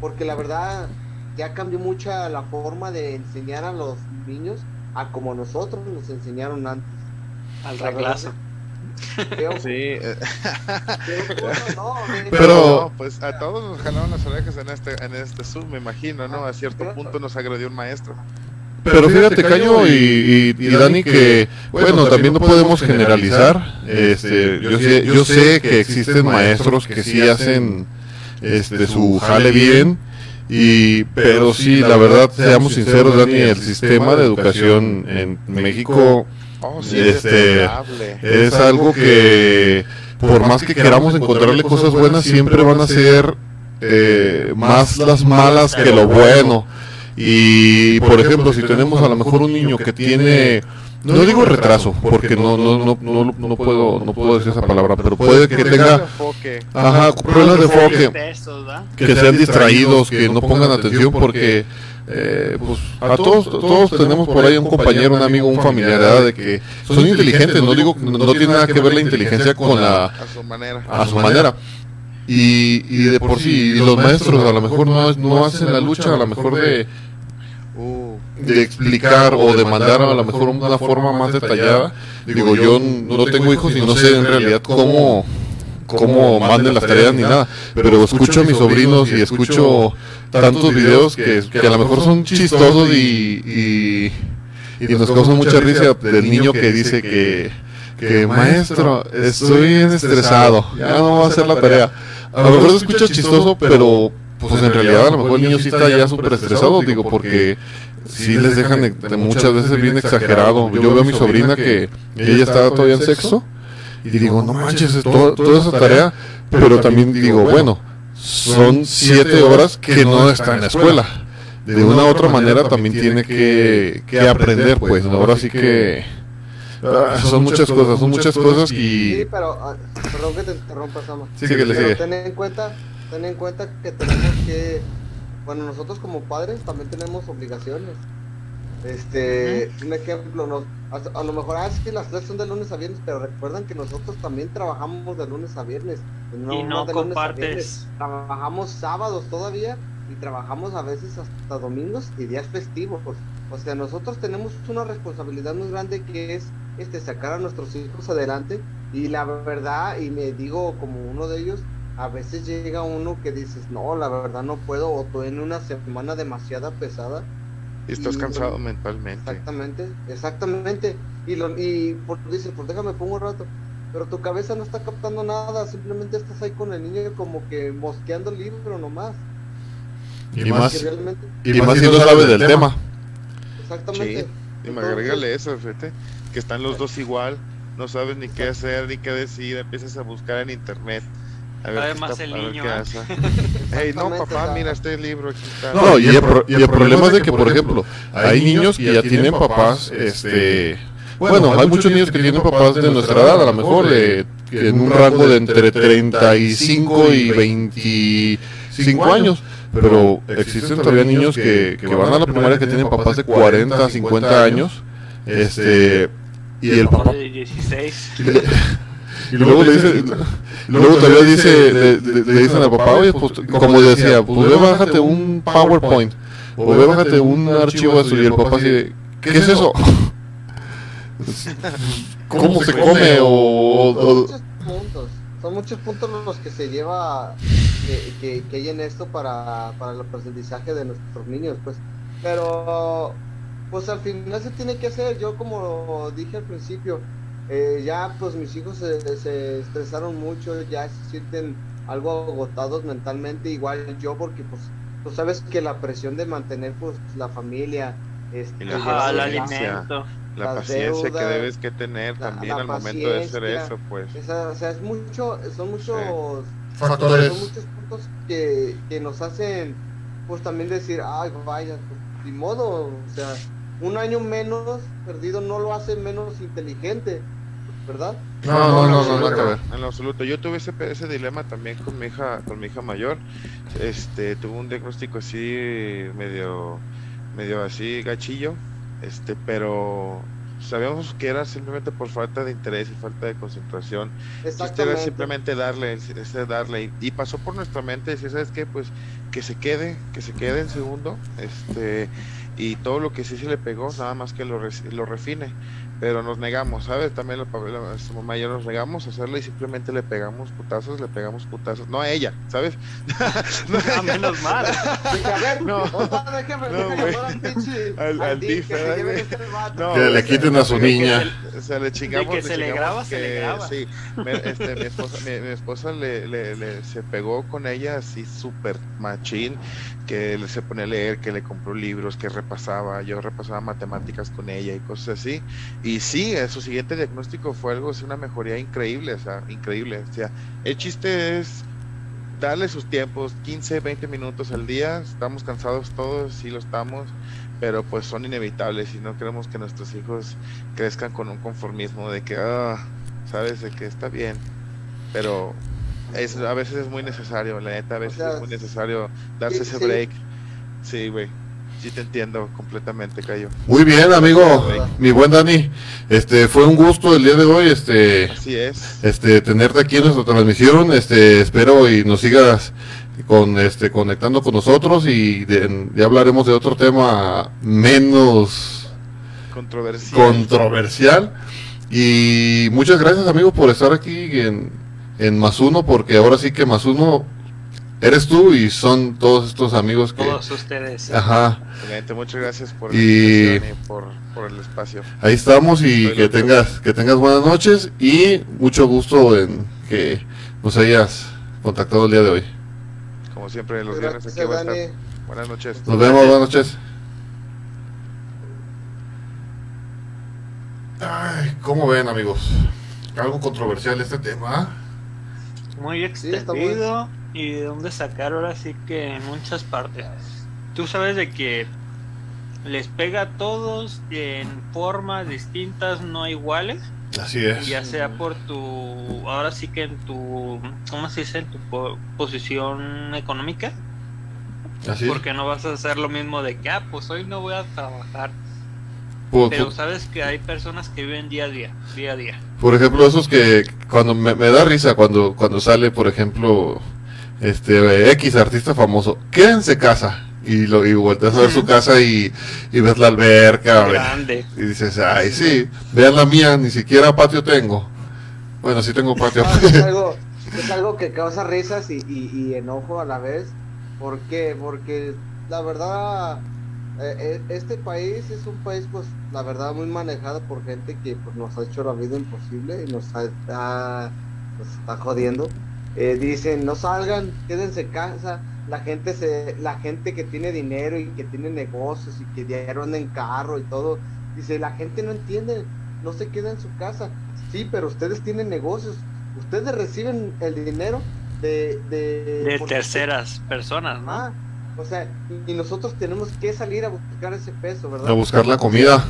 porque la verdad ya cambió mucha la forma de enseñar a los niños a como nosotros nos enseñaron antes. Al reglazo. Sí. pero pues a todos nos jalaron las orejas en este en este Zoom, me imagino, ¿no? A cierto punto nos agredió un maestro. pero fíjate, Cayo y, y, Dani, que, bueno, también no podemos generalizar. Este, yo, sé, yo sé que existen maestros que sí hacen este, su jale bien, y, pero sí, la verdad, seamos sinceros, Dani, el sistema de educación en México oh, este, es algo que, por más que queramos encontrarle cosas buenas, siempre van a ser eh, más las malas que lo bueno. Y por ejemplo, si tenemos a lo mejor un niño que tiene no digo retraso, porque no, no, no, no, no puedo, no puedo decir esa palabra, pero puede que tenga ajá, problemas de enfoque, que sean distraídos, que no pongan atención, porque eh, pues a todos, todos tenemos por ahí un compañero, un amigo, un familiar de que son inteligentes, no digo, no tiene nada que ver la inteligencia con la a su manera, a su manera. Y, y de por sí, y los maestros a lo mejor no, no hacen la lucha, a lo mejor de de explicar o de mandar a lo mejor una forma más detallada. Digo, yo no tengo hijos y no sé en realidad cómo, cómo manden las tareas ni nada, pero escucho a mis sobrinos y escucho tantos videos que, que a lo mejor son chistosos y, y, nos causan mucha risa del niño que dice que, que maestro, estoy estresado, ya no voy a hacer la tarea. A lo mejor se escucha chistoso, pero pues en realidad a lo mejor el niño sí está ya súper estresado, digo, porque sí les dejan de, muchas veces bien exagerado. Yo veo a mi sobrina que ella está todavía en sexo y digo, no manches, toda, esa tarea, pero también digo, bueno, son siete horas que no está en la escuela. De una u otra manera también tiene que, que aprender, pues. Ahora sí que... Ah, son muchas cosas, son muchas cosas y... Sí, pero, ah, perdón que te interrumpa, Sama. Sí, que le sigue. Ten en cuenta, ten en cuenta que tenemos que bueno, nosotros como padres también tenemos obligaciones. Este, un ejemplo, nos, a, lo mejor ah, es que las clases son de lunes a viernes, pero recuerdan que nosotros también trabajamos de lunes a viernes. y no compartes. Trabajamos sábados todavía y trabajamos a veces hasta domingos y días festivos. O sea, nosotros tenemos una responsabilidad muy grande que es este sacar a nuestros hijos adelante y la verdad, y me digo como uno de ellos, a veces llega uno que dices, no, la verdad no puedo, o tú en una semana demasiada pesada. Y estás cansado mentalmente. Exactamente, exactamente. Y, lo, y por, dices, pues déjame pongo un rato. Pero tu cabeza no está captando nada, simplemente estás ahí con el niño como que mosqueando el libro nomás. Y, más, y, más si no sabes del tema. Exactamente. Y me agrégale eso, fíjate, que están los dos igual, no sabes ni qué hacer, ni qué decir, empiezas a buscar en internet Además el niño. ¿eh? no, papá, mira este libro aquí está. No, y el, problema es de que, por ejemplo, hay niños que ya tienen papás, este... Bueno, hay muchos niños que tienen papás de nuestra edad, a lo mejor de, en un rango de entre 35 y 25 años, pero existen todavía niños que, que van a la primaria que tienen papás de 40, 50 años, este... Y el papá... De 16. Y luego, le dice, luego todavía dice, le, dicen al papá, oye, pues, como decía, pues ve, bájate un PowerPoint, o ve, bájate un archivo azul, y el papá dice, ¿qué es eso? ¿Cómo se come? O, son muchos puntos, son muchos puntos los que se lleva que, que, que hay en esto para, para el aprendizaje de nuestros niños, pues. Pero, pues al final se tiene que hacer, yo como dije al principio, eh, ya pues mis hijos se, estresaron mucho, ya se sienten algo agotados mentalmente, igual yo porque pues tú sabes que la presión de mantener pues la familia, este, la, el alimento, la paciencia que debes que tener también al momento de hacer eso, pues. o sea, es mucho, son muchos factores, son muchos puntos que, que nos hacen pues también decir, ay vaya, pues, ni modo, o sea, un año menos perdido no lo hace menos inteligente ¿verdad? No, no, no, no, En lo absoluto. Yo tuve ese, ese dilema también con mi hija, con mi hija mayor. Este, tuvo un diagnóstico así medio, medio así gachillo. Este, pero sabíamos que era simplemente por falta de interés y falta de concentración. Este era simplemente darle, ese darle. Y, pasó por nuestra mente decir, ¿sabes qué? Pues que se quede, que se quede en segundo. Este, y todo lo que sí se le pegó, nada más que lo, lo refine pero nos negamos, ¿sabes? También la, su mamá y yo nos negamos a hacerlo y simplemente le pegamos putazos, le pegamos putazos, no a ella, ¿sabes? no, a menos mal. no, al, al DIF, este que le quiten a su niña. o sea, le chingamos. que se le graba, se le graba. Sí, este, mi esposa, mi, esposa le, le, le, se pegó con ella así súper machín, que se ponía a leer, que le compró libros, que repasaba, yo repasaba matemáticas con ella y cosas así. Y sí, su siguiente diagnóstico fue algo, es una mejoría increíble, o sea, increíble. O sea, el chiste es darle sus tiempos, 15, 20 minutos al día. Estamos cansados todos, sí lo estamos, pero pues son inevitables y no queremos que nuestros hijos crezcan con un conformismo de que, ah, sabes, de que está bien. Pero es, a veces es muy necesario, la neta, a veces es muy necesario darse ese break. Sí, güey. Sí te entiendo completamente, Cayo. Muy bien, amigo, mi buen Dani. Este fue un gusto el día de hoy, este Así es. Este tenerte aquí en nuestra transmisión, este espero y nos sigas con este conectando con nosotros y ya hablaremos de otro tema menos controversial. controversial. Y muchas gracias, amigo, por estar aquí en en más uno, porque ahora sí que más uno eres tú y son todos estos amigos que... Todos ustedes. Ajá. muchas gracias por, y... por, por, el espacio. Ahí estamos y que tengas, que tengas buenas noches y mucho gusto en que nos hayas contactado el día de hoy. Como siempre, los viernes aquí va a estar. Buenas noches. Nos vemos, buenas noches. Ay, ¿cómo ven amigos? Algo controversial este tema. Muy extendido y de dónde sacar ahora sí que en muchas partes. Tú sabes de que les pega a todos en formas distintas, no iguales. Así es. Ya sea por tu, ahora sí que en tu, ¿cómo se dice? En tu posición económica. Así Porque no vas a hacer lo mismo de que, ah, pues hoy no voy a trabajar. Pero sabes que hay personas que viven día a día, día a día. Por ejemplo, esos que cuando me, me da risa cuando cuando sale, por ejemplo, este X artista famoso, quédense casa. Y, lo, y volteas a ver su casa y, ves la alberca. Grande. Y dices, ay, sí, vean la mía, ni siquiera patio tengo. Bueno, sí tengo patio. es, algo, es algo que causa risas y, y, enojo a la vez. ¿Por qué? Porque la verdad, eh, eh, este país es un país, pues, la verdad, muy manejado por gente que pues, nos ha hecho la vida imposible y nos está, nos está jodiendo. Eh, dicen no salgan, quédense en casa. La gente se, la gente que tiene dinero y que tiene negocios y que diario anda en carro y todo, dice la gente no entiende, no se queda en su casa. Sí, pero ustedes tienen negocios, ustedes reciben el dinero de de, terceras personas, ¿no? Ah, o sea, y nosotros tenemos que salir a buscar ese peso, ¿verdad? A buscar la comida.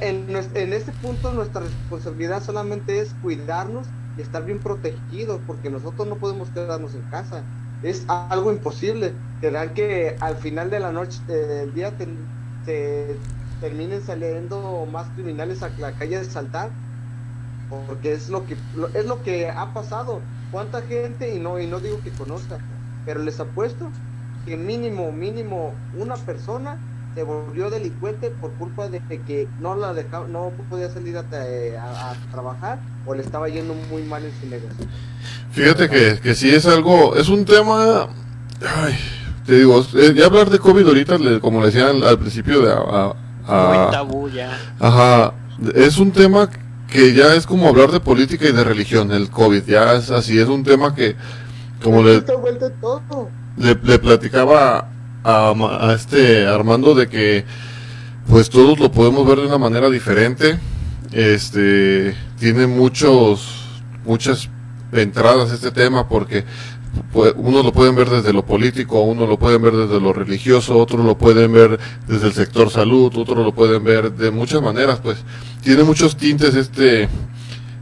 En, en este punto nuestra responsabilidad solamente es cuidarnos y estar bien protegidos, porque nosotros no podemos quedarnos en casa. Es algo imposible. Querrán que al final de la noche, del día, se terminen saliendo más criminales a la calle de saltar, porque es lo que es lo que ha pasado. ¿Cuánta gente? Y no, y no digo que conozca, pero les apuesto que mínimo, mínimo una persona se volvió delincuente por culpa de que no la dejaba, no podía salir a, trabajar o le estaba yendo muy mal en su negocio. Fíjate que, que sí es algo, es un tema, ay, te digo, eh, ya hablar de COVID ahorita, como le decían al, principio, de a, muy tabú ya. Ajá, es un tema que ya es como hablar de política y de religión, el COVID, ya es así, es un tema que, como le, le, le platicaba a, este Armando de que pues todos lo podemos ver de una manera diferente. Este tiene muchos muchas entradas este tema porque pues, uno lo pueden ver desde lo político, uno lo pueden ver desde lo religioso, otros lo pueden ver desde el sector salud, otros lo pueden ver de muchas maneras, pues tiene muchos tintes este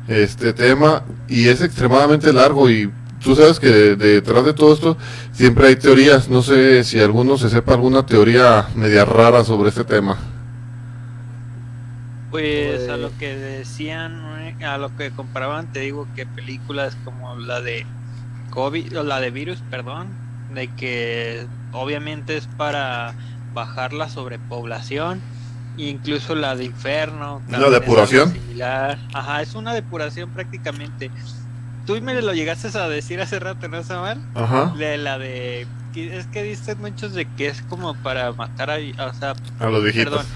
este tema y es extremadamente largo y tú sabes que detrás de todo esto siempre hay teorías. No sé si alguno se sepa alguna teoría media rara sobre este tema. Pues a lo que decían, a lo que comparaban, te digo que películas como la de COVID, o la de virus, perdón, de que obviamente es para bajar la sobrepoblación, incluso la de Inferno. ¿La depuración? Similar. Ajá, es una depuración prácticamente. Tú me lo llegaste a decir hace rato, ¿no, Samuel? Ajá. De la de... Es que dicen muchos de que es como para matar a... O sea, A los viejitos. Perdón.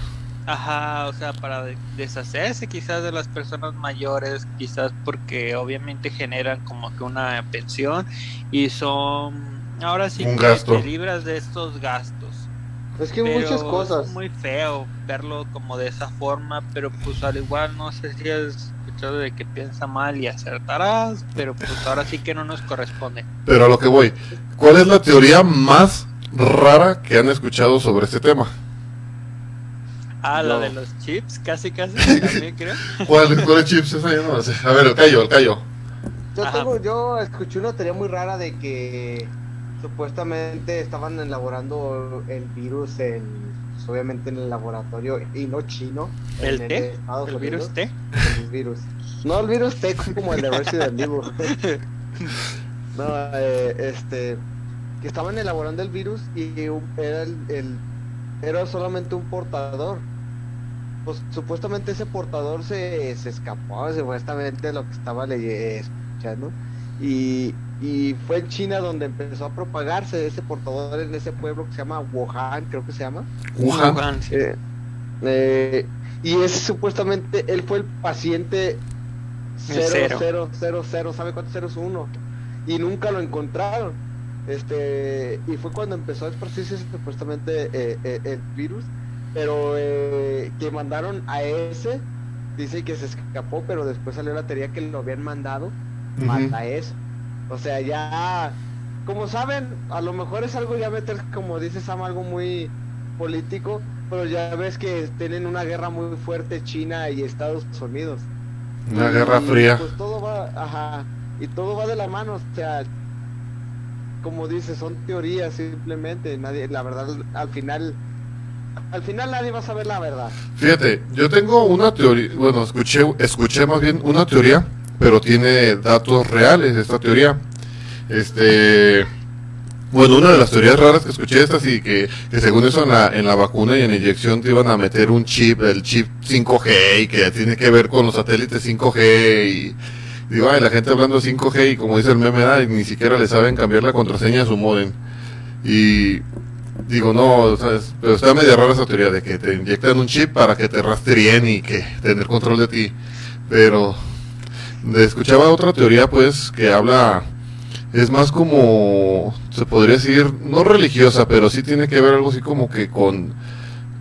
Ajá, o sea, para de- deshacerse quizás de las personas mayores, quizás porque obviamente generan como que una pensión y son ahora sí Un que gasto. te libras de estos gastos. Es que Pero muchas cosas. Es muy feo verlo como de esa forma, pero pues al igual no sé si has de que piensa mal y acertarás, pero pues ahora sí que no nos corresponde. Pero a lo que voy, ¿cuál es la teoría más rara que han escuchado sobre este tema? Ah, la No. de los chips, casi casi también creo. ¿Cuál, cuál es chips? Esa yo no sé. A ver, el callo, el callo. Yo, tengo, yo escuché una teoría muy rara de que supuestamente estaban elaborando el virus en, pues, obviamente en el laboratorio y no chino. ¿El en T? Estados ¿El Unidos. virus T? El virus. No, el virus T como el de Resident Evil. no, eh, este, que estaban elaborando el virus y era el, el- era solamente un portador. Pues supuestamente ese portador se, se escapó, supuestamente lo que estaba leye- escuchando. Y, y fue en China donde empezó a propagarse ese portador en ese pueblo que se llama Wuhan, creo que se llama. Wuhan. Wuhan, sí. Eh, eh, y ese supuestamente, él fue el paciente cero. 0000, ¿sabe cuántos ceros? Uno. Y nunca lo encontraron. Este, y fue cuando empezó a esparcirse supuestamente eh, eh, el virus. Pero eh, que mandaron a ese, dice que se escapó, pero después salió la teoría que lo habían mandado Ujú. mata eso. O sea, ya, como saben, a lo mejor es algo ya meter, como dice Sam, algo muy político, pero ya ves que tienen una guerra muy fuerte China y Estados Unidos. Una Y, guerra fría. Pues todo va, ajá, y todo va de la mano, o sea, como dice, son teorías simplemente, nadie, la verdad, al final, al final nadie va a saber la verdad. Fíjate, yo tengo una teoría, bueno, escuché, escuché más bien una teoría, pero tiene datos reales esta teoría. Este, bueno, una de las teorías raras que escuché es así, que, que según eso en la, en la vacuna y en la inyección te iban a meter un chip, el chip 5G, y que tiene que ver con los satélites 5G, y digo, ay, la gente hablando de 5G, y como dice el meme, ni siquiera le saben cambiar la contraseña a su modem. Y digo, no, o sea, es- pero está media rara esa teoría de que te inyectan un chip para que te rastreen y que tener control de ti. Pero escuchaba otra teoría, pues, que habla, es más como, se podría decir, no religiosa, pero sí tiene que ver algo así como que con,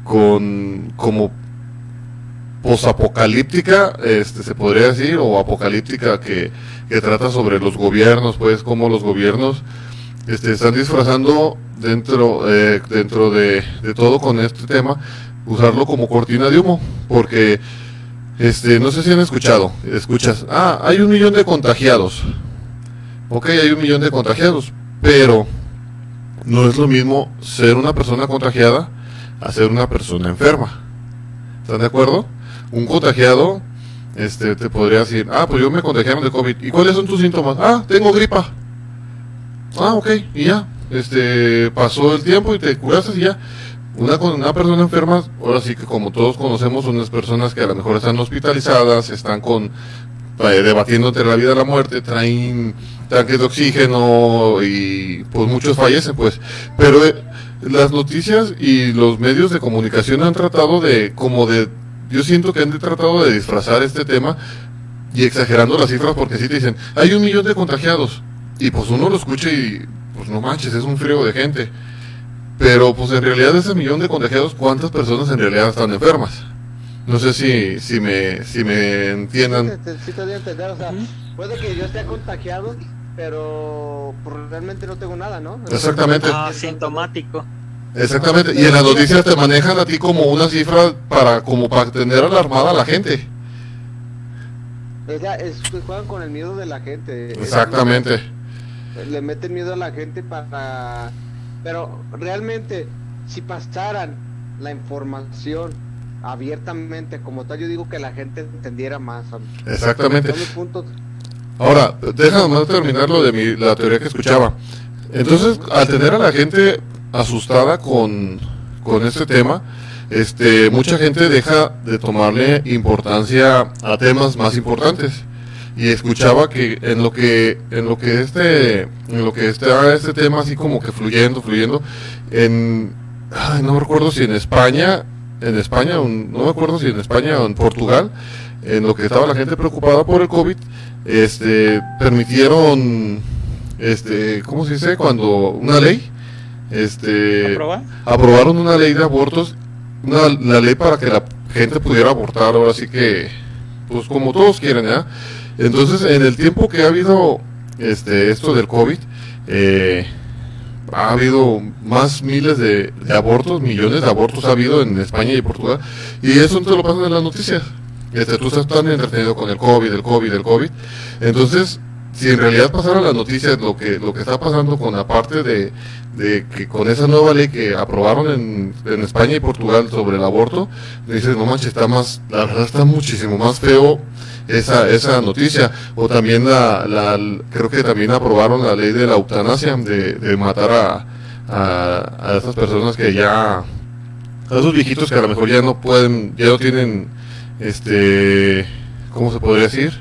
con, como posapocalíptica, este, se podría decir, o apocalíptica que, que trata sobre los gobiernos, pues, como los gobiernos este, están disfrazando dentro, eh, dentro de, de todo con este tema, usarlo como cortina de humo, porque, este, no sé si han escuchado, escuchas, ah, hay un millón de contagiados, ok, hay un millón de contagiados, pero no es lo mismo ser una persona contagiada a ser una persona enferma, ¿están de acuerdo? Un contagiado, este, te podría decir, ah, pues yo me contagiaron de COVID, ¿y cuáles son tus síntomas? Ah, tengo gripa, Ah, ok, y ya. Este, pasó el tiempo y te curaste y ya. Una, una persona enferma, ahora sí que como todos conocemos, unas personas que a lo mejor están hospitalizadas, están con eh, la vida y la muerte, traen tanques de oxígeno y pues muchos fallecen, pues. Pero eh, las noticias y los medios de comunicación han tratado de, como de, yo siento que han tratado de disfrazar este tema y exagerando las cifras porque sí te dicen, hay un millón de contagiados. Y pues uno lo escucha y pues no manches, es un frío de gente. Pero pues en realidad de ese millón de contagiados, ¿cuántas personas en realidad están enfermas? No sé si, si me, si me Sí, entiendan. te- sí a entender, o sea, Ujú. puede que yo esté contagiado, pero pues, realmente no tengo nada, ¿no? Exactamente. Ah, sintomático. Exactamente. Y en las noticias te manejan a ti como una cifra para, como para tener alarmada a la gente. O sea, es que juegan con el miedo de la gente. Exactamente. le meten miedo a la gente para... Pero realmente, si pasaran la información abiertamente como tal, yo digo que la gente entendiera más. Exactamente. Ahora, déjame terminar lo de mi, la teoría que escuchaba. Entonces, al tener a la gente asustada con, con este tema, este, mucha gente deja de tomarle importancia a temas más importantes y escuchaba que en lo que en lo que este en lo que está este tema así como que fluyendo fluyendo en no me recuerdo si en España en España no me acuerdo si en España o en Portugal en lo que estaba la gente preocupada por el covid este permitieron este cómo se dice cuando una ley este aprobaron una ley de abortos una la ley para que la gente pudiera abortar ahora sí que pues como todos quieren ya entonces, en el tiempo que ha habido este esto del COVID, eh, ha habido más miles de, abortos, millones de abortos ha habido en España y Portugal, y eso no te lo pasan en las noticias. Este, tú estás tan entretenido con el COVID, el COVID, el COVID. Entonces, si en realidad pasaran las noticias lo que lo que está pasando con la de, de que con esa nueva ley que aprobaron en, en, España y Portugal sobre el aborto, dices, no manches, está más, la verdad está muchísimo más feo esa, esa noticia. O también la, la, creo que también aprobaron la ley de la eutanasia, de, matar a, a, a esas personas que ya, a esos viejitos que a lo mejor ya no pueden, ya no tienen, este, ¿cómo se podría decir?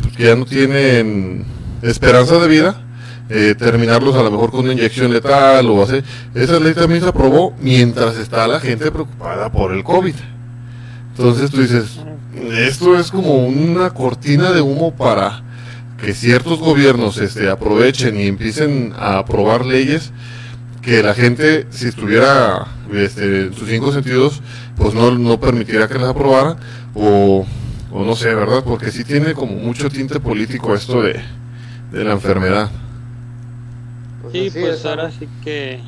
Pues que ya no tienen esperanza de vida. Eh, terminarlos a lo mejor con una inyección letal o así. Esa ley también se aprobó mientras está la gente preocupada por el COVID. Entonces tú dices, esto es como una cortina de humo para que ciertos gobiernos este, aprovechen y empiecen a aprobar leyes que la gente, si estuviera este, en sus cinco sentidos, pues no, no permitiría que las aprobara, o, o no sé, ¿verdad? Porque sí tiene como mucho tinte político esto de, de la enfermedad. Sí, pues ahora sí que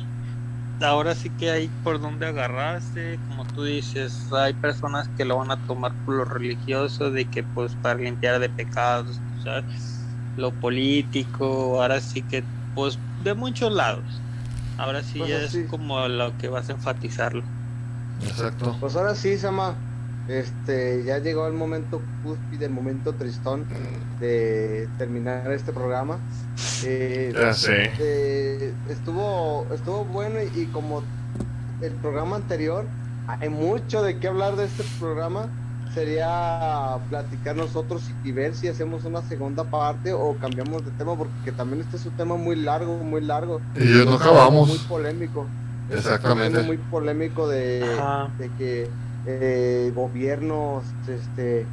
ahora sí que hay por dónde agarrarse, como tú dices, hay personas que lo van a tomar por lo religioso, de que pues para limpiar de pecados, lo político, ahora sí que pues de muchos lados. Ahora sí pues es como lo que vas a enfatizarlo. Exacto. Pues ahora sí, Sama, este, ya llegó el momento cúspide, el momento tristón de terminar este programa. Eh, ya sé. Eh, estuvo, estuvo bueno y, como el programa anterior, hay mucho de qué hablar de este programa. Sería platicar nosotros y ver si hacemos una segunda parte o cambiamos de tema, porque también este es un tema muy largo, muy largo. Y no acabamos. Muy polémico. Exactamente. muy polémico de, de que eh, gobiernos, este,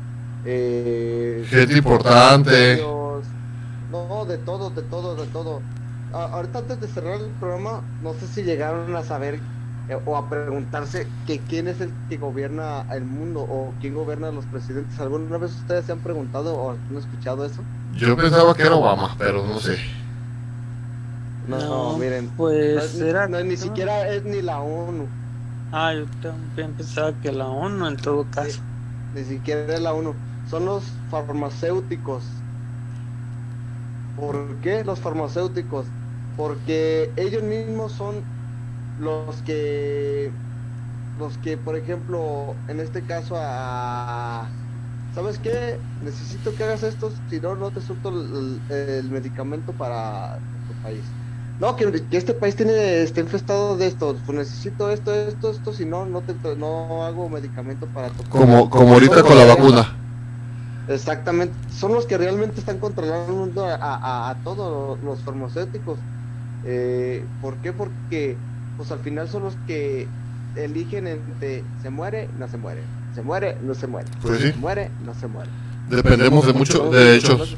eh, gente importante. No, de todo, de todo, de todo. ahorita antes de cerrar el programa, no sé si llegaron a saber eh, o a preguntarse que quién es el que gobierna el mundo o quién gobierna a los presidentes. ¿Alguna vez ustedes se han preguntado o han escuchado eso? Yo pensaba que era Obama, pero no sé. No, miren, pues era, ni siquiera es ni la ONU. Ah, yo también pensaba que la ONU en todo caso. Ni, siquiera la ONU. Son los farmacéuticos. ¿Por qué los farmacéuticos? Porque ellos mismos son los que, los que, por ejemplo, en este caso a, ¿sabes qué? Necesito que hagas esto, si no, no te suelto el medicamento para tu país. No, que, este país tiene está infestado de esto, pues necesito esto, esto, esto, si no, no, te, no hago medicamento para tu Como, como ahorita con la vacuna. Exactamente, son los que realmente están controlando a, a, todos los farmacéuticos. Eh, ¿Por qué? Porque pues al final son los que eligen entre se muere, no se muere, se muere, no se muere, pues se muere, no se muere. Dependemos de mucho de hechos.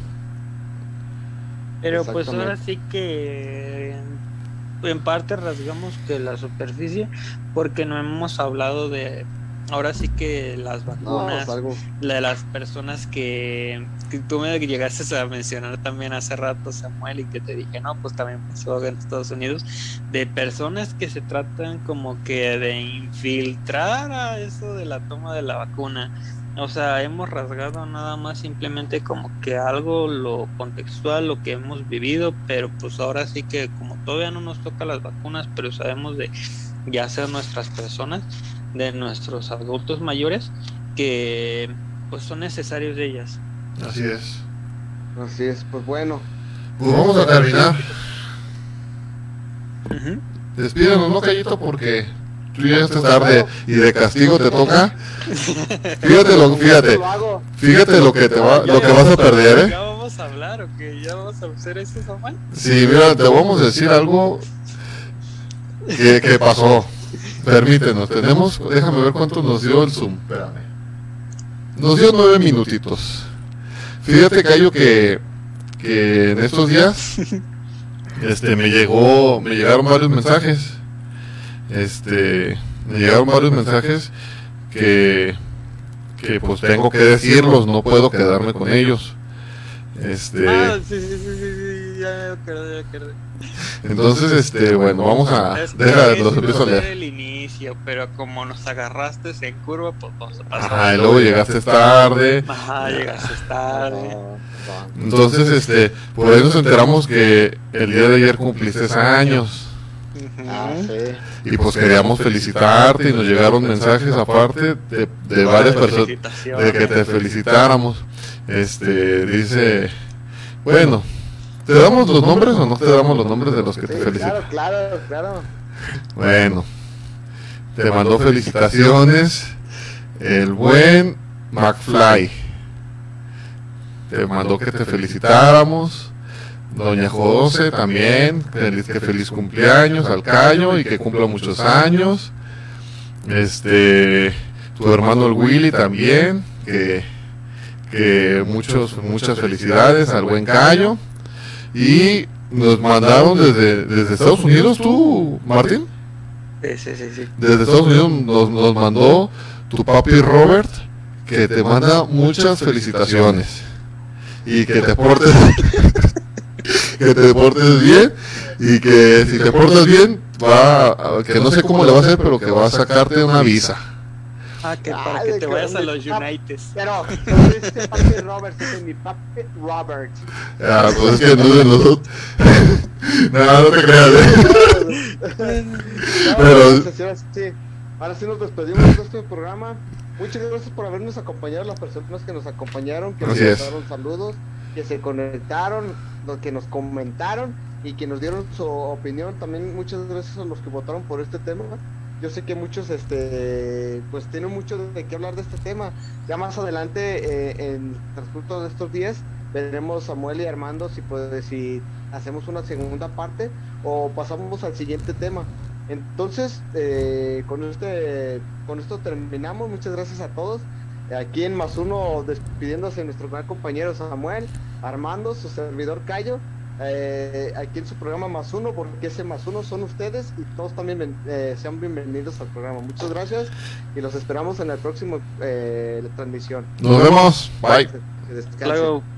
Pero pues ahora sí que en parte rasgamos que la superficie porque no hemos hablado de ahora sí que las vacunas de las personas que, tú me llegaste a mencionar también hace rato Samuel y que te dije no pues también pasó en Estados Unidos de personas que se tratan como que de infiltrar a eso de la toma de la vacuna. O sea, hemos rasgado nada más simplemente como que algo lo contextual, lo que hemos vivido, pero pues ahora sí que como todavía no nos toca las vacunas, pero sabemos de ya sea nuestras personas, de nuestros adultos mayores, que pues son necesarios de ellas. Así es. Así es, pues bueno. Pues vamos a terminar. Uh -huh. Despídanos, ¿no, Cayito? Porque tú llegaste tarde y de castigo te toca, fíjate lo, fíjate, fíjate lo que te va, lo que vas a perder, ¿eh? ¿Ya vamos a hablar o que ¿Ya vamos a hacer eso, Samuel? Sí, mira, te vamos a decir algo que, que pasó. Permítenos, tenemos, déjame ver cuánto nos dio el Zoom. Espérame. Nos dio nueve minutitos. Fíjate, Cayo, que, que en estos días este, me llegó, me llegaron varios mensajes. Este, me llegaron varios mensajes que, que pues tengo que decirlos, no puedo quedarme con ellos. Este, Ah, sí, sí, sí, sí, sí, ya ya entonces, este, bueno, vamos a, Es que deja, es los empiezo a hacer leer. el inicio, pero como nos agarraste en curva, pues vamos a pasar. Ajá, y luego llegaste tarde. Ajá, llegaste tarde. Entonces, este, por eso nos enteramos que el día de ayer cumpliste años. Ah, sí. Y pues queríamos felicitarte y nos llegaron mensajes aparte de, de varias personas de que te felicitáramos. Este, dice, bueno, ¿te damos los nombres o no te damos los nombres de los que te felicitan? claro, claro, claro. Bueno, te mandó felicitaciones el buen McFly. Te mandó que te felicitáramos. Doña José también, feliz, que feliz cumpleaños al Cayo y que cumpla muchos años. Este, tu hermano el Willy también, que, que muchos, muchas felicidades al buen Cayo. Y nos mandaron desde, desde Estados Unidos, tú, Martín. Sí, sí, sí. Desde Estados Unidos nos, nos mandó tu papi Robert, que te manda muchas felicitaciones. Y que te portes, que te portes bien. Y que si te portas bien, va, que no sé cómo le va a hacer, pero que va a sacarte una visa. Ah, que para Ay, que te que- vayas a los ah, United. Pero, no dice papi Robert, dice mi papi Robert. Ah, pues es que no es de nosotros. no, no te creas. ¿eh? No, Pero- ahora sí, ahora sí nos despedimos de este programa. Muchas gracias por habernos acompañado, las personas que nos acompañaron, que nos Así es. mandaron saludos, que se conectaron, los que nos comentaron y que nos dieron su opinión. También muchas gracias a los que votaron por este tema. Yo sé que muchos, este, pues tienen mucho de qué hablar de este tema. Ya más adelante, eh, en transcurso de estos días, veremos Samuel y Armando si puede, si hacemos una segunda parte o pasamos al siguiente tema. Entonces, eh, con este, con esto terminamos. Muchas gracias a todos. Aquí en más uno despidiéndose de nuestro gran compañero Samuel, Armando, su servidor Cayo. Eh, aquí en su programa más uno, porque ese más uno son ustedes y todos también eh, sean bienvenidos al programa. Muchas gracias y los esperamos en la próxima eh, transmisión. Nos vemos. Bye. Que.